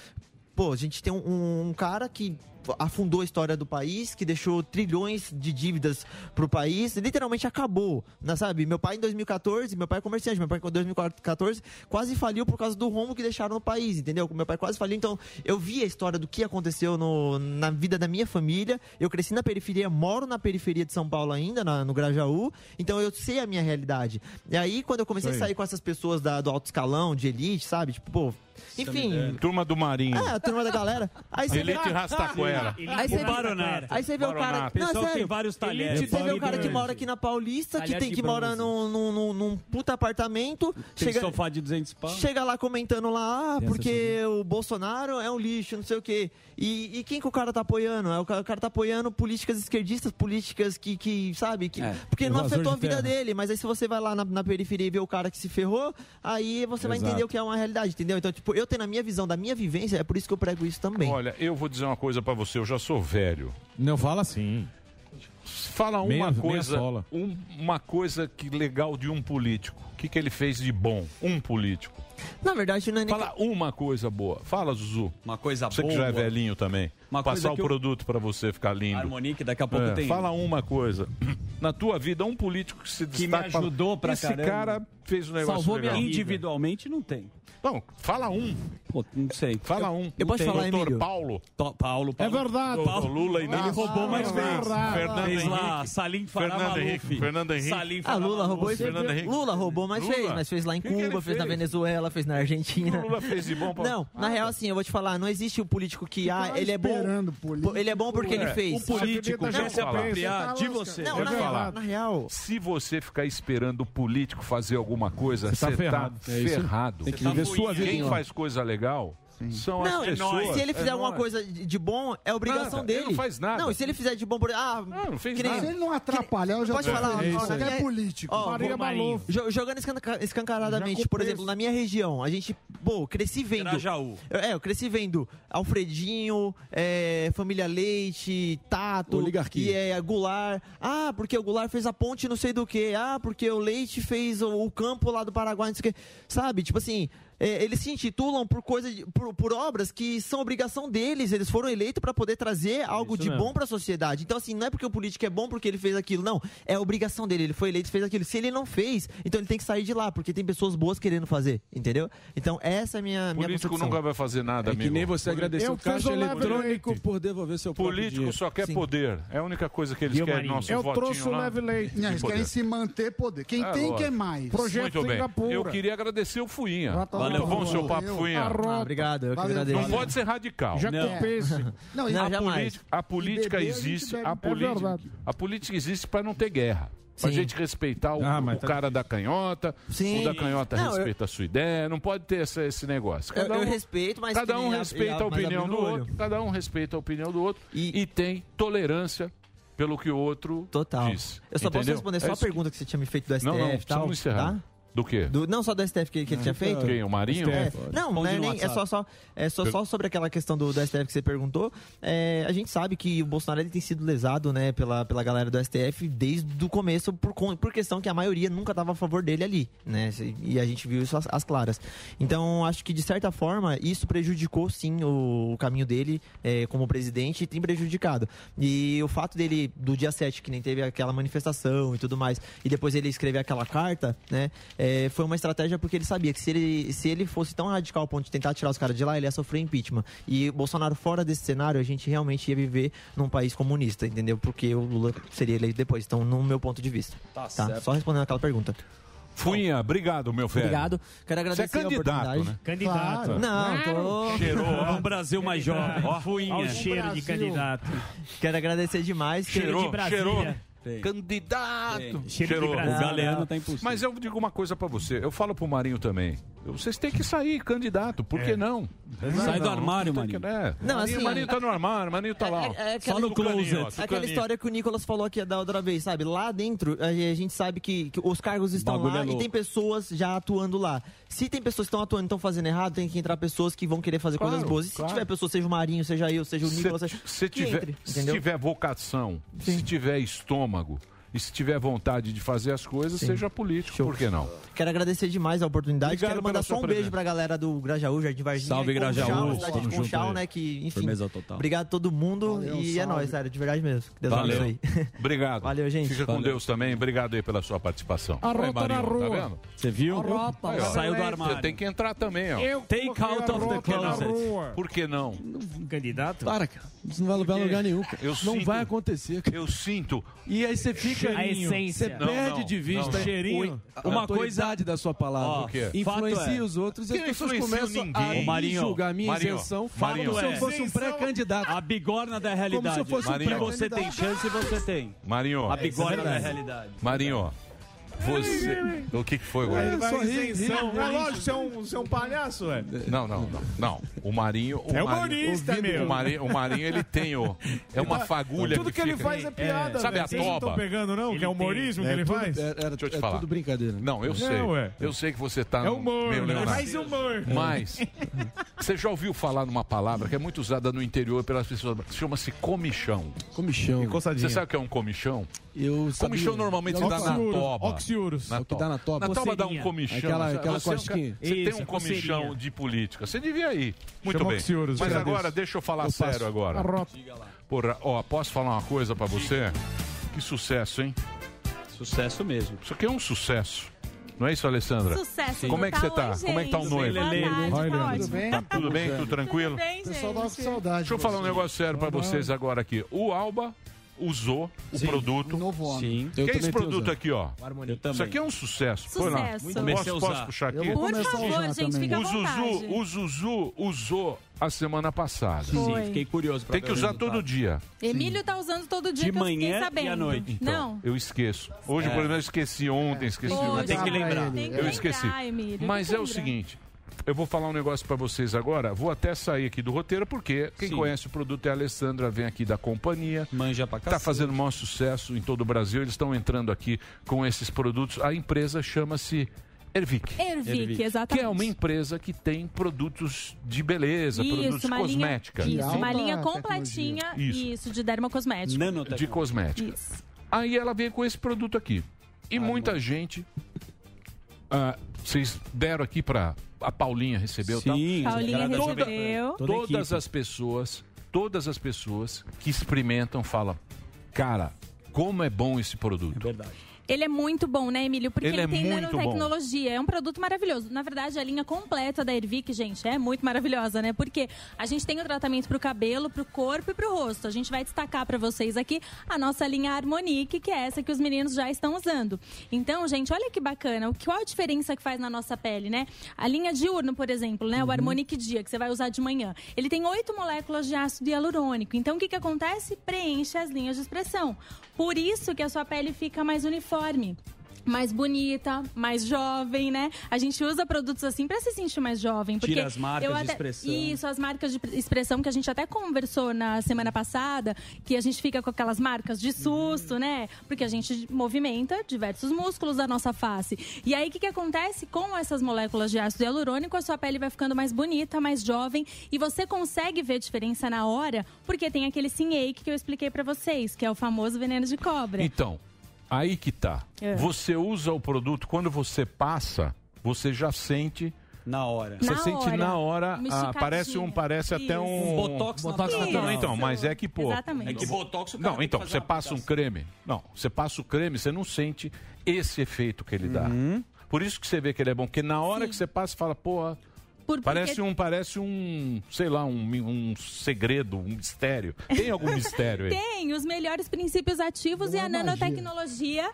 pô, a gente tem um, um cara que afundou a história do país, que deixou trilhões de dívidas pro país, literalmente acabou, né, sabe? Meu pai em 2014, meu pai é comerciante, meu pai em 2014 quase faliu por causa do rombo que deixaram no país, entendeu? Meu pai quase faliu, então eu vi a história do que aconteceu no- na vida da minha família, eu cresci na periferia, moro na periferia de São Paulo ainda, na- no Grajaú, então eu sei a minha realidade. E aí, quando eu comecei a sair com essas pessoas da- do alto escalão, de elite, sabe? Tipo, pô, enfim... Turma do Marinho. É, a turma da galera. Aí você Elite vê... Rastaquera. Aí você, O Baronato. aí você vê o cara. Baronato. Não, Pessoal que sério. tem vários talheres. Você vê o cara que mora aqui na Paulista, que Talher tem de que mora bronze. num, num, num, num puta apartamento. Tem chega, sofá de 200 pau. chega lá comentando lá, ah, porque o Bolsonaro é um lixo, não sei o quê. E, e quem que o cara tá apoiando? É, O cara, o cara tá apoiando políticas esquerdistas, políticas que, que sabe? Que, Porque não Invasor afetou a de vida terra. dele, mas aí se você vai lá na, na periferia e vê o cara que se ferrou, aí você vai Exato. entender o que é uma realidade, entendeu? Então, tipo, eu tenho a minha visão da minha vivência, é por isso que eu prego isso também. Olha, eu vou dizer uma coisa pra você, eu já sou velho. Não fala assim. Fala uma Meia- meia coisa, sola. um- uma coisa que legal de um político. O que, que ele fez de bom? Um político. Na verdade, não é nem Fala uma coisa boa. Fala, Zuzu. Uma coisa Você boa. que já é velhinho também. Uma Passar coisa o que eu- produto pra você ficar lindo. Harmonique, daqui a pouco É, tem. Fala uma coisa. Na tua vida, um político que se Que me destaca. ajudou pra Esse caramba. cara fez um negócio Salvou legal. minha. Individualmente não tem. Não, fala um. Pô, não sei. Fala um. Eu posso Tem. falar, Doutor Emílio? Paulo. To- Paulo, É Paulo. verdade. Paulo Lula e Ele roubou mais vezes. verdade. Fernando Fez lá, Henrique. Salim Fernando. Henrique. Fernando Henrique. Salim Ah, Lula roubou e fez. Fernando Henrique. Lula roubou, mas fez. Mas fez lá em Cuba, fez na fez? Venezuela, fez na Argentina. Lula fez de bom pra- Não, na Ah, real, assim, eu vou te falar, não existe o político que, ah, Fica ele é bom. político. Ele é bom porque ele É, fez. o político Não, quer se apropriar você tá de você. Não, na falar. na real. Se você ficar esperando o político fazer alguma coisa, Você tá tá ferrado. ferrado. É isso. Tem que viver sua vida Quem faz coisa legal são Não, as pessoas. se ele fizer É alguma nós. coisa de bom, é obrigação Nada, dele. ele não faz nada. Não, e se ele fizer de bom, por... ah, não fez que nem- nada. Se ele não atrapalhar, eu já Pode falar, ó, Isso é político. ó, Maria Maluf. jo- Jogando escanca- escancaradamente, por exemplo, na minha região, a gente, pô, cresci vendo. Grajaú. Eu- É, eu cresci vendo Alfredinho, é, Família Leite, Tato, Oligarquia. e é, Goulart. Ah, porque o Goulart fez a ponte não sei do que. Ah, porque o Leite fez o, o campo lá do Paraguai, não sei o que. Sabe? Tipo assim, é, eles se intitulam por coisa de- por, por obras que são obrigação deles. Eles foram eleitos para poder trazer algo isso de mesmo. bom para a sociedade. Então, assim, não é porque o político é bom porque ele fez aquilo. Não, é obrigação dele. Ele foi eleito e fez aquilo. Se ele não fez, então ele tem que sair de lá, porque tem pessoas boas querendo fazer. Entendeu? Então, essa é a minha, minha Político nunca vai fazer nada, É que amigo. nem você agradecer Eu o caixa eletrônico por devolver seu Político só quer Sim. poder. É a única coisa que eles Viu, querem. Nosso Eu votinho trouxe o leve leite. Não, eles querem se manter poder. Quem É, tem, quer mais. Muito bem. Singapura. Eu queria agradecer o Fuinha. Tá Muito bom o seu papo, Funha. Ah, obrigado, eu que agradeço. Não pode ser radical. Já não. compensa. Não, e- a, Não, jamais. política, a política E a existe, a é política, a política existe para não ter guerra. Pra Sim. gente respeitar o, Ah, o cara da canhota, Sim. o da canhota Não, eu- respeita a sua ideia, não pode ter esse, esse negócio. Eu- eu respeito, mas cada um a- respeita a mas opinião do olho. outro, cada um respeita a opinião do outro e, tem tolerância pelo que o outro Total. diz. Eu só posso entendeu? responder É só a isso que- pergunta que você tinha me feito do STF Não, não, e tal. tá? Do quê? Do- não só do STF que, que ele tinha feito? Quem, o Marinho? É, não, não é, nem, é só, só, é só, só sobre aquela questão do, do STF que você perguntou. É, a gente sabe que o Bolsonaro ele tem sido lesado né, pela, pela galera do STF desde o começo, por, por questão que a maioria nunca estava a favor dele ali. Né, e a gente viu isso às, às claras. Então, acho que de certa forma, isso prejudicou sim o, o caminho dele é, como presidente e tem prejudicado. E o fato dele, do dia 7, que nem teve aquela manifestação e tudo mais, e depois ele escrever aquela carta, né? é, foi uma estratégia porque ele sabia que se ele, se ele fosse tão radical ao ponto de tentar tirar os caras de lá, ele ia sofrer impeachment. E o Bolsonaro fora desse cenário, a gente realmente ia viver num país comunista, entendeu? Porque o Lula seria eleito depois. Então, no meu ponto de vista. Tá certo. Só respondendo aquela pergunta. Funha, obrigado, meu velho. Obrigado. Quero agradecer Você é a candidato, oportunidade. né? Candidato. Não, tô... Cheirou. Um Brasil mais jovem. Ó, fuinha. Olha o cheiro de candidato. Quero agradecer demais. Cheirou, cheirou. Tem. Candidato. Tem. Cheiro. O Galeano tá impossível. Mas eu digo uma coisa pra você. Eu falo pro Marinho também. Vocês têm que sair candidato. Por que não? Sai do Não, armário, Marinho. é. Não, Marinho, assim, Marinho tá no armário, Marinho tá lá. ó. É aquela, Só no closet. É aquela história que o Nicolas falou aqui da outra vez, sabe? Lá dentro, a gente sabe que, que os cargos estão lá é e tem pessoas já atuando lá. Se tem pessoas que estão atuando e estão fazendo errado, tem que entrar pessoas que vão querer fazer Claro, coisas boas. E se claro. tiver pessoa, seja o Marinho, seja eu, seja o Nicolas, seja... Se que tiver, entre, se tiver vocação, se tiver estômago e se tiver vontade de fazer as coisas, seja político. Por que não? Quero agradecer demais a oportunidade. Obrigado Quero mandar só um beijo presença. pra galera do Grajaú, Jardim Varginha. Salve, Grajaú. cidade de Conchal, né? Que, enfim. Firmeza total. Obrigado a todo mundo Valeu, e é salve. nóis, sério, de verdade mesmo. Que Deus Valeu. abençoe. Obrigado. Valeu, gente. Fica com Valeu. Deus também. Obrigado aí pela sua participação. A rota Marinho, na rua. Tá vendo? Você viu? Rota, Aí. Saiu do Você armário. tem que entrar também, ó. Eu Take out of the closet. Por que não? Candidato? Para, cara. Isso não vai levar lugar nenhum. não vai acontecer. cara. Eu sinto. E aí você fica. A essência. Você Não, perde não, de vista. Cheirinho. a Uma autoridade da sua palavra. Ó, O quê? Influencia é- os outros e as pessoas começam ninguém. a Marinho, julgar a minha Marinho, isenção Marinho. como se eu é. fosse um pré-candidato. A bigorna da realidade. Como se eu fosse um Marinho. você tem chance, você tem. Marinho, A bigorna da verdade. realidade. Marinho, você. O que, que foi, Goiás? Ele é, é lógico, você é um, você é um palhaço, ué. Não, não, não. não. O Marinho. O é humorista, meu. O Marinho, o Marinho, ele tem o. É uma tá fagulha Tudo que, ele faz é piada. Sabe né? a toba? Não pegando, não? Que é humorismo que é ele faz? Era, Deixa eu te falar. tudo brincadeira. Não, eu sei. Eu sei que você tá. É humor, mais humor. Mas. Você já ouviu falar numa palavra que é muito usada no interior pelas pessoas? Chama-se comichão. Comichão. Você sabe o que é um comichão? Eu sabia. Comichão normalmente dá na toba. 5. Na o que dá na toba. Na toba dá um comichão. Aquela, aquela você. É você tem um comichão de política. Você devia ir. Muito Chamou bem. Euros, Mas agradeço. agora, deixa eu falar eu sério agora. Porra, ó, posso falar uma coisa pra você? Que sucesso, hein? Sucesso mesmo. Isso aqui é um sucesso. Não é isso, Alessandra? Sucesso. Como é que tá você tá? Como é que tá o noivo? Oi, Tudo bem? Tá tudo bem? Tudo tranquilo? Tudo bem, gente. Pessoal, saudade. Deixa eu falar um negócio sério pra vocês agora aqui. O Alba usou o produto. Novo. Sim. que é esse produto aqui, ó? Isso aqui é um sucesso. Foi lá. Posso, posso puxar aqui? Por favor, gente, fica O Zuzu, o Zuzu usou a semana passada. Sim, Foi. fiquei curioso. pra Tem que usar todo dia. Emílio tá usando todo dia De que eu fiquei manhã e à noite. Então, Não. eu esqueço. Hoje, por exemplo, eu esqueci ontem, esqueci Poxa. Tem que lembrar. Tem que Eu lembrar, esqueci. Emílio, Mas é o seguinte, eu vou falar um negócio pra vocês agora. Vou até sair aqui do roteiro, porque quem Sim. conhece o produto é a Alessandra, vem aqui da companhia. Manja pra Está cacete. fazendo maior sucesso em todo o Brasil. Eles estão entrando aqui com esses produtos. A empresa chama-se Ervic. Ervic, exatamente. Que é uma empresa que tem produtos de beleza, produtos Isso, uma linha, cosmética. isso, uma linha completinha, Isso. isso, de dermocosmético. de cosmética. Isso. Aí ela veio com esse produto aqui. E muita gente. Ah, vocês deram aqui para a Paulinha recebeu, Sim, tal? Paulinha Toda- recebeu. Toda todas as pessoas, todas as pessoas que experimentam falam, cara, como é bom esse produto. É verdade. Ele é muito bom, né, Emílio? Porque Ele ele, é tem nanotecnologia. É um produto maravilhoso. Na verdade, a linha completa da Ervic, gente, é muito maravilhosa, né? Porque a gente tem o tratamento pro cabelo, pro corpo e pro rosto. A gente vai destacar para vocês aqui a nossa linha Harmonique, que é essa que os meninos já estão usando. Então, gente, olha que bacana. O- Qual a diferença que faz na nossa pele, né? A linha diurno, por exemplo, né? O Harmonique Dia, que você vai usar de manhã. Ele tem oito moléculas de ácido hialurônico. Então, o que, que acontece? Preenche as linhas de expressão. Por isso que a sua pele fica mais uniforme. Mais bonita, mais jovem, né? A gente usa produtos assim pra se sentir mais jovem. Porque Tira as marcas eu de até- expressão. Isso, as marcas de expressão que a gente até conversou na semana passada, que a gente fica com aquelas marcas de susto, né? Porque a gente movimenta diversos músculos da nossa face. E aí, o que, que acontece com essas moléculas de ácido hialurônico? A sua pele vai ficando mais bonita, mais jovem, e você consegue ver diferença na hora, porque tem aquele Sinake que eu expliquei pra vocês, que é o famoso veneno de cobra. Então, aí que tá. É. Você usa o produto, quando você passa, você já sente. Na hora. Você Na sente hora. na hora. Ah, parece um, parece até um. Um botox na botox natural. Isso. Então, mas é que, pô. Exatamente. É que botox o cara Não, então, você passa um creme. Não, você passa o creme, você não sente esse efeito que ele dá. Uhum. Por isso que você vê que ele é bom, porque na hora que você passa, você fala, pô. Por- Parece porque- um, parece um, sei lá, um, um segredo, um mistério. Tem algum mistério aí? Tem os melhores princípios ativos e a nanotecnologia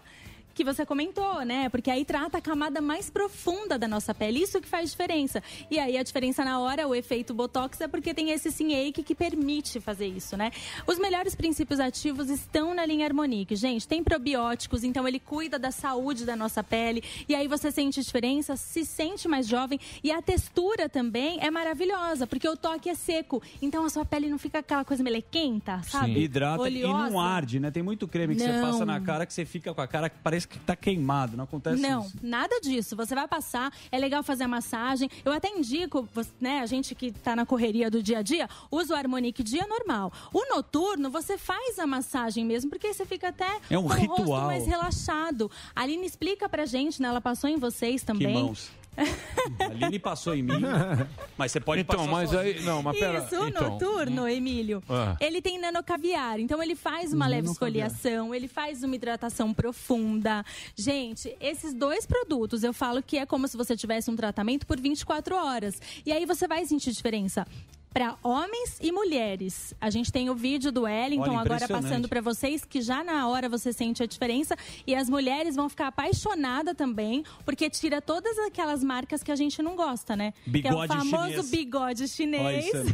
que você comentou, né? Porque aí trata a camada mais profunda da nossa pele. Isso que faz diferença. E aí a diferença na hora, o efeito Botox, é porque tem esse Sinake que permite fazer isso, né? Os melhores princípios ativos estão na linha Harmonique. Gente, tem probióticos, então ele cuida da saúde da nossa pele. E aí você sente diferença, se sente mais jovem. E a textura também é maravilhosa, porque o toque é seco. Então a sua pele não fica aquela coisa melequenta, sabe? Hidrata e Oleosa. não arde, né? Tem muito creme que você Não. passa na cara que você fica com a cara que parece que tá queimado. Não acontece Não, isso. nada disso. Você vai passar, é legal fazer a massagem. Eu até indico, né, a gente que tá na correria do dia a dia, usa o Harmonique dia normal. O noturno, você faz a massagem mesmo, porque aí você fica até É um com o rosto ritual. mais relaxado. A Aline explica pra gente, né? Ela passou em vocês também. Que mãos. A Aline passou em mim. Mas você pode Então, passar mas sozinho. aí- não, mas pera, Isso, o então, noturno, Emílio. Ah. Ele tem nanocaviar, então ele faz uma leve esfoliação, ele faz uma hidratação profunda. Gente, esses dois produtos, eu falo que é como se você tivesse um tratamento por 24 horas. E aí você vai sentir diferença. Para homens e mulheres. A gente tem o vídeo do Wellington Olha, agora passando para vocês que já na hora você sente a diferença e as mulheres vão ficar apaixonadas também, porque tira todas aquelas marcas que a gente não gosta, né? que é o Bigode famoso chinês. bigode chinês. ali.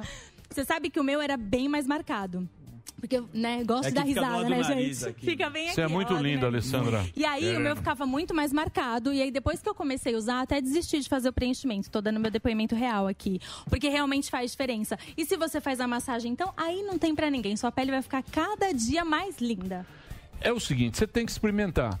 Você sabe que o meu era bem mais marcado. Porque eu né, gosto É da risada, né, gente? aqui. Fica bem Você é aqui, muito ó, linda, né? Alessandra. E aí o É. meu ficava muito mais marcado. E aí depois que eu comecei a usar, até desisti de fazer o preenchimento. Tô dando meu depoimento real aqui. Porque realmente faz diferença. E se você faz a massagem, então, aí não tem pra ninguém. Sua pele vai ficar cada dia mais linda. É o seguinte, você tem que experimentar.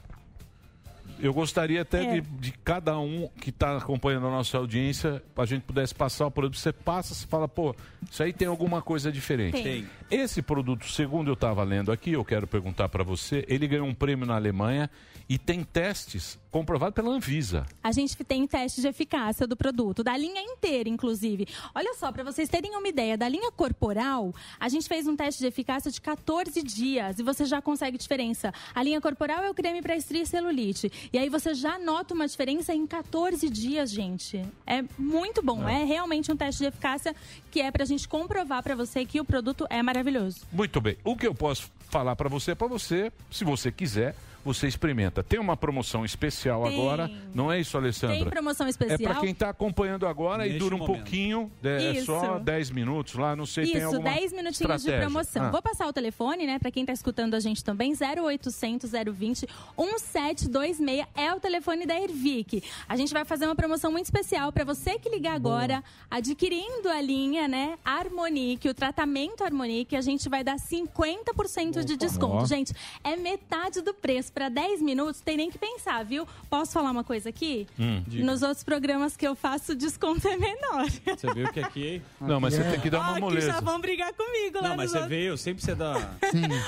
Eu gostaria até É. de, de cada um que está acompanhando a nossa audiência, a gente pudesse passar o produto. Você passa, você fala, pô, isso aí tem alguma coisa diferente. Tem. Esse produto, segundo eu estava lendo aqui, eu quero perguntar para você, ele ganhou um prêmio na Alemanha e tem testes comprovados pela Anvisa. A gente tem teste de eficácia do produto, da linha inteira, inclusive. Olha só, para vocês terem uma ideia, da linha corporal, a gente fez um teste de eficácia de 14 dias e você já consegue diferença. A linha corporal é o creme para estria e celulite. E aí você já nota uma diferença em 14 dias, gente. É muito bom. É, realmente um teste de eficácia que é pra gente comprovar para você que o produto é maravilhoso. Muito bem. O que eu posso falar para você é para você, se você quiser, você experimenta. Tem uma promoção especial Tem. agora, não é isso, Alessandra? Tem promoção É especial. para quem está acompanhando agora e Neste dura um momento. pouquinho, é Isso. só 10 minutos lá, não sei, tem Isso, alguma 10 minutinhos estratégia. de promoção. Ah. Vou passar o telefone, né, pra quem tá escutando a gente também, 0800 020 1726 é o telefone da Ervic. A gente vai fazer uma promoção muito especial pra você que ligar agora, adquirindo a linha, né, Harmonique, o tratamento Harmonique, a gente vai dar 50% de desconto. Ó. Gente, é metade do preço para 10 minutos, tem nem que pensar, viu? Posso falar uma coisa aqui? Hum. Nos outros programas que eu faço, o desconto é menor. Você viu que aqui... Não, mas você tem que dar uma moleza. já vão brigar comigo lá Não, mas você outros. veio, sempre você dá...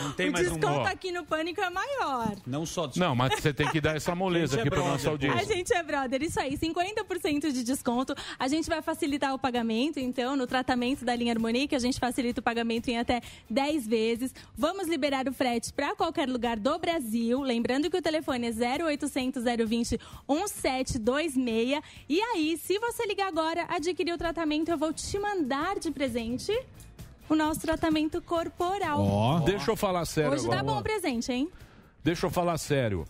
Não tem o mais um... desconto aqui no Pânico é maior. Não só Não, mas você tem que dar essa moleza é aqui para brother, nossa A audiência. gente é brother, isso aí, 50% de desconto. A gente vai facilitar o pagamento, então, no tratamento da linha Harmonique, a gente facilita o pagamento em até 10 vezes. Vamos liberar o frete para qualquer lugar do Brasil. Lembrando que o telefone é 0800 020 1726. E aí, se você ligar agora, adquirir o tratamento, eu vou te mandar de presente o nosso tratamento corporal. Deixa eu falar sério Hoje agora. tá bom o presente, hein? Deixa eu falar sério.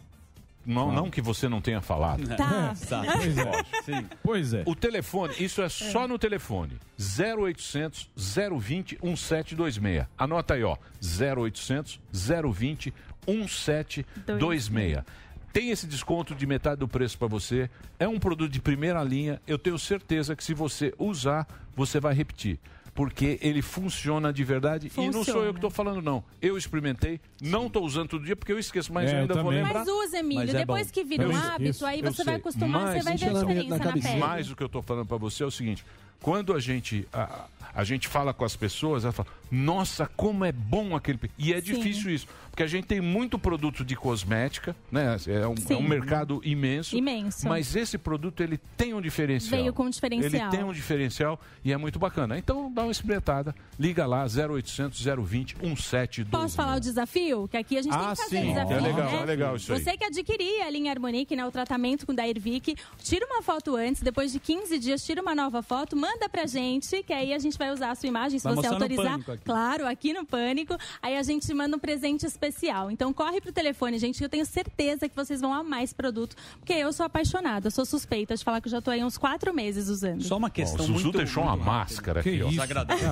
Não, não que você não tenha falado. Tá. Pois é. Sim. Pois é. O telefone, isso é só no telefone. 0800 020 1726. Anota aí, ó. 0800 020 1726. Tem esse desconto de metade do preço para você. É um produto de primeira linha. Eu tenho certeza que se você usar, você vai repetir. Porque ele funciona de verdade. E não sou Funciona. eu que estou falando, não. Eu experimentei, não estou usando todo dia porque eu esqueço, mas É, eu eu ainda vou lembrar. Mas usa, Emílio. Mas é Depois bom. que vira um hábito, isso, aí você vai acostumar, Mas você vai ver a diferença na pele. Mas o que eu estou falando para você é o seguinte: quando a gente a, a gente fala com as pessoas, ela fala: Nossa, como é bom aquele. pe-". E é Sim. difícil isso, porque a gente tem muito produto de cosmética, né? É um, é um mercado imenso. Imenso. Mas esse produto ele tem um diferencial. Veio com um diferencial. Ele tem um diferencial e é muito bacana. Então dá uma experimentada, liga lá 0800 020 1726. Posso falar o desafio? Que aqui a gente tem Ah, que fazer sim. desafio. É legal, né? é legal isso aí. Você que adquirir a linha Harmonique, né, o tratamento com da Ervic, tira uma foto antes, depois de 15 dias, tira uma nova foto, manda pra gente, que aí a gente vai usar a sua imagem, se Vai você autorizar. Aqui. Claro, aqui no Pânico. Aí a gente manda um presente especial. Então corre pro telefone, gente, que eu tenho certeza que vocês vão amar esse produto, porque eu sou apaixonada, eu sou suspeita de falar que eu já tô aí uns quatro meses usando. Só uma questão Ó, o muito... deixou uma máscara aqui, ó. Desagradável.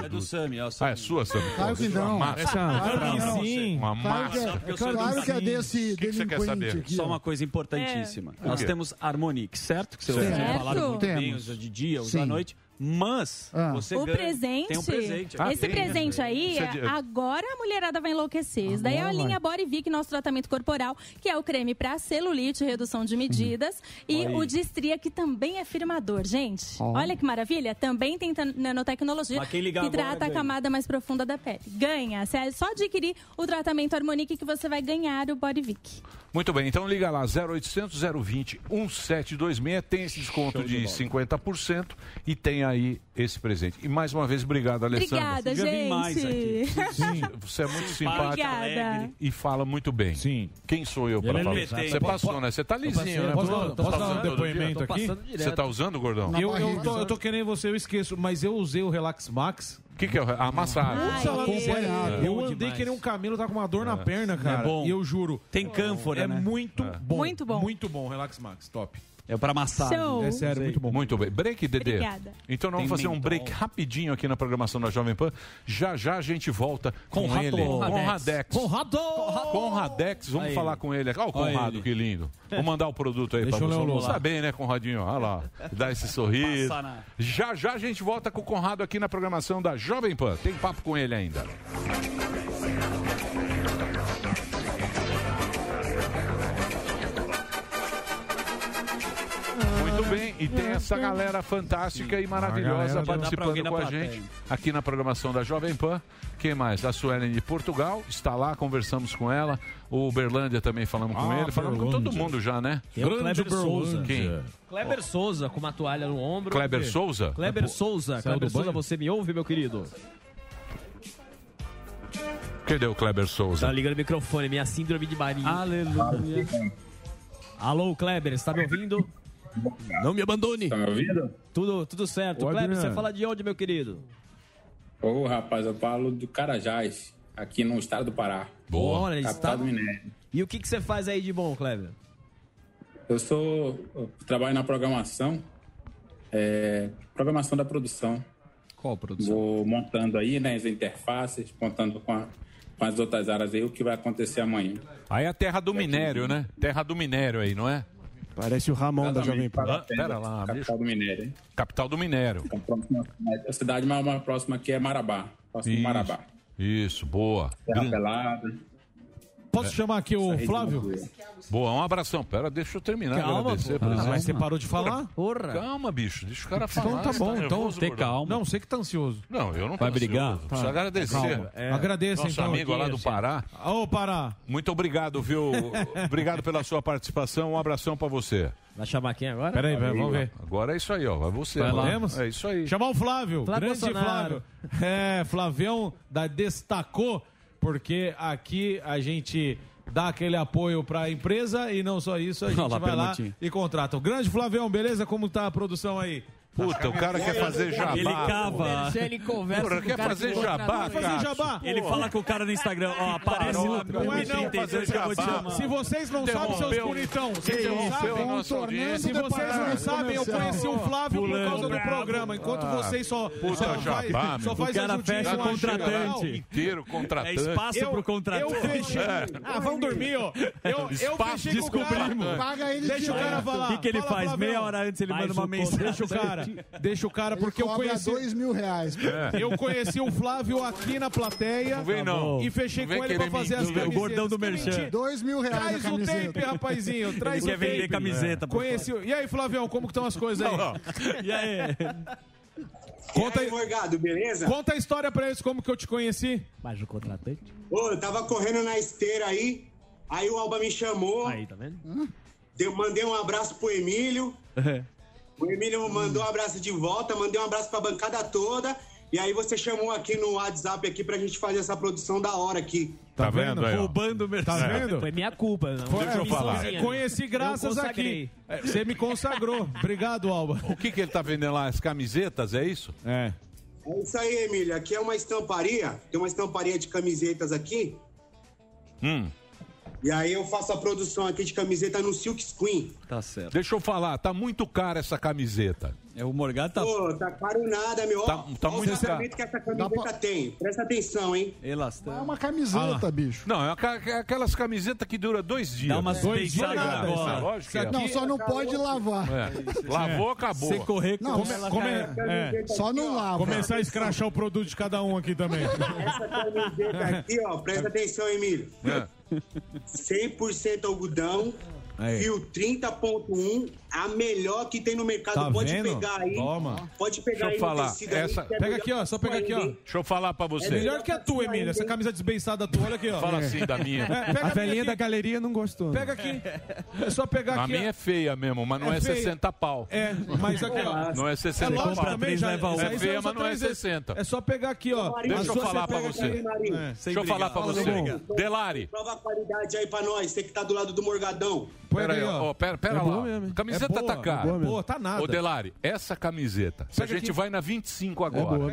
É, é do Sami. É, o Ah, Sami. é sua, Sammy? Claro que Uma não. máscara. Claro que Não, sim. Uma que é- máscara. é claro que é desse O que que você quer saber? aqui, Só ó. uma coisa importantíssima. É. Nós quê? temos Harmonic, certo? Que você Certo. vocês falaram muito bem, usa de dia, usa Sim. à noite. Mas Ah. você O ganha, presente, tem um presente. Ah, esse presente aí, Isso é de- agora a mulherada vai enlouquecer. Isso daí é a linha Body Vic, nosso tratamento corporal, que é o creme para celulite, redução de medidas, e Olha aí. o de estria, que também é firmador, gente. Ó. Olha que maravilha, também tem nanotecnologia que agora trata a ganha. camada mais profunda da pele. Ganha, é só adquirir o tratamento Harmonique que você vai ganhar o Body Vic. Muito bem, então liga lá, 0800 020 1726, tem esse desconto de 50% e tem aí esse presente. E mais uma vez, obrigado, Alessandra. Obrigada, Já vim mais gente. Sim, você é muito simpática Obrigada. e fala muito bem. Sim. Quem sou eu para é falar? Você passou, né? Você tá lisinho, né? Posso- Você posso tá dar um depoimento aqui? Você tá usando, gordão? Eu, eu, tô, eu tô querendo você, eu esqueço, mas eu usei o Relax Max. O que, que é? o- A massagem. Ai, Acompanhado. Eu andei que nem um camelo, tá com uma dor na perna, cara. bom. E eu juro. Tem cânfora, é né? muito bom. Muito bom. Muito bom, Relax Max, top. É pra massagem. Show. É sério, muito bom. Muito bem. Break, Dedê. Obrigada. Então nós vamos fazer um break rapidinho aqui na programação da Jovem Pan. Já já a gente volta com, Conrado. ele. Conradex. Conrado! Conradex, vamos Aí falar com ele. Olha o Olha Conrado, ele. que lindo. Vou mandar o produto aí Deixa pra eu você. Vamos saber, né, Conradinho? Olha lá. Dá esse sorriso. Na- Já já a gente volta com o Conrado aqui na programação da Jovem Pan. Tem papo com ele ainda. Bem, e tem essa galera fantástica e maravilhosa participando com a gente aqui na programação da Jovem Pan. Quem mais? A Suelen de Portugal está lá, conversamos com ela. O Berlândia também falamos com Ah, ele. Falamos com todo mundo já, né? Tem o Kleber Souza. Quem? Kleber Souza, com uma toalha no ombro. Kleber Souza? Kleber Souza. Saiu Kleber Souza, você me ouve, meu querido? Cadê o Kleber Tá Souza? ligando o microfone, minha síndrome de Maria. Aleluia. Alô, Kleber, está me ouvindo? Não me abandone. Tá me ouvindo? Tudo, tudo certo. Ô, Kleber, Adriano. você fala de onde, meu querido? Ô, rapaz, eu falo do Carajás, aqui no estado do Pará. Boa. Olha, Capital está... do Minério. E o que, que você faz aí de bom, Kleber? Eu sou. eu trabalho na programação, é, programação da produção. Qual produção? Vou montando aí, né, as interfaces, montando com, a- com as outras áreas aí o que vai acontecer amanhã. Aí é a terra do minério, né? Terra do minério aí, não é? Parece o Ramon da Jovem Pan. Ah, pera lá, bicho. Capital do Minério, hein? Capital do minério. Então, próxima- a cidade mais, próxima aqui é Marabá. Próximo Isso. Marabá. Isso, boa. Terra pelada. Posso chamar aqui o Flávio? Boa, um abração. Pera, deixa eu terminar. de Calma, agradecer, pô. por Ah, exemplo. mas você parou de falar? Porra. Calma, bicho. Deixa o cara falar. Então tá bom, então nervoso, tem calma. Não, você que tá ansioso. Não, eu não tô Vai brigar? ansioso. Precisa agradecer. É. Agradeça, Nosso então, amigo lá do. Pará. Ô, Pará. Muito obrigado, viu? obrigado pela sua participação. Um abração pra você. Vai chamar quem agora? Peraí, vai, vamos ver. Agora é isso aí, ó. Vai você. Vai lá. É isso aí. Chamar o Flávio, Flávio grande Bolsonaro. Flávio. É, Flavião da Destacou, porque aqui a gente dá aquele apoio pra empresa e não só isso, a gente Olha lá, vai lá e contrata. O grande Flavião, beleza? Como tá a produção aí? Puta, o cara quer fazer jabá. Ele cava. Ele conversa Porra, com o quer cara fazer que jabá, jabá. Ele fala com o cara no Instagram, ó, aparece lá. Não é não, fazer se, jabá. se vocês não sabem, seus bonitão, vocês não sabem, se vocês não sabem, eu conheci o Flávio por causa do programa, enquanto Ah, vocês só, puta só jabá, só faz O cara fecha o contratante. Inteiro contratante. É espaço pro contratante. Eu fechei. É. Ah, vão dormir, ó. Eu, eu Espaço fechei com o cara. descobrimos. Paga ele Deixa o cara falar. O que, ele faz? Meia hora antes ele manda uma um mensagem. Deixa o cara. Deixa o cara, porque eu Cobra conheci. dois mil reais. Eu conheci o Flávio aqui na plateia. Não vem, não. E fechei Não com ele pra fazer as camisetas. O bordão do merchan. Dois mil reais Traz o tape, rapazinho. Traz Ele o quer vender tape. camiseta, por Conheci. E aí, Flavião, como que estão as coisas aí? E aí? Conta, E aí, Morgado, beleza? conta a história pra eles, como que eu te conheci. Mas o contratante? Ô, eu tava correndo na esteira aí, aí o Alba me chamou, Aí, tá vendo? deu- mandei um abraço pro Emílio, o Emílio mandou um abraço de volta, mandei um abraço pra bancada toda, e aí você chamou aqui no WhatsApp aqui pra gente fazer essa produção da hora aqui. Tá vendo aí, ó? Roubando o. Tá vendo? Foi minha culpa. Não. Foi- Deixa eu falar. sozinha. Conheci graças Eu aqui. É, Você me consagrou. Obrigado, Alba. O que, que ele tá vendendo lá? As camisetas, é isso? É. É isso aí, Emílio, aqui é uma estamparia, tem uma estamparia de camisetas aqui, Hum. E aí eu faço a produção aqui de camiseta no Silk Screen. Tá certo. Deixa eu falar, tá muito cara essa camiseta. É, o Morgado tá Pô, tá caro nada, meu. Tá- Ó, tá ó muito o tratamento que essa camiseta tem. Presta atenção, hein? É elastano. uma camiseta, bicho. Não, é aqua- aquelas camisetas que dura dois dias. Dá umas Dois dias nada, agora. É, lógico que é. Não, só não pode lavar. É. Lavou, acabou. Você correr com Não, ela, come- cara. é. Só não lava. Começar a escrachar o produto de cada um aqui também. Essa camiseta aqui, ó, presta atenção, Emílio. É. 100% algodão, Aí. fio 30.1, a melhor que tem no mercado. Tá pode vendo? pegar aí. Toma. Pode pegar Deixa eu aí falar, tecido aí, essa- é Pega melhor aqui, ó. Só pega aqui, ó. Deixa eu falar pra É você. melhor que a tua, Emília. Essa camisa desbeiçada tua, olha aqui, ó. Fala assim da minha. É, pega A velhinha da galeria não gostou. Pega aqui. É só pegar A aqui. minha é feia mesmo, mas não É é, feia. 60 pau. É, mas aqui, ó. Não é É 60 lógico pau. também, já, leva um. aí É feia, mas não é três vezes. 60. É só pegar aqui, ó. Deixa A eu falar pra pega você. Aí. É. Deixa eu falar pra você. Delari, Prova a qualidade aí pra nós, você que tá do lado do Morgadão. Põe pera aí, ó. ó. Pera, pera É lá. boa? Camiseta É boa, tá é cara. boa mesmo. Pô, tá nada. Ô, Delari, essa camiseta, se a gente aqui. vai na 25 É agora, boa,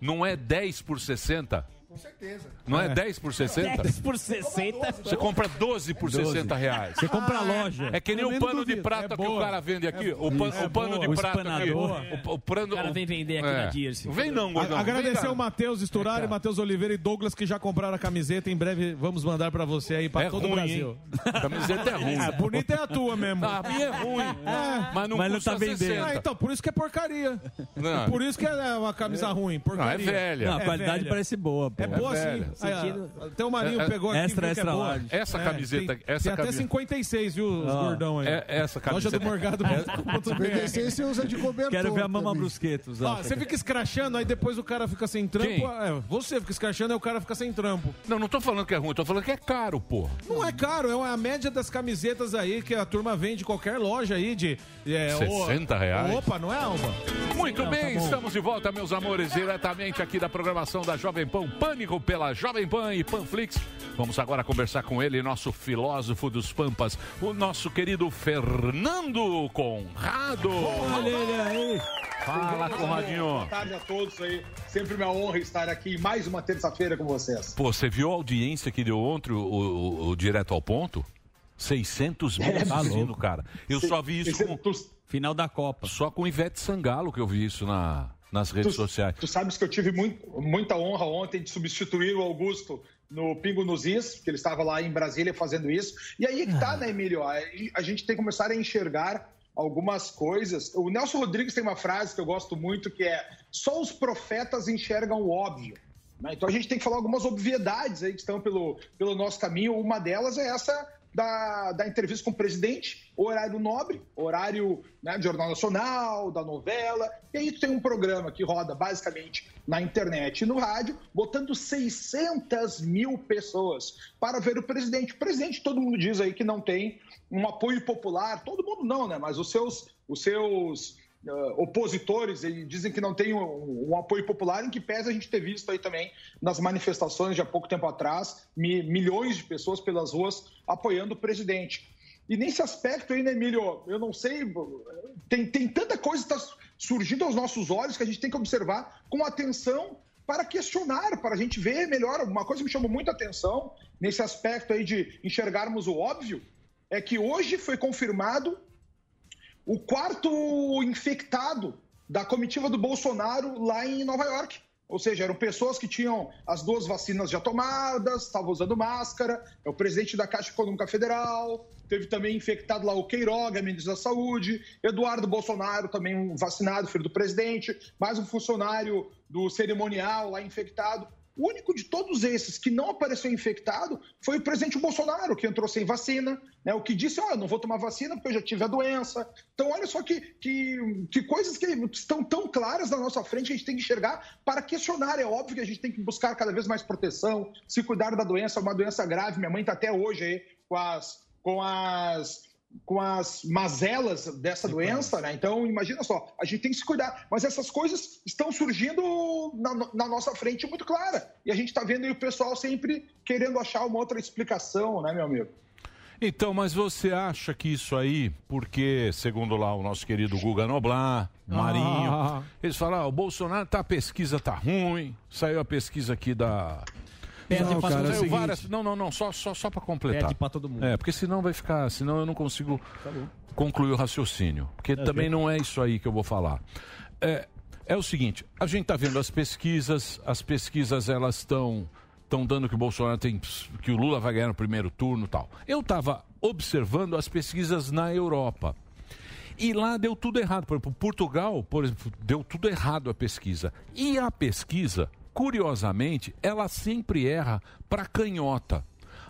não é 10 por 60? Com certeza. Não é, É. 10 por 60? 10 por 60. Você compra 12 por 60 reais. Você compra a loja. É que nem o pano de prata É que o boa. cara vende aqui. o, pan- É o pano boa. de O prata aqui. O, o pano, O cara vem vender aqui é. na Dirce. Vem não, gordão. A- Agradecer o Matheus Esturari, Matheus Oliveira e Douglas que já compraram a camiseta. Em breve vamos mandar pra você aí, pra É todo o Brasil. hein? A camiseta é ruim. Ah, bonita é a tua mesmo. A minha é ruim. Mas não Mas não custa tá vendendo. 60. Ah, então, por isso que é porcaria. Não. Por isso que é uma camisa ruim, porcaria. Não, é velha. Não, a É qualidade velha. parece boa, pô. É boa É sim. Aí, ó, Até o Marinho É, é, pegou aqui. extra, viu que é extra boa. large. Essa É, camiseta- Tem, essa tem até camisa- 56, viu, os Ó, gordão aí. É, essa Loja camiseta. do Morgado. PVC você usa de cobertor. Quero ver a Mama. Brusqueta Ó, você fica escrachando, aí depois o cara fica sem trampo. Quem? É, você fica escrachando, aí o cara fica sem trampo. Não, não tô falando que é ruim, tô falando que é caro, porra. Não é caro, é a média das camisetas aí que a turma vende em qualquer loja aí de. É, 60 reais? Opa, não é, Alba? Muito Não, bem, tá bom. estamos de volta, meus amores, diretamente aqui da programação da Jovem Pan, Pânico pela Jovem Pan e Panflix. Vamos agora conversar com ele, nosso filósofo dos Pampas, o nosso querido Fernando Conrado. Olha ele aí. Fala, Conradinho. Boa tarde a todos aí. Sempre uma honra estar aqui mais uma terça-feira com vocês. Pô, você viu a audiência que deu ontem, o, o- o Direto ao Ponto? 600 mil É, tá assistindo, cara. Eu só vi isso com... Final da Copa. Só com Ivete Sangalo que eu vi isso na, nas redes sociais. Tu sabes que eu tive muito- muita honra ontem de substituir o Augusto no Pingo nos Is, que ele estava lá em Brasília fazendo isso. E aí é que tá, né, Emílio? A, a gente tem que começar a enxergar algumas coisas. O Nelson Rodrigues tem uma frase que eu gosto muito que é: só os profetas enxergam o óbvio. né? Então a gente tem que falar algumas obviedades aí que estão pelo, pelo nosso caminho. Uma delas é essa da, da entrevista com o presidente, horário nobre, horário né, do Jornal Nacional, da novela. E aí tem um programa que roda basicamente na internet e no rádio, botando 600 mil pessoas para ver o presidente. O presidente, todo mundo diz aí que não tem um apoio popular, todo mundo não, né? Mas os seus, os seus ah, opositores e dizem que não tem um, um apoio popular, em que pese a gente ter visto aí também nas manifestações de há pouco tempo atrás, mi- milhões de pessoas pelas ruas apoiando o presidente. E nesse aspecto aí, né, Emílio, eu não sei, tem, tem tanta coisa que está surgindo aos nossos olhos que a gente tem que observar com atenção para questionar, para a gente ver melhor. Uma coisa que me chamou muita atenção nesse aspecto aí de enxergarmos o óbvio é que hoje foi confirmado o quarto infectado da comitiva do Bolsonaro lá em Nova York. Ou seja, eram pessoas que tinham as duas vacinas já tomadas, estavam usando máscara, é o presidente da Caixa Econômica Federal, teve também infectado lá o Queiroga, ministro da Saúde, Eduardo Bolsonaro, também um vacinado, filho do presidente, mais um funcionário do cerimonial lá infectado. O único de todos esses que não apareceu infectado foi o presidente Bolsonaro, que entrou sem vacina, né? o que disse, ó, não vou tomar vacina porque eu já tive a doença. Então, olha só que, que, que coisas que estão tão claras na nossa frente que a gente tem que enxergar para questionar. É óbvio que a gente tem que buscar cada vez mais proteção, se cuidar da doença, é uma doença grave. Minha mãe está até hoje aí com as, com as com as mazelas dessa doença, né? Então, imagina só, a gente tem que se cuidar. Mas essas coisas estão surgindo na, na nossa frente muito clara. E a gente está vendo aí o pessoal sempre querendo achar uma outra explicação, né, meu amigo? Então, mas você acha que isso aí, porque, segundo lá o nosso querido Guga Noblar, Marinho, Ah. eles falam, ah, o Bolsonaro, tá, a pesquisa tá ruim, saiu a pesquisa aqui da... Perde Não, pra todo saiu mundo. várias- Não, não, não, só, só, só para completar. Perde pra todo mundo. É, porque senão vai ficar, senão eu não consigo concluir o raciocínio, porque É, também ok. não é isso aí que eu vou falar. É, é o seguinte, a gente está vendo as pesquisas, as pesquisas elas estão estão dando que o Bolsonaro tem que o Lula vai ganhar no primeiro turno, e tal. Eu estava observando as pesquisas na Europa. E lá deu tudo errado. Por exemplo, Portugal, por exemplo, deu tudo errado a pesquisa. E a pesquisa, curiosamente, ela sempre erra para canhota.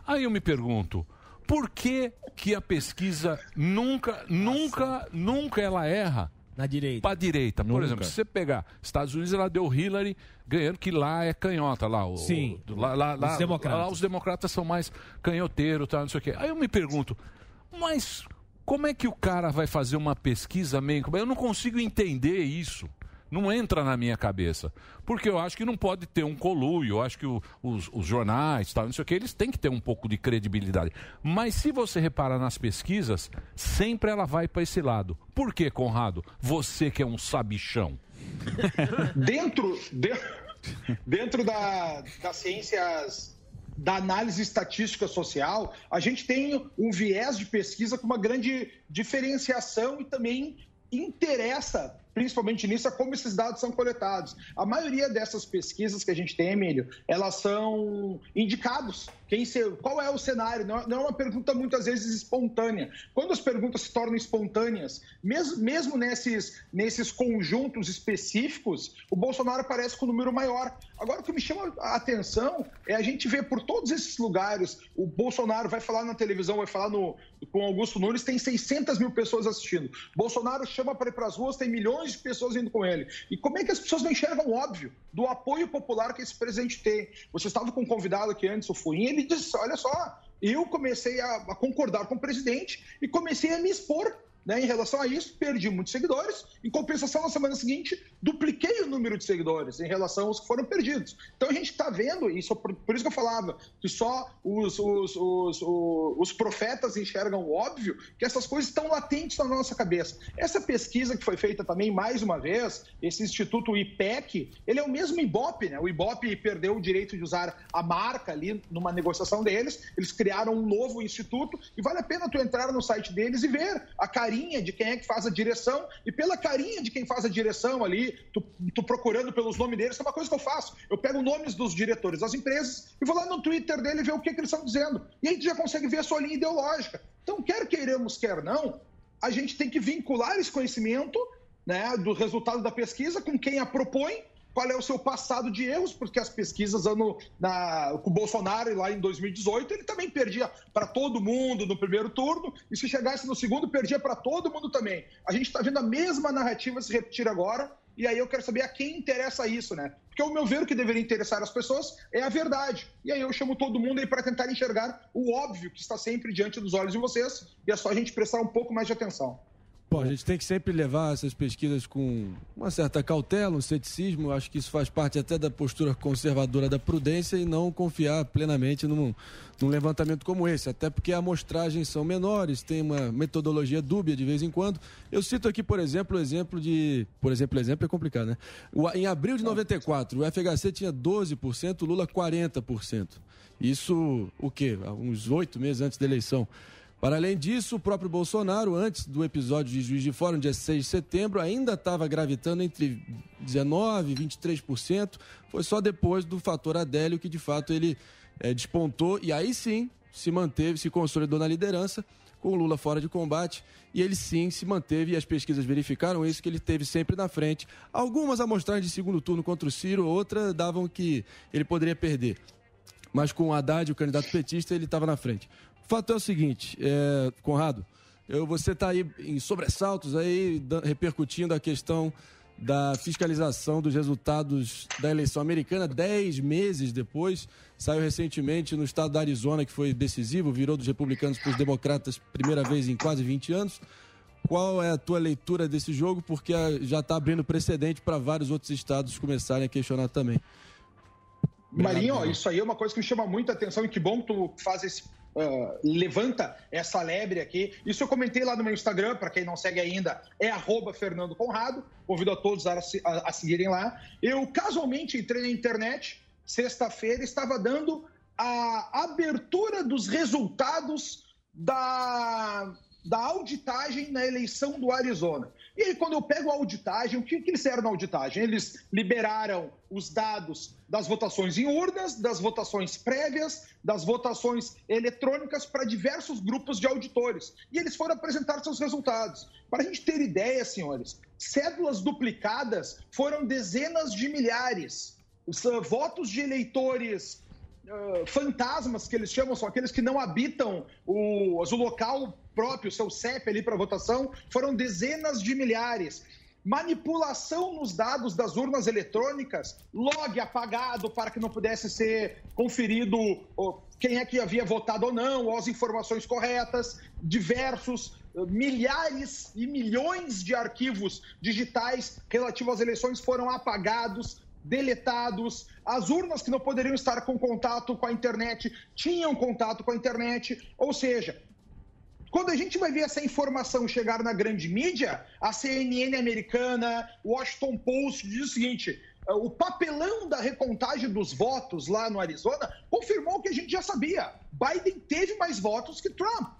Aí eu me pergunto, por que que a pesquisa nunca, nunca, nunca ela erra? Na direita. Para direita. Por Nunca. exemplo, se você pegar Estados Unidos, ela deu Hillary ganhando que lá é canhota lá. O, Sim. o- lá, lá, Os democratas. lá os democratas são mais canhoteiros, tá, não sei o quê. Aí eu me pergunto, mas como é que o cara vai fazer uma pesquisa meio... Eu não consigo entender isso. Não entra na minha cabeça. Porque eu acho que não pode ter um colúio. Eu acho que o- os, os jornais, tal, não sei o que, eles têm que ter um pouco de credibilidade. Mas se você reparar nas pesquisas, sempre ela vai para esse lado. Por quê, Conrado? Você que é um sabichão. dentro, de- dentro da, das ciências da análise estatística social, a gente tem um viés de pesquisa com uma grande diferenciação e também interessa, principalmente nisso, a como esses dados são coletados. A maioria dessas pesquisas que a gente tem, Emílio, elas são indicados. Quem se, qual é o cenário? Não, não é uma pergunta muitas vezes espontânea. Quando as perguntas se tornam espontâneas, mesmo, mesmo nesses, nesses conjuntos específicos, o Bolsonaro aparece com um número maior. Agora, o que me chama a atenção é a gente ver por todos esses lugares, o Bolsonaro vai falar na televisão, vai falar no, com Augusto Nunes, tem 600 mil pessoas assistindo. Bolsonaro chama para ir para as ruas, tem milhões de pessoas indo com ele. E como é que as pessoas não enxergam o óbvio do apoio popular que esse presidente tem? Você estava com um convidado aqui antes, o Fuim, ele disse: olha só, eu comecei a concordar com o presidente e comecei a me expor. Né, em relação a isso, perdi muitos seguidores. Em compensação, na semana seguinte, dupliquei o número de seguidores em relação aos que foram perdidos. Então a gente está vendo, isso, por, por isso que eu falava, que só os, os, os, os, profetas enxergam o óbvio, que essas coisas estão latentes na nossa cabeça. Essa pesquisa que foi feita também, mais uma vez, esse Instituto IPEC, ele é o mesmo IBOP, né? O IBOP perdeu o direito de usar a marca ali numa negociação deles, eles criaram um novo instituto e vale a pena tu entrar no site deles e ver a carinha de quem é que faz a direção e pela carinha de quem faz a direção ali, tu, tu procurando pelos nomes deles, é uma coisa que eu faço. Eu pego nomes dos diretores das empresas e vou lá no Twitter dele ver o que, que eles estão dizendo. E aí tu já consegue ver a sua linha ideológica. Então, quer queiramos, quer não, a gente tem que vincular esse conhecimento né, do resultado da pesquisa com quem a propõe, qual é o seu passado de erros, porque as pesquisas ano, na, com o Bolsonaro lá em 2018, ele também perdia para todo mundo no primeiro turno, e se chegasse no segundo, perdia para todo mundo também. A gente está vendo a mesma narrativa se repetir agora, e aí eu quero saber a quem interessa isso, né? Porque, ao meu ver, o que deveria interessar as pessoas é a verdade. E aí eu chamo todo mundo aí para tentar enxergar o óbvio que está sempre diante dos olhos de vocês, e é só a gente prestar um pouco mais de atenção. Bom, a gente tem que sempre levar essas pesquisas com uma certa cautela, um ceticismo. Acho que isso faz parte até da postura conservadora da prudência e não confiar plenamente num, num levantamento como esse. Até porque amostragens são menores, tem uma metodologia dúbia de vez em quando. Eu cito aqui, por exemplo, o exemplo de. Por exemplo, exemplo é complicado, né? Em abril de 94, o FHC tinha 12%, o Lula 40%. Isso, o quê? Uns oito meses antes da eleição. Para além disso, o próprio Bolsonaro, antes do episódio de Juiz de Fora, no dia 6 de setembro, ainda estava gravitando entre 19% e 23%. Foi só depois do fator Adélio que, de fato, ele eh, despontou e aí sim se manteve, se consolidou na liderança, com o Lula fora de combate. E ele sim se manteve, e as pesquisas verificaram isso, que ele esteve sempre na frente. Algumas amostragens de segundo turno contra o Ciro, outras davam que ele poderia perder mas com o Haddad, o candidato petista, ele estava na frente. O fato é o seguinte, é, Conrado, eu, você está aí em sobressaltos, aí da- repercutindo a questão da fiscalização dos resultados da eleição americana, dez meses depois, saiu recentemente no estado da Arizona, que foi decisivo, virou dos republicanos para os democratas, primeira vez em quase 20 anos. Qual é a tua leitura desse jogo? Porque ah, já está abrindo precedente para vários outros estados começarem a questionar também. Marinho, ó, isso aí é uma coisa que me chama muita atenção e que bom que tu faz esse. Ah, levanta essa lebre aqui. Isso eu comentei lá no meu Instagram, para quem não segue ainda, é Fernando Conrado. Convido a todos a, a- a seguirem lá. Eu casualmente entrei na internet, sexta-feira, estava dando a abertura dos resultados da, da auditagem na eleição do Arizona. E aí, quando eu pego a auditagem, o que, que eles fizeram na auditagem? Eles liberaram os dados das votações em urnas, das votações prévias, das votações eletrônicas para diversos grupos de auditores. E eles foram apresentar seus resultados. Para a gente ter ideia, senhores, cédulas duplicadas foram dezenas de milhares. Os ah, votos de eleitores ah, fantasmas, que eles chamam, são aqueles que não habitam o, o local próprio, seu CEP ali para votação, foram dezenas de milhares. Manipulação nos dados das urnas eletrônicas, log apagado para que não pudesse ser conferido quem é que havia votado ou não, ou as informações corretas, diversos eh, milhares e milhões de arquivos digitais relativos às eleições foram apagados, deletados, as urnas que não poderiam estar com contato com a internet tinham contato com a internet, ou seja, quando a gente vai ver essa informação chegar na grande mídia, a CNN americana, o Washington Post diz o seguinte: o papelão da recontagem dos votos lá no Arizona confirmou o que a gente já sabia. Biden teve mais votos que Trump.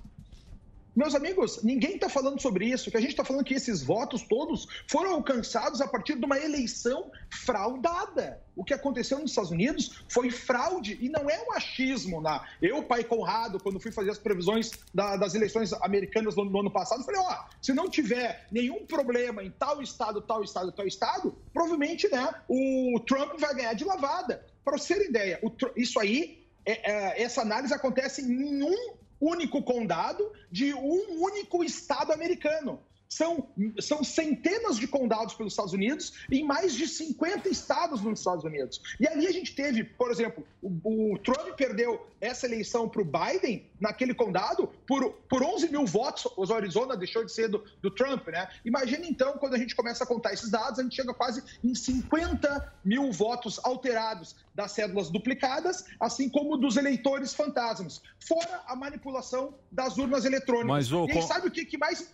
Meus amigos, ninguém está falando sobre isso. Que a gente está falando é que esses votos todos foram alcançados a partir de uma eleição fraudada. O que aconteceu nos Estados Unidos foi fraude e não é um achismo. Na... Eu, pai Conrado, quando fui fazer as previsões da- das eleições americanas no, no ano passado, falei: ó, se não tiver nenhum problema em tal estado, tal estado, tal estado, provavelmente né, o Trump vai ganhar de lavada. Para você ter ideia, o isso aí, é- é- essa análise acontece em um único condado de um único estado americano. São, são centenas de condados pelos Estados Unidos em mais de 50 estados nos Estados Unidos. E ali a gente teve, por exemplo, o, o Trump perdeu essa eleição para o Biden naquele condado por, por 11 mil votos. O Arizona deixou de ser do, do Trump, né? Imagina então, quando a gente começa a contar esses dados, a gente chega quase em 50 mil votos alterados das cédulas duplicadas, assim como dos eleitores fantasmas. Fora a manipulação das urnas eletrônicas. Mas, ô, e aí, sabe o que, que mais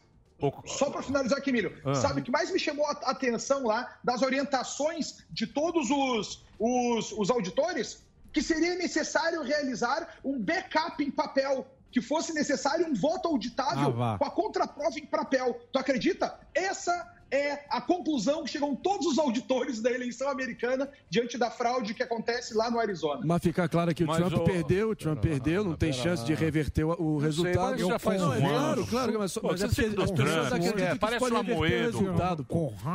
só para finalizar aqui, Milho, Ah. sabe o que mais me chamou a atenção lá das orientações de todos os, os, os auditores? Que seria necessário realizar um backup em papel, que fosse necessário um voto auditável Ah, com a contraprova em papel. Tu acredita? Essa é a conclusão que chegam todos os auditores da eleição americana diante da fraude que acontece lá no Arizona. Mas ficar claro que o Mas Trump o- perdeu, o Trump perdeu, não tem pera chance lá. de reverter o, o Não sei, resultado. mas já faz Não, um é ano. Claro, claro, mas, Pô, mas é porque as pessoas acreditam é, que parece pode um reverter o Amoedo. resultado.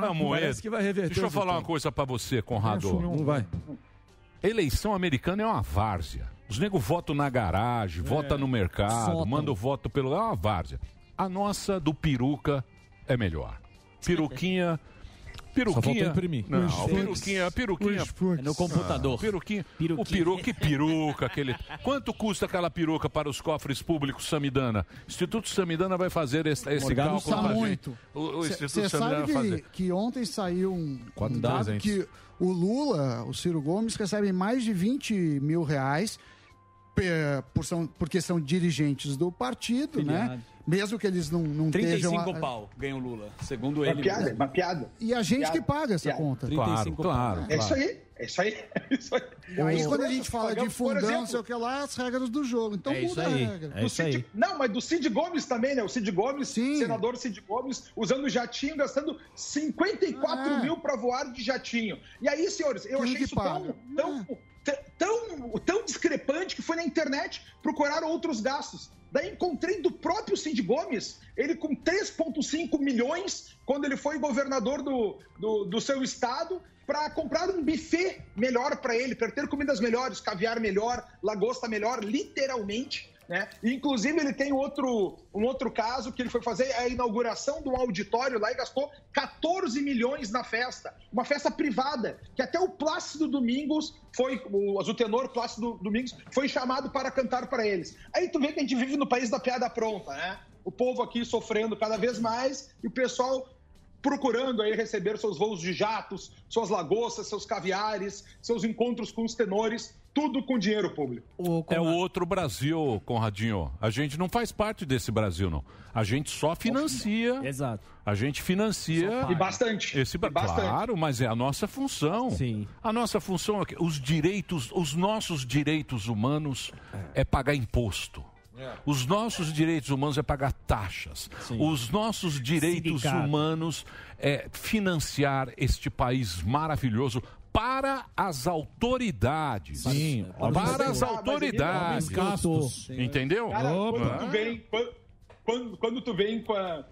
É um Moedo. Parece que vai reverter Deixa eu falar uma coisa pra você, Conrado. Não vai. Eleição americana é uma várzea. Os negros votam na garagem, votam no mercado, mandam voto pelo. É uma várzea. A nossa do peruca é melhor. Peruquinha Peruquinha. faltou imprimir. Não, peruquinha, peruquinha. É no computador. Ah, peruquinha. O peru, que peruca aquele. Quanto custa aquela peruca para os cofres públicos Samidana? Instituto Samidana vai fazer esse, esse Morgado cálculo gente. muito. O, o Instituto Você Samidana sabe vai que, fazer. que ontem saiu um, Quatro um dado que o Lula, o Ciro Gomes, recebem mais de 20 mil reais por são, porque são dirigentes do partido, né? Mesmo que eles não, não estejam... 35 a- pau ganha o Lula, segundo Uma ele. piada, uma piada. E a gente Piada, que paga essa piada. conta. Claro, claro. É isso aí, é isso aí. É isso aí. E aí, quando a gente fala de fundão, sei o que lá, as regras do jogo. Então É muda isso aí, a regra. Do Cid- Não, mas do Cid Gomes também, né? O Cid Gomes, senador Cid Gomes, usando jatinho, gastando 54 mil para voar de jatinho. E aí, senhores, eu Quem achei que isso paga? tão, tão, t- tão, tão discrepante que foi na internet procurar outros gastos. Daí encontrei do próprio Cid Gomes, ele com 3,5 milhões, quando ele foi governador do, do, do seu estado, para comprar um buffet melhor para ele, para ter comidas melhores, caviar melhor, lagosta melhor, literalmente. Né? Inclusive, ele tem outro, um outro caso que ele foi fazer a inauguração do auditório lá e gastou 14 milhões na festa. Uma festa privada, que até o Plácido Domingos foi, o Azutenor Plácido Domingos foi chamado para cantar para eles. Aí tu vê que a gente vive no país da piada pronta, né? O povo aqui sofrendo cada vez mais e o pessoal procurando aí receber seus voos de jatos, suas lagostas, seus caviares, seus encontros com os tenores, tudo com dinheiro público. É o outro Brasil, Conradinho. A gente não faz parte desse Brasil, não. A gente só financia. Exato. A gente financia. E bastante. Esse, E bastante. Claro, mas é a nossa função. Sim. A nossa função é que os direitos, os nossos direitos humanos é pagar imposto. Os nossos direitos humanos é pagar taxas. Os nossos direitos Sindicato. humanos é financiar este país maravilhoso para as autoridades. Sim. Para as autoridades. Gastos. Entendeu? Cara, quando tu vem, quando, quando, quando tu vem com, a-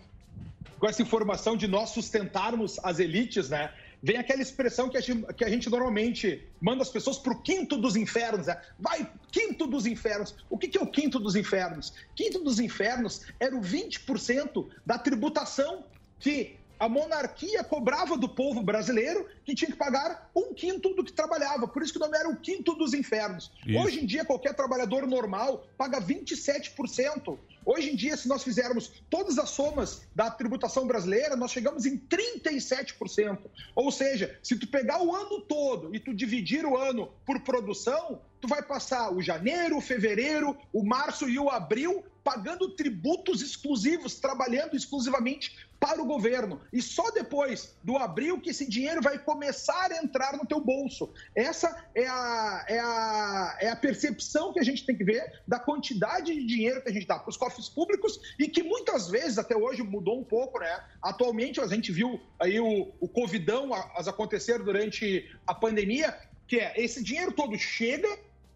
com essa informação de nós sustentarmos as elites, né? Vem aquela expressão que a gente, que a gente normalmente manda as pessoas pro quinto dos infernos, né? Vai, quinto dos infernos. O que, que é o quinto dos infernos? Quinto dos infernos era o 20% da tributação que a monarquia cobrava do povo brasileiro, que tinha que pagar um quinto do que trabalhava. Por isso que o nome era o quinto dos infernos. Isso. Hoje em dia, qualquer trabalhador normal paga 27%. Hoje em dia, se nós fizermos todas as somas da tributação brasileira, nós chegamos em 37%. Ou seja, se tu pegar o ano todo e tu dividir o ano por produção, tu vai passar o janeiro, o fevereiro, o março e o abril pagando tributos exclusivos, trabalhando exclusivamente para o governo. E só depois do abril que esse dinheiro vai começar a entrar no teu bolso. Essa é a, é a, é a percepção que a gente tem que ver da quantidade de dinheiro que a gente dá para os cofres públicos e que muitas vezes, até hoje, mudou um pouco, né? Atualmente, a gente viu aí o, o Covidão as acontecer durante a pandemia, que é esse dinheiro todo chega,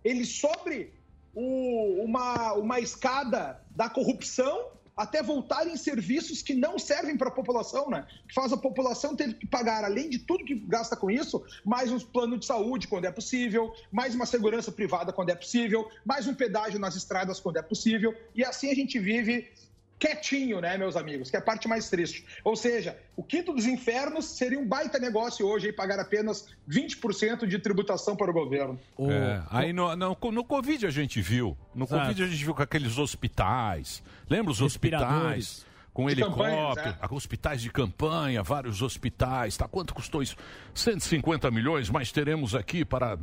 ele sobre o- uma, uma escada da corrupção até voltar em serviços que não servem para a população, né? Que faz a população ter que pagar, além de tudo que gasta com isso, mais um plano de saúde quando é possível, mais uma segurança privada quando é possível, mais um pedágio nas estradas quando é possível, e assim a gente vive quietinho, né, meus amigos? Que é a parte mais triste. Ou seja, o quinto dos infernos seria um baita negócio hoje aí pagar apenas 20% de tributação para o governo. É, aí no, no, no Covid a gente viu. No Exato. Covid a gente viu com aqueles hospitais. Lembra os hospitais? Com De helicóptero, é. hospitais de campanha, vários hospitais. Tá? Quanto custou isso? 150 milhões, mas teremos aqui para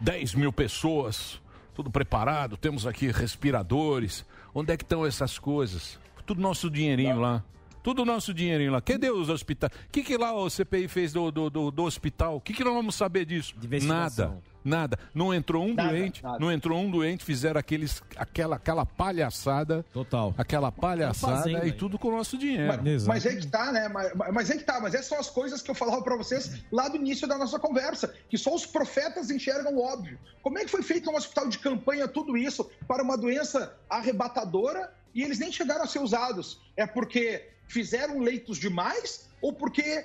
10 mil pessoas, tudo preparado. Temos aqui respiradores. Onde é que estão essas coisas? Tudo nosso dinheirinho lá. Tudo nosso dinheirinho lá. Cadê os hospitais? O que, que lá o CPI fez do, do, do, do hospital? O que, que nós vamos saber disso? Nada. Nada. Não entrou um Nada, doente, nada. não entrou um doente, fizeram aqueles, aquela, aquela palhaçada. Total. Aquela palhaçada fazendo e aí. tudo com o nosso dinheiro. Mas, mas é que tá, né? Mas, mas é que tá, mas essas são as coisas que eu falava pra vocês lá do início da nossa conversa, que só os profetas enxergam o óbvio. Como é que foi feito um hospital de campanha tudo isso para uma doença arrebatadora e eles nem chegaram a ser usados? É porque fizeram leitos demais ou porque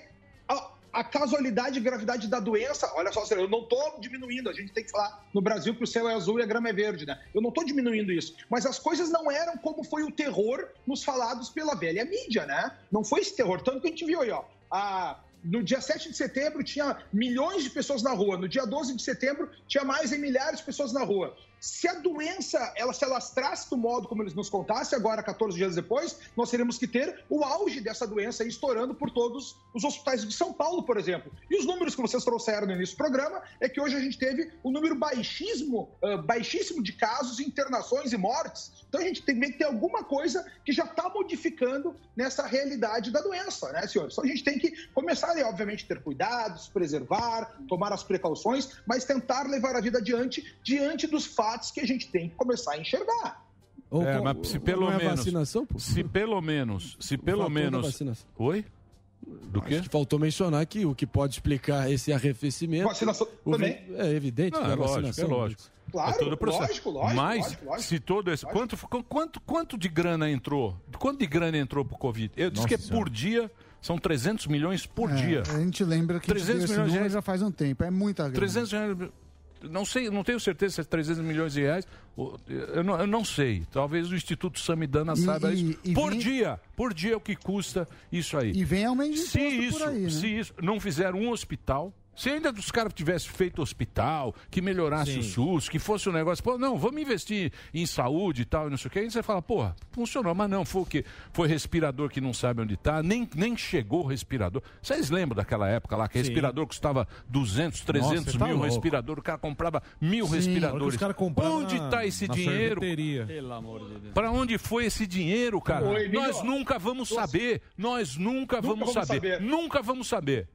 a, casualidade e gravidade da doença, olha só, eu não estou diminuindo, a gente tem que falar no Brasil que o céu é azul e a grama é verde, né? Eu não estou diminuindo isso, mas as coisas não eram como foi o terror nos falados pela velha mídia, né? Não foi esse terror, tanto que a gente viu aí, ó, a, no dia 7 de setembro tinha milhões de pessoas na rua, no dia 12 de setembro tinha mais de milhares de pessoas na rua. Se a doença ela se alastrasse do modo como eles nos contassem, agora 14 dias depois, nós teríamos que ter o auge dessa doença estourando por todos os hospitais de São Paulo, por exemplo. E os números que vocês trouxeram no início do programa é que hoje a gente teve um número baixíssimo, ah, baixíssimo de casos, internações e mortes. Então a gente tem que ter alguma coisa que já está modificando nessa realidade da doença, né, senhores? Então a gente tem que começar, ali, obviamente, ter cuidados, preservar, tomar as precauções, mas tentar levar a vida adiante diante dos fatos que a gente tem que começar a enxergar. É, mas se pelo não é menos. vacinação, Se pelo menos. Se pelo Faltou menos. vacinação. Oi? Do quê? Que faltou mencionar que o que pode explicar esse arrefecimento. Vacinação o também. É evidente Não, é a lógico, vacinação. é lógico. Claro, é todo o processo. lógico, lógico, Mas, lógico, lógico. se todo esse. Quanto, quanto, quanto de grana entrou? Quanto de grana entrou pro Covid? Eu disse que é por dia. São 300 milhões por É, dia. A gente lembra que 300 esse milhões de número reais. já faz um tempo. É muita grana. 300 reais. Não sei, não tenho certeza se é 300 milhões de reais. Eu não, eu não sei. Talvez o Instituto Samidana E- saiba e- isso. e por vem- dia. Por dia é o que custa isso aí. E vem aumento de se isso, aí, né? Se isso não fizeram um hospital. Se ainda dos caras tivessem feito hospital, que melhorasse Sim. o SUS, que fosse um negócio, pô, não, vamos investir em saúde e tal, e não sei o que, aí você fala, porra, funcionou, mas não, foi o quê? Foi respirador que não sabe onde tá, nem, nem chegou o respirador. Vocês lembram daquela época lá, que Sim. respirador custava 200, 300 Nossa, tá mil louco. respirador, o cara comprava mil Sim, respiradores. os Onde está esse na dinheiro? sorveteria. Pelo amor de Deus. Para onde foi esse dinheiro, cara? Emílio, Nós nunca vamos saber. Nós nunca, vamos, vamos saber. saber. Nunca vamos saber.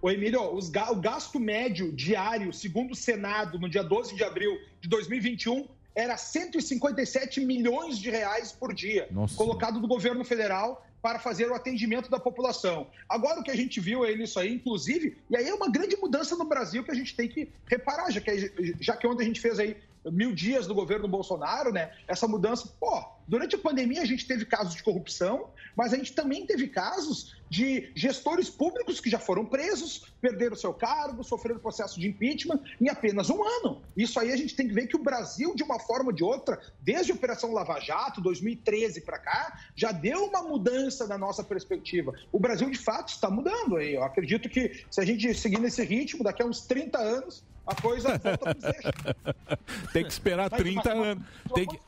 Ô, Emílio, os o gasto médio diário, segundo o Senado, no dia 12 de abril de 2021, era 157 milhões de reais por dia, Nossa. colocado do governo federal para fazer o atendimento da população. Agora, o que a gente viu é nisso aí, inclusive, e aí é uma grande mudança no Brasil que a gente tem que reparar, já que, já que ontem a gente fez aí mil dias do governo Bolsonaro, né? Essa mudança, pô, durante a pandemia a gente teve casos de corrupção, mas a gente também teve casos de gestores públicos que já foram presos, perderam seu cargo, sofreram processo de impeachment em apenas um ano. Isso aí a gente tem que ver que o Brasil, de uma forma ou de outra, desde a Operação Lava Jato, 2013 para cá, já deu uma mudança na nossa perspectiva. O Brasil, de fato, está mudando aí. Eu acredito que se a gente seguir nesse ritmo, daqui a uns 30 anos, a coisa volta. Tem que esperar Mas- 30 mas- anos. Tem que,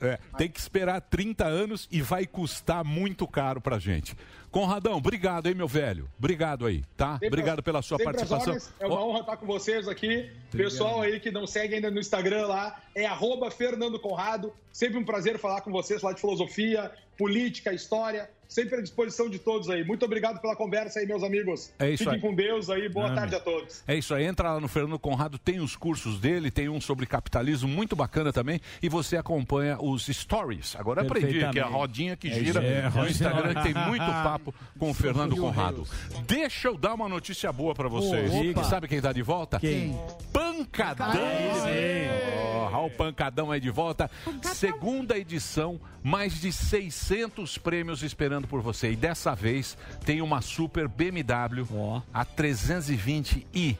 é, tem que esperar 30 anos e vai custar muito caro pra gente. Conradão, obrigado aí, meu velho. Obrigado aí, tá? Sempre Obrigado pela sua às participação. É uma honra estar com vocês aqui. Pessoal aí que não segue ainda no Instagram lá, é arroba Fernando Conrado. Sempre um prazer falar com vocês, falar de filosofia, política, história. Sempre à disposição de todos aí. Muito obrigado pela conversa aí, meus amigos. É isso Fiquem aí. com Deus aí. Boa Amém. tarde a todos. É isso aí, entra lá no Fernando Conrado, tem os cursos dele, tem um sobre capitalismo muito bacana também, e você acompanha os stories. Agora aprendi que é a rodinha que É gira. É, no. Instagram, tem muito papo com o Fernando Conrado. Deixa eu dar uma notícia boa pra vocês. Opa. Sabe quem tá de volta? Quem? Pancadão! Ó, Raul Pancadão aí de volta. Segunda edição, mais de 600 prêmios esperando por você. E dessa vez tem uma super BMW a 320i.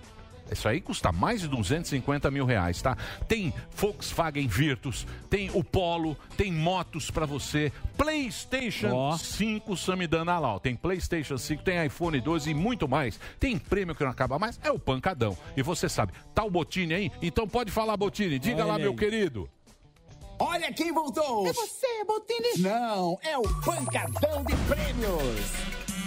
Isso aí custa mais de 250 mil reais, tá? Tem Volkswagen Virtus, tem o Polo, tem motos pra você, PlayStation 5 Samidana lá, ó. Tem PlayStation 5, tem iPhone 12 e muito mais. Tem prêmio que não acaba mais, é o pancadão. E você sabe, tá o Botini aí? Então pode falar, Botini. Diga lá, Olha meu aí. querido. Olha quem voltou! É você, Botini? Não, é o Pancadão de Prêmios!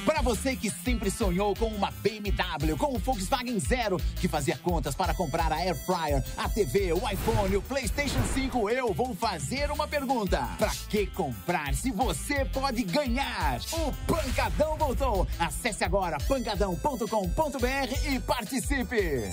Para você que sempre sonhou com uma BMW, com o Volkswagen Zero, que fazia contas para comprar a Air Fryer, a TV, o iPhone, o PlayStation 5, eu vou fazer uma pergunta. Para que comprar se você pode ganhar? O Pancadão voltou! Acesse agora pancadão.com.br e participe!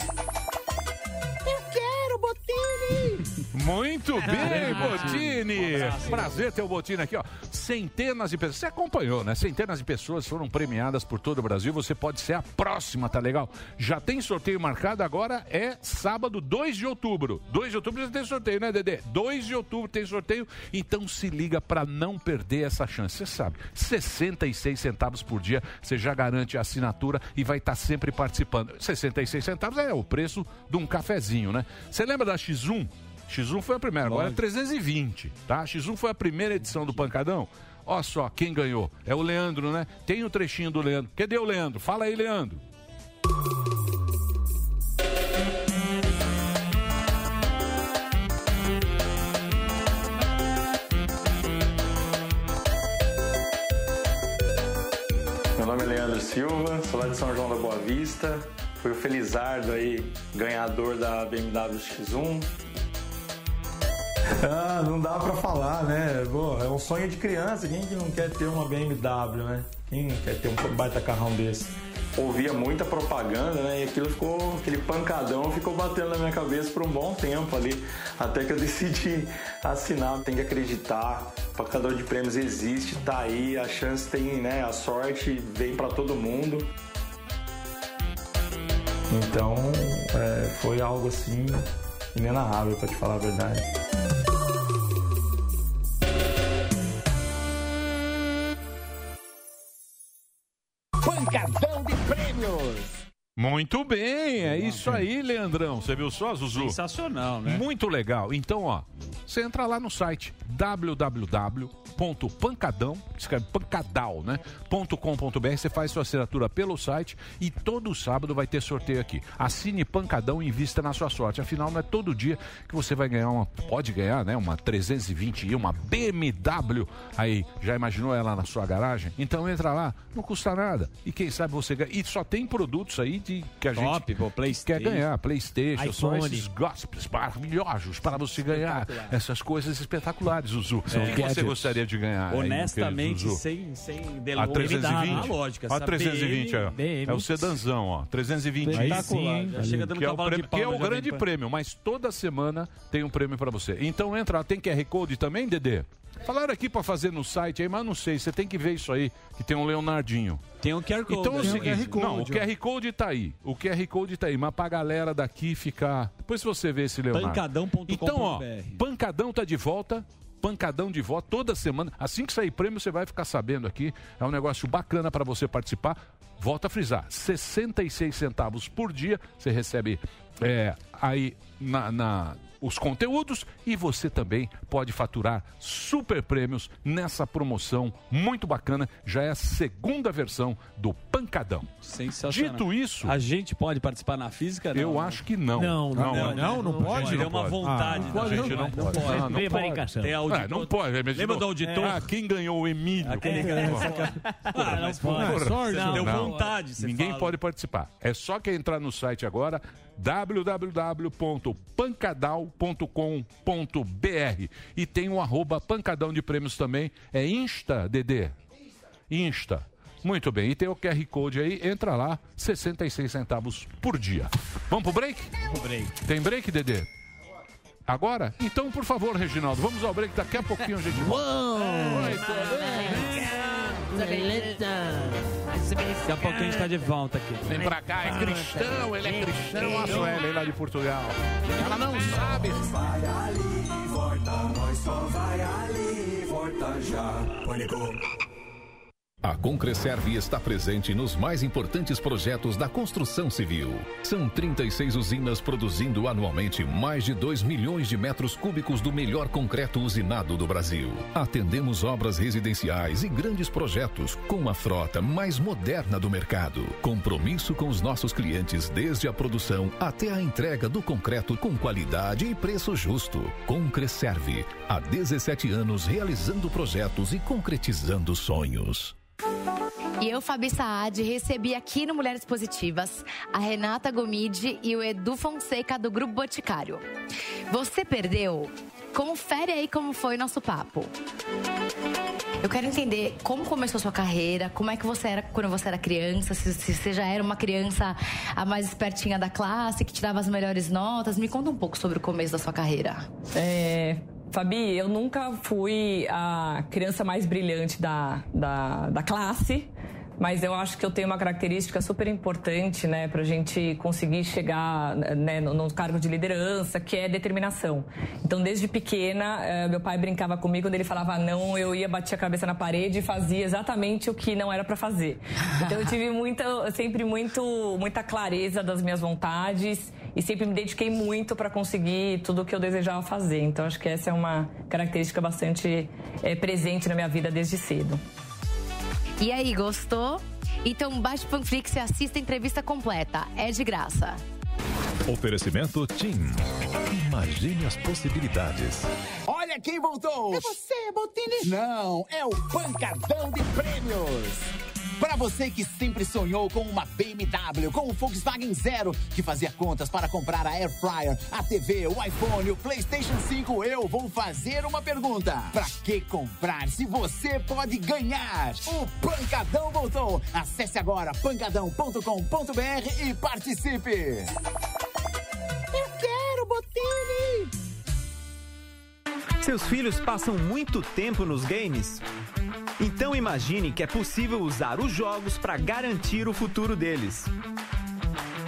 Muito bem, Botini! abraço. Prazer ter o Botini aqui, ó. Centenas de pessoas. Você acompanhou, né? Centenas de pessoas foram premiadas por todo o Brasil. Você pode ser a próxima, tá legal? Já tem sorteio marcado, agora é sábado, 2 de outubro. 2 de outubro já tem sorteio, né, Dedê? 2 de outubro tem sorteio. Então se liga pra não perder essa chance. Você sabe, 66 centavos por dia, você já garante a assinatura e vai estar sempre participando. 66 centavos é o preço de um cafezinho, né? Você lembra da X1? X1 foi a primeira, agora é 320, tá? X1 foi a primeira edição do Pancadão. Olha só quem ganhou. É o Leandro, né? Tem o trechinho do Leandro. Cadê o Leandro? Fala aí, Leandro. Meu nome é Leandro Silva, sou lá de São João da Boa Vista. Fui o Felizardo aí, ganhador da BMW X1. Ah, não dá pra falar, né? Pô, é um sonho de criança. Quem que não quer ter uma BMW, né? Quem quer ter um baita carrão desse? Ouvia muita propaganda, né? E aquilo ficou, aquele pancadão ficou batendo na minha cabeça por um bom tempo ali. Até que eu decidi assinar. Tem que acreditar. O pancador de prêmios existe, tá aí. A chance tem, né? A sorte vem pra todo mundo. Então, é, foi algo assim inenarrável, pra te falar a verdade. Muito bem, é isso aí, Leandrão. Você viu só, Zuzu? Sensacional, né? Muito legal. Então, ó, você entra lá no site www.pancadão, escreve pancadal, né? .com.br, você faz sua assinatura pelo site e todo sábado vai ter sorteio aqui. Assine Pancadão e invista na sua sorte. Afinal, não é todo dia que você vai ganhar uma, pode ganhar, né? Uma 320i, uma BMW. Aí, já imaginou ela na sua garagem? Então entra lá, não custa nada. E quem sabe você ganha. E só tem produtos aí de que a Top, gente pô, quer ganhar. Playstation, iPhone. esses gospels maravilhosos para você ganhar essas coisas espetaculares, Zuzu. São o que você gostaria de ganhar? aí, Honestamente, Zuzu? sem, sem A delongas. 320? Na lógica. Essa 320 aí, ó. BM. É o sedanzão, ó. 320 Aí sim, já chega dando que é o, prêmio, que é o grande prêmio, mas toda semana tem um prêmio pra você. Então entra, lá. tem QR Code também, Dedê? Falaram aqui pra fazer no site aí, mas não sei, você tem que ver isso aí, que tem um Leonardinho. Tem um QR Code. Então é o um seguinte, QR não, o QR Code tá aí. O QR Code tá aí, mas pra galera daqui ficar. Depois você vê esse Leonardo. Pancadão.com.br. Então, ó, Pancadão tá de volta. Pancadão de volta toda semana. Assim que sair prêmio, você vai ficar sabendo aqui. É um negócio bacana para você participar. Volta a frisar: 66 centavos por dia. Você recebe é, aí na, na- os conteúdos e você também pode faturar super prêmios nessa promoção muito bacana. Já é a segunda versão do Pancadão. Sensacional. Dito isso, A gente pode participar na física? Não, eu né? acho que não. Não, não, não, não, não pode? É uma vontade Ah, da gente não Não pode. pode. Não pode. Auditor- Ah, não pode. mas Lembra não- do auditor? Ah, quem ganhou o Emílio? Aquele ganhou Ah, sorte, Não, deu não. vontade, Ninguém fala. pode participar. É só que entrar no site agora www.pancadal.com.br e tem o arroba pancadão de prêmios também. É Insta, Dedê? Insta. Muito bem. E tem o QR Code aí. Entra lá, 66 centavos por dia. Vamos pro break? Vamos pro break. Tem break, Dedê? Agora? Então, por favor, Reginaldo, vamos ao break. Daqui a pouquinho a gente volta. Daqui a pouco a gente tá de volta aqui. Vem pra cá, é cristão, ele é cristão, a Sueli lá de Portugal. Ela não sabe. Vai ali, volta, nós só vai ali, volta já. Pânico. A Concreserve está presente nos mais importantes projetos da construção civil. São 36 usinas produzindo anualmente mais de 2 milhões de metros cúbicos do melhor concreto usinado do Brasil. Atendemos obras residenciais e grandes projetos com a frota mais moderna do mercado. Compromisso com os nossos clientes desde a produção até a entrega do concreto com qualidade e preço justo. Concreserve, há 17 anos realizando projetos e concretizando sonhos. E eu, Fabi Saad, recebi aqui no Mulheres Positivas a Renata Gomide e o Edu Fonseca do Grupo Boticário. Você perdeu? Confere aí como foi nosso papo. Eu quero entender como começou a sua carreira, como é que você era quando você era criança, se, se você já era uma criança a mais espertinha da classe, que tirava as melhores notas. Me conta um pouco sobre o começo da sua carreira. É, Fabi, eu nunca fui a criança mais brilhante da, da, da classe, mas eu acho que eu tenho uma característica super importante, né, pra gente conseguir chegar né, no, no cargo de liderança, que é determinação. Então, desde pequena, eh, meu pai brincava comigo, quando ele falava não, eu ia bater a cabeça na parede e fazia exatamente o que não era pra fazer. Então, eu tive muita, sempre muito, muita clareza das minhas vontades e sempre me dediquei muito para conseguir tudo o que eu desejava fazer. Então acho que essa é uma característica bastante é, presente na minha vida desde cedo. E aí, gostou? Então baixe o Panflix e assista a entrevista completa. É de graça. Oferecimento TIM. Imagine as possibilidades. Olha quem voltou! É você, Botini! Não, é o Pancadão de Prêmios! Para você que sempre sonhou com uma BMW, com o Volkswagen Zero, que fazia contas para comprar a Air Fryer, a TV, o iPhone, o PlayStation 5, eu vou fazer uma pergunta. Para que comprar se você pode ganhar? O Pancadão voltou. Acesse agora pancadão.com.br e participe. Eu quero, Botini! Seus filhos passam muito tempo nos games? Então imagine que é possível usar os jogos para garantir o futuro deles.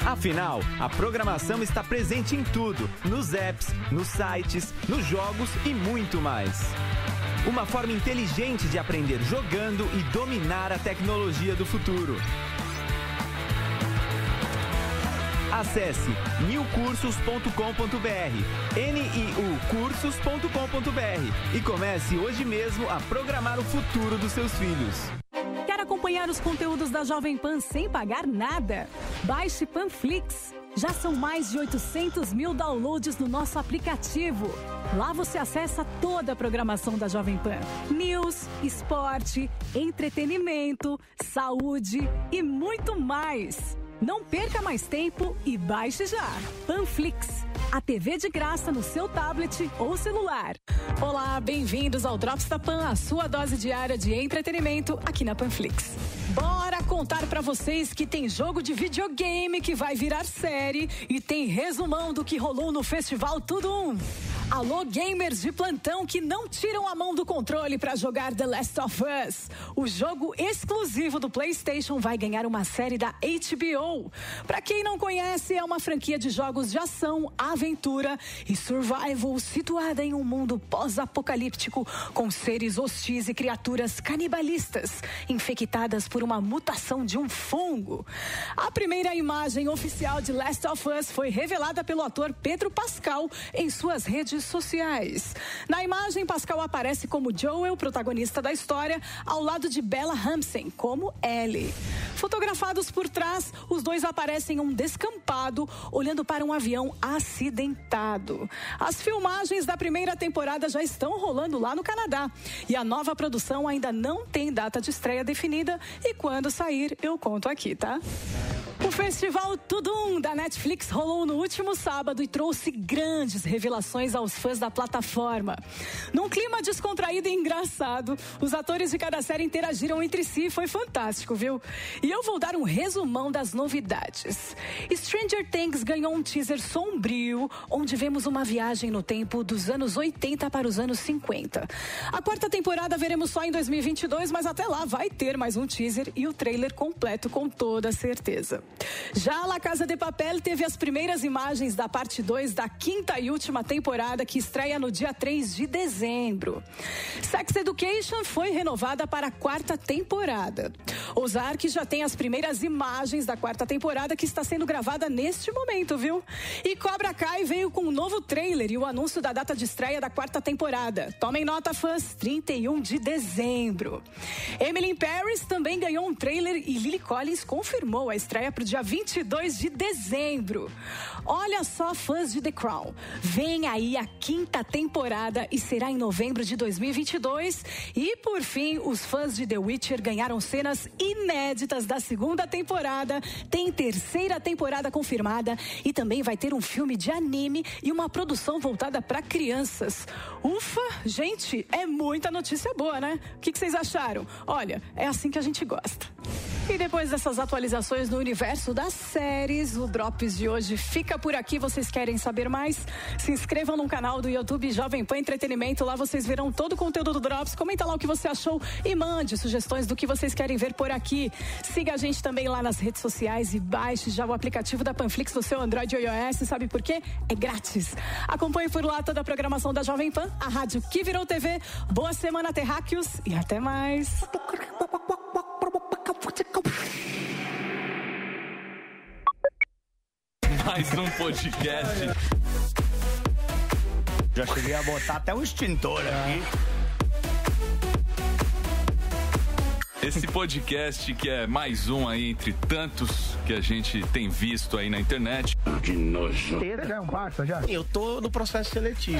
Afinal, a programação está presente em tudo: nos apps, nos sites, nos jogos e muito mais. Uma forma inteligente de aprender jogando e dominar a tecnologia do futuro. Acesse newcursos.com.br, niucursos.com.br e comece hoje mesmo a programar o futuro dos seus filhos. Quer acompanhar os conteúdos da Jovem Pan sem pagar nada? Baixe Panflix. Já são mais de 800 mil downloads no nosso aplicativo. Lá você acessa toda a programação da Jovem Pan: news, esporte, entretenimento, saúde e muito mais. Não perca mais tempo e baixe já. Panflix, a TV de graça no seu tablet ou celular. Olá, bem-vindos ao Drops da Pan, a sua dose diária de entretenimento aqui na Panflix. Bora contar para vocês que tem jogo de videogame que vai virar série e tem resumão do que rolou no festival Tudo Um. Alô, gamers de plantão que não tiram a mão do controle para jogar The Last of Us. O jogo exclusivo do PlayStation vai ganhar uma série da HBO. Para quem não conhece, é uma franquia de jogos de ação, aventura e survival situada em um mundo pós-apocalíptico com seres hostis e criaturas canibalistas infectadas por uma mutação de um fungo. A primeira imagem oficial de Last of Us foi revelada pelo ator Pedro Pascal em suas redes sociais. Na imagem, Pascal aparece como Joel, protagonista da história, ao lado de Bella Ramsey, como Ellie. Fotografados por trás, os dois aparecem em um descampado, olhando para um avião acidentado. As filmagens da primeira temporada já estão rolando lá no Canadá. E a nova produção ainda não tem data de estreia definida. E quando sair, eu conto aqui, tá? O festival Tudum da Netflix rolou no último sábado e trouxe grandes revelações aos fãs da plataforma. Num clima descontraído e engraçado, os atores de cada série interagiram entre si, foi fantástico, viu? E eu vou dar um resumão das novidades. Stranger Things ganhou um teaser sombrio, onde vemos uma viagem no tempo dos anos 80 para os anos 50. A quarta temporada veremos só em 2022, mas até lá vai ter mais um teaser e o trailer completo com toda certeza. Já La Casa de Papel teve as primeiras imagens da parte 2 da quinta e última temporada que estreia no dia 3 de dezembro. Sex Education foi renovada para a quarta temporada. Ozark já tem as primeiras imagens da quarta temporada que está sendo gravada neste momento, viu? E Cobra Kai veio com um novo trailer e o anúncio da data de estreia da quarta temporada. Tomem nota, fãs, 31 de dezembro. Emily Paris também ganhou um trailer e Lily Collins confirmou a estreia para o dia 22 de dezembro. Olha só, fãs de The Crown. Vem aí a quinta temporada e será em novembro de 2022. E por fim, os fãs de The Witcher ganharam cenas inéditas da segunda temporada. Tem terceira temporada confirmada e também vai ter um filme de anime e uma produção voltada para crianças. Ufa, gente, é muita notícia boa, né? O que, que vocês acharam? Olha, é assim que a gente gosta. E depois dessas atualizações no universo das séries, o Drops de hoje fica por aqui. Vocês querem saber mais? Se inscrevam no canal do YouTube Jovem Pan Entretenimento. Lá vocês verão todo o conteúdo do Drops. Comenta lá o que você achou e mande sugestões do que vocês querem ver por aqui. Siga a gente também lá nas redes sociais e baixe já o aplicativo da Panflix no seu Android ou iOS. Sabe por quê? É grátis. Acompanhe por lá toda a programação da Jovem Pan, a rádio que virou TV. Boa semana, terráqueos, e até mais. Mais um podcast. Já cheguei a botar até o extintor aqui. Esse podcast que é mais um aí entre tantos que a gente tem visto aí na internet. Que nojo. Já é um parça, já? Eu tô no processo seletivo.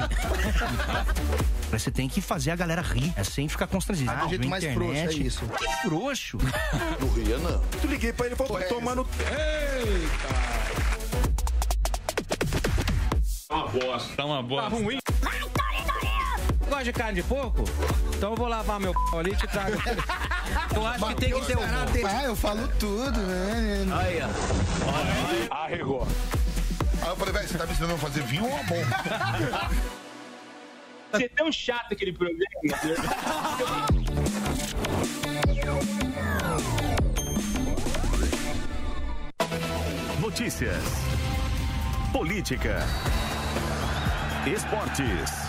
Você tem que fazer a galera rir, é sem ficar constrangido. Ah, jeito mais frouxo, é isso. Que frouxo? Não ria, não. Tu liguei pra ele e falou, tomando... Eita! Tá uma bosta, tá uma bosta. Tá ruim. Gosta de carne de porco? Então eu vou lavar meu c... ali e te trago. Eu acho que tem que ter um. Ah, eu falo tudo, né? Aí, ó. Arregou. Aí eu falei, velho, você tá me ensinando a fazer vinho ou uma bomba? Você é tão chato aquele programa. Notícias. Política. Esportes.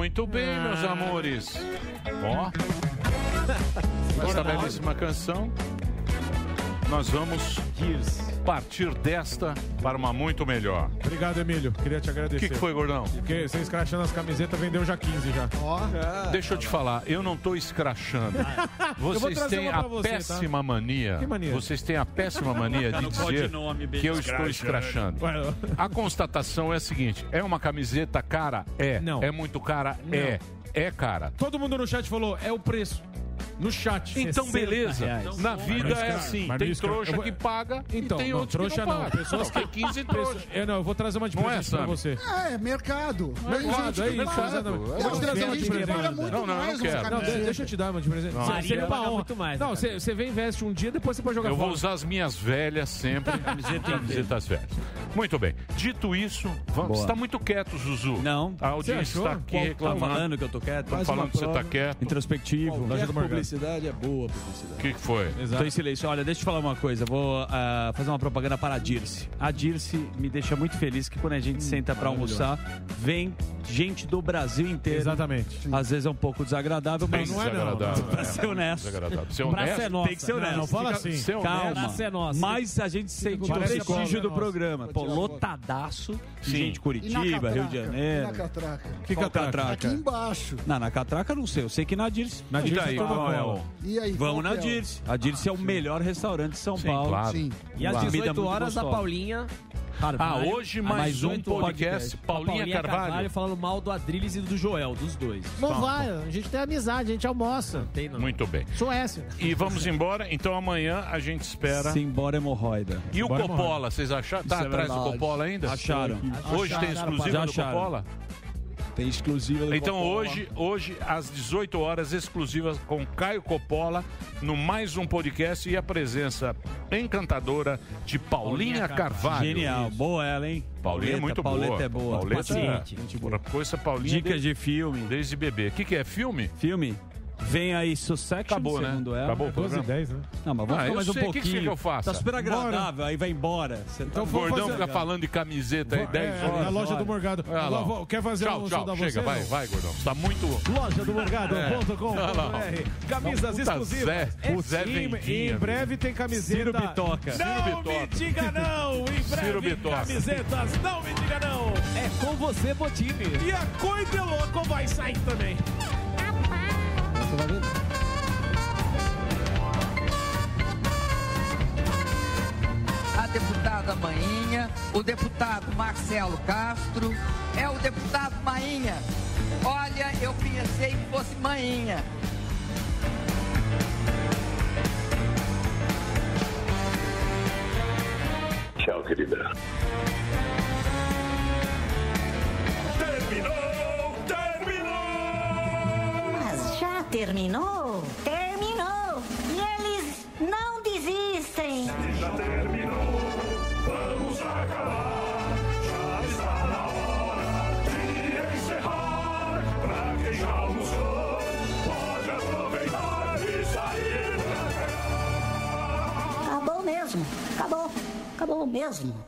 Muito bem, meus amores. Ó. Esta belíssima canção. Nós vamos partir desta para uma muito melhor. Obrigado, Emílio. Queria te agradecer. O que, que foi, gordão? Porque você escrachando as camisetas vendeu já 15 já. Ó. Deixa eu te falar, eu não tô escrachando. Vocês têm a você, tá? péssima mania. Que mania? Vocês têm a péssima mania de Não pode dizer nome, que eu estou escrachando. escrachando. A constatação é a seguinte: é uma camiseta cara? É. Não. É muito cara? É. É cara. Todo mundo no chat falou, é o preço. No chat. Então, 60 beleza. reais. Na vida é assim. mas Tem trouxa eu vou- que paga Então, e tem não, outros trouxa que não, não. Pessoas Tem que 15 Pessoa- trouxas. Eu não, eu vou trazer uma de é, presente pra Sammy? você. É, mercado. Mercado, é que isso, exatamente. Eu vou trazer uma de presente. Não, não, eu uma quero. Não, camiseta. de- deixa eu te dar uma de presente. Não. Você- Maria Você limpa a paga honra. muito mais, Não, né, você você vem, investe um dia, depois você pode jogar Eu vou usar as minhas velhas sempre. camisetas velhas. Muito bem. Dito isso, vamos. Você está muito quieto, Zuzu. Não. A audiência está aqui Qual- reclamando. Tá falando que eu tô quieto? Estão falando que você está quieto. Introspectivo. Qualquer publicidade é boa publicidade. O que, que foi? Estou em silêncio. Olha, deixa eu falar uma coisa. Vou ah, fazer uma propaganda para a Dirce. A Dirce me deixa muito feliz que quando a gente senta para almoçar, vem gente do Brasil inteiro. Exatamente. Às vezes é um pouco desagradável, mas Não, não é não. Desagradável. Pra ser honesto. Ser Pra honesto? ser nossa. Tem que ser Não, honesto. não fala Fica- assim. Calma. Nossa. Mas a gente sente o prestígio do programa. Pô, lotadaço de gente Curitiba? Rio de E na Janeiro. catraca? Que catraca? Aqui embaixo. Não, na catraca não sei. Eu sei que na Dirce. Na Dirce o- E aí? Vamos na é Dirce. A Dirce é o melhor restaurante de São Sim, Paulo. claro. Sim. E às Comida 18 muito horas a. Paulinha. Ah, Carvalho. hoje mais um 18 podcast. A Paulinha Carvalho. falando mal do Adrilles e do Joel, dos dois. Não Pronto. vai, a gente tem amizade, a gente almoça. Tem não. Muito bem. Suécia. E vamos embora. Então amanhã a gente espera. Simbora hemorroida. E o Bora, Coppola, vocês acharam? Tá Isso é atrás do. Coppola ainda? Acharam. Hoje tem Acharam, exclusiva já do acharam. Tem exclusiva do Então Coppola. hoje, hoje, às 18 horas, exclusivas com Caio Coppola, no mais um podcast e a presença encantadora de Paulinha, Carvalho. Genial. Boa ela, hein? Paulinha é muito Pauleta boa. é boa. Pauleta Paciente. é. Por coisa Paulinha Dicas de filme. desde bebê. O que, que é filme? Filme. Vem aí Succession, Acabou, né? segundo ela. Acabou o 12 e programa. 10, né? Não, mas vamos Ah, ficar eu mais um sei. O que que pouquinho. você quer que eu faça? Tá super agradável, aí vai embora. Você tá Então O vamos gordão fazer- fica falando de camiseta aí 10 É, horas. na loja do Morgado. Olha lá, ó. Quer fazer tchau, um tchau, show da chega, você? vai, vai, gordão. Você tá muito... Loja do Morgado.com.br ó. Camisas Puta exclusivas. Zé, É, Zé sim, Vendinha, Em breve tem camiseta. Ciro Bitoca. Não Ciro me Bitoca. diga não. Em breve Ciro Bitoca. camisetas. Não me diga não. É com você, Botini. E a Coisa Louco vai sair também. A deputada Mainha, o deputado Marcelo Castro, é o deputado Mainha. Olha, eu pensei que fosse Mainha. Tchau, querida. Terminou terminou? Terminou! E eles não desistem! Já terminou, vamos acabar. Já está na hora de encerrar. Pra quem já almoçou, pode aproveitar e sair pra cá. Acabou mesmo! Acabou! Acabou mesmo!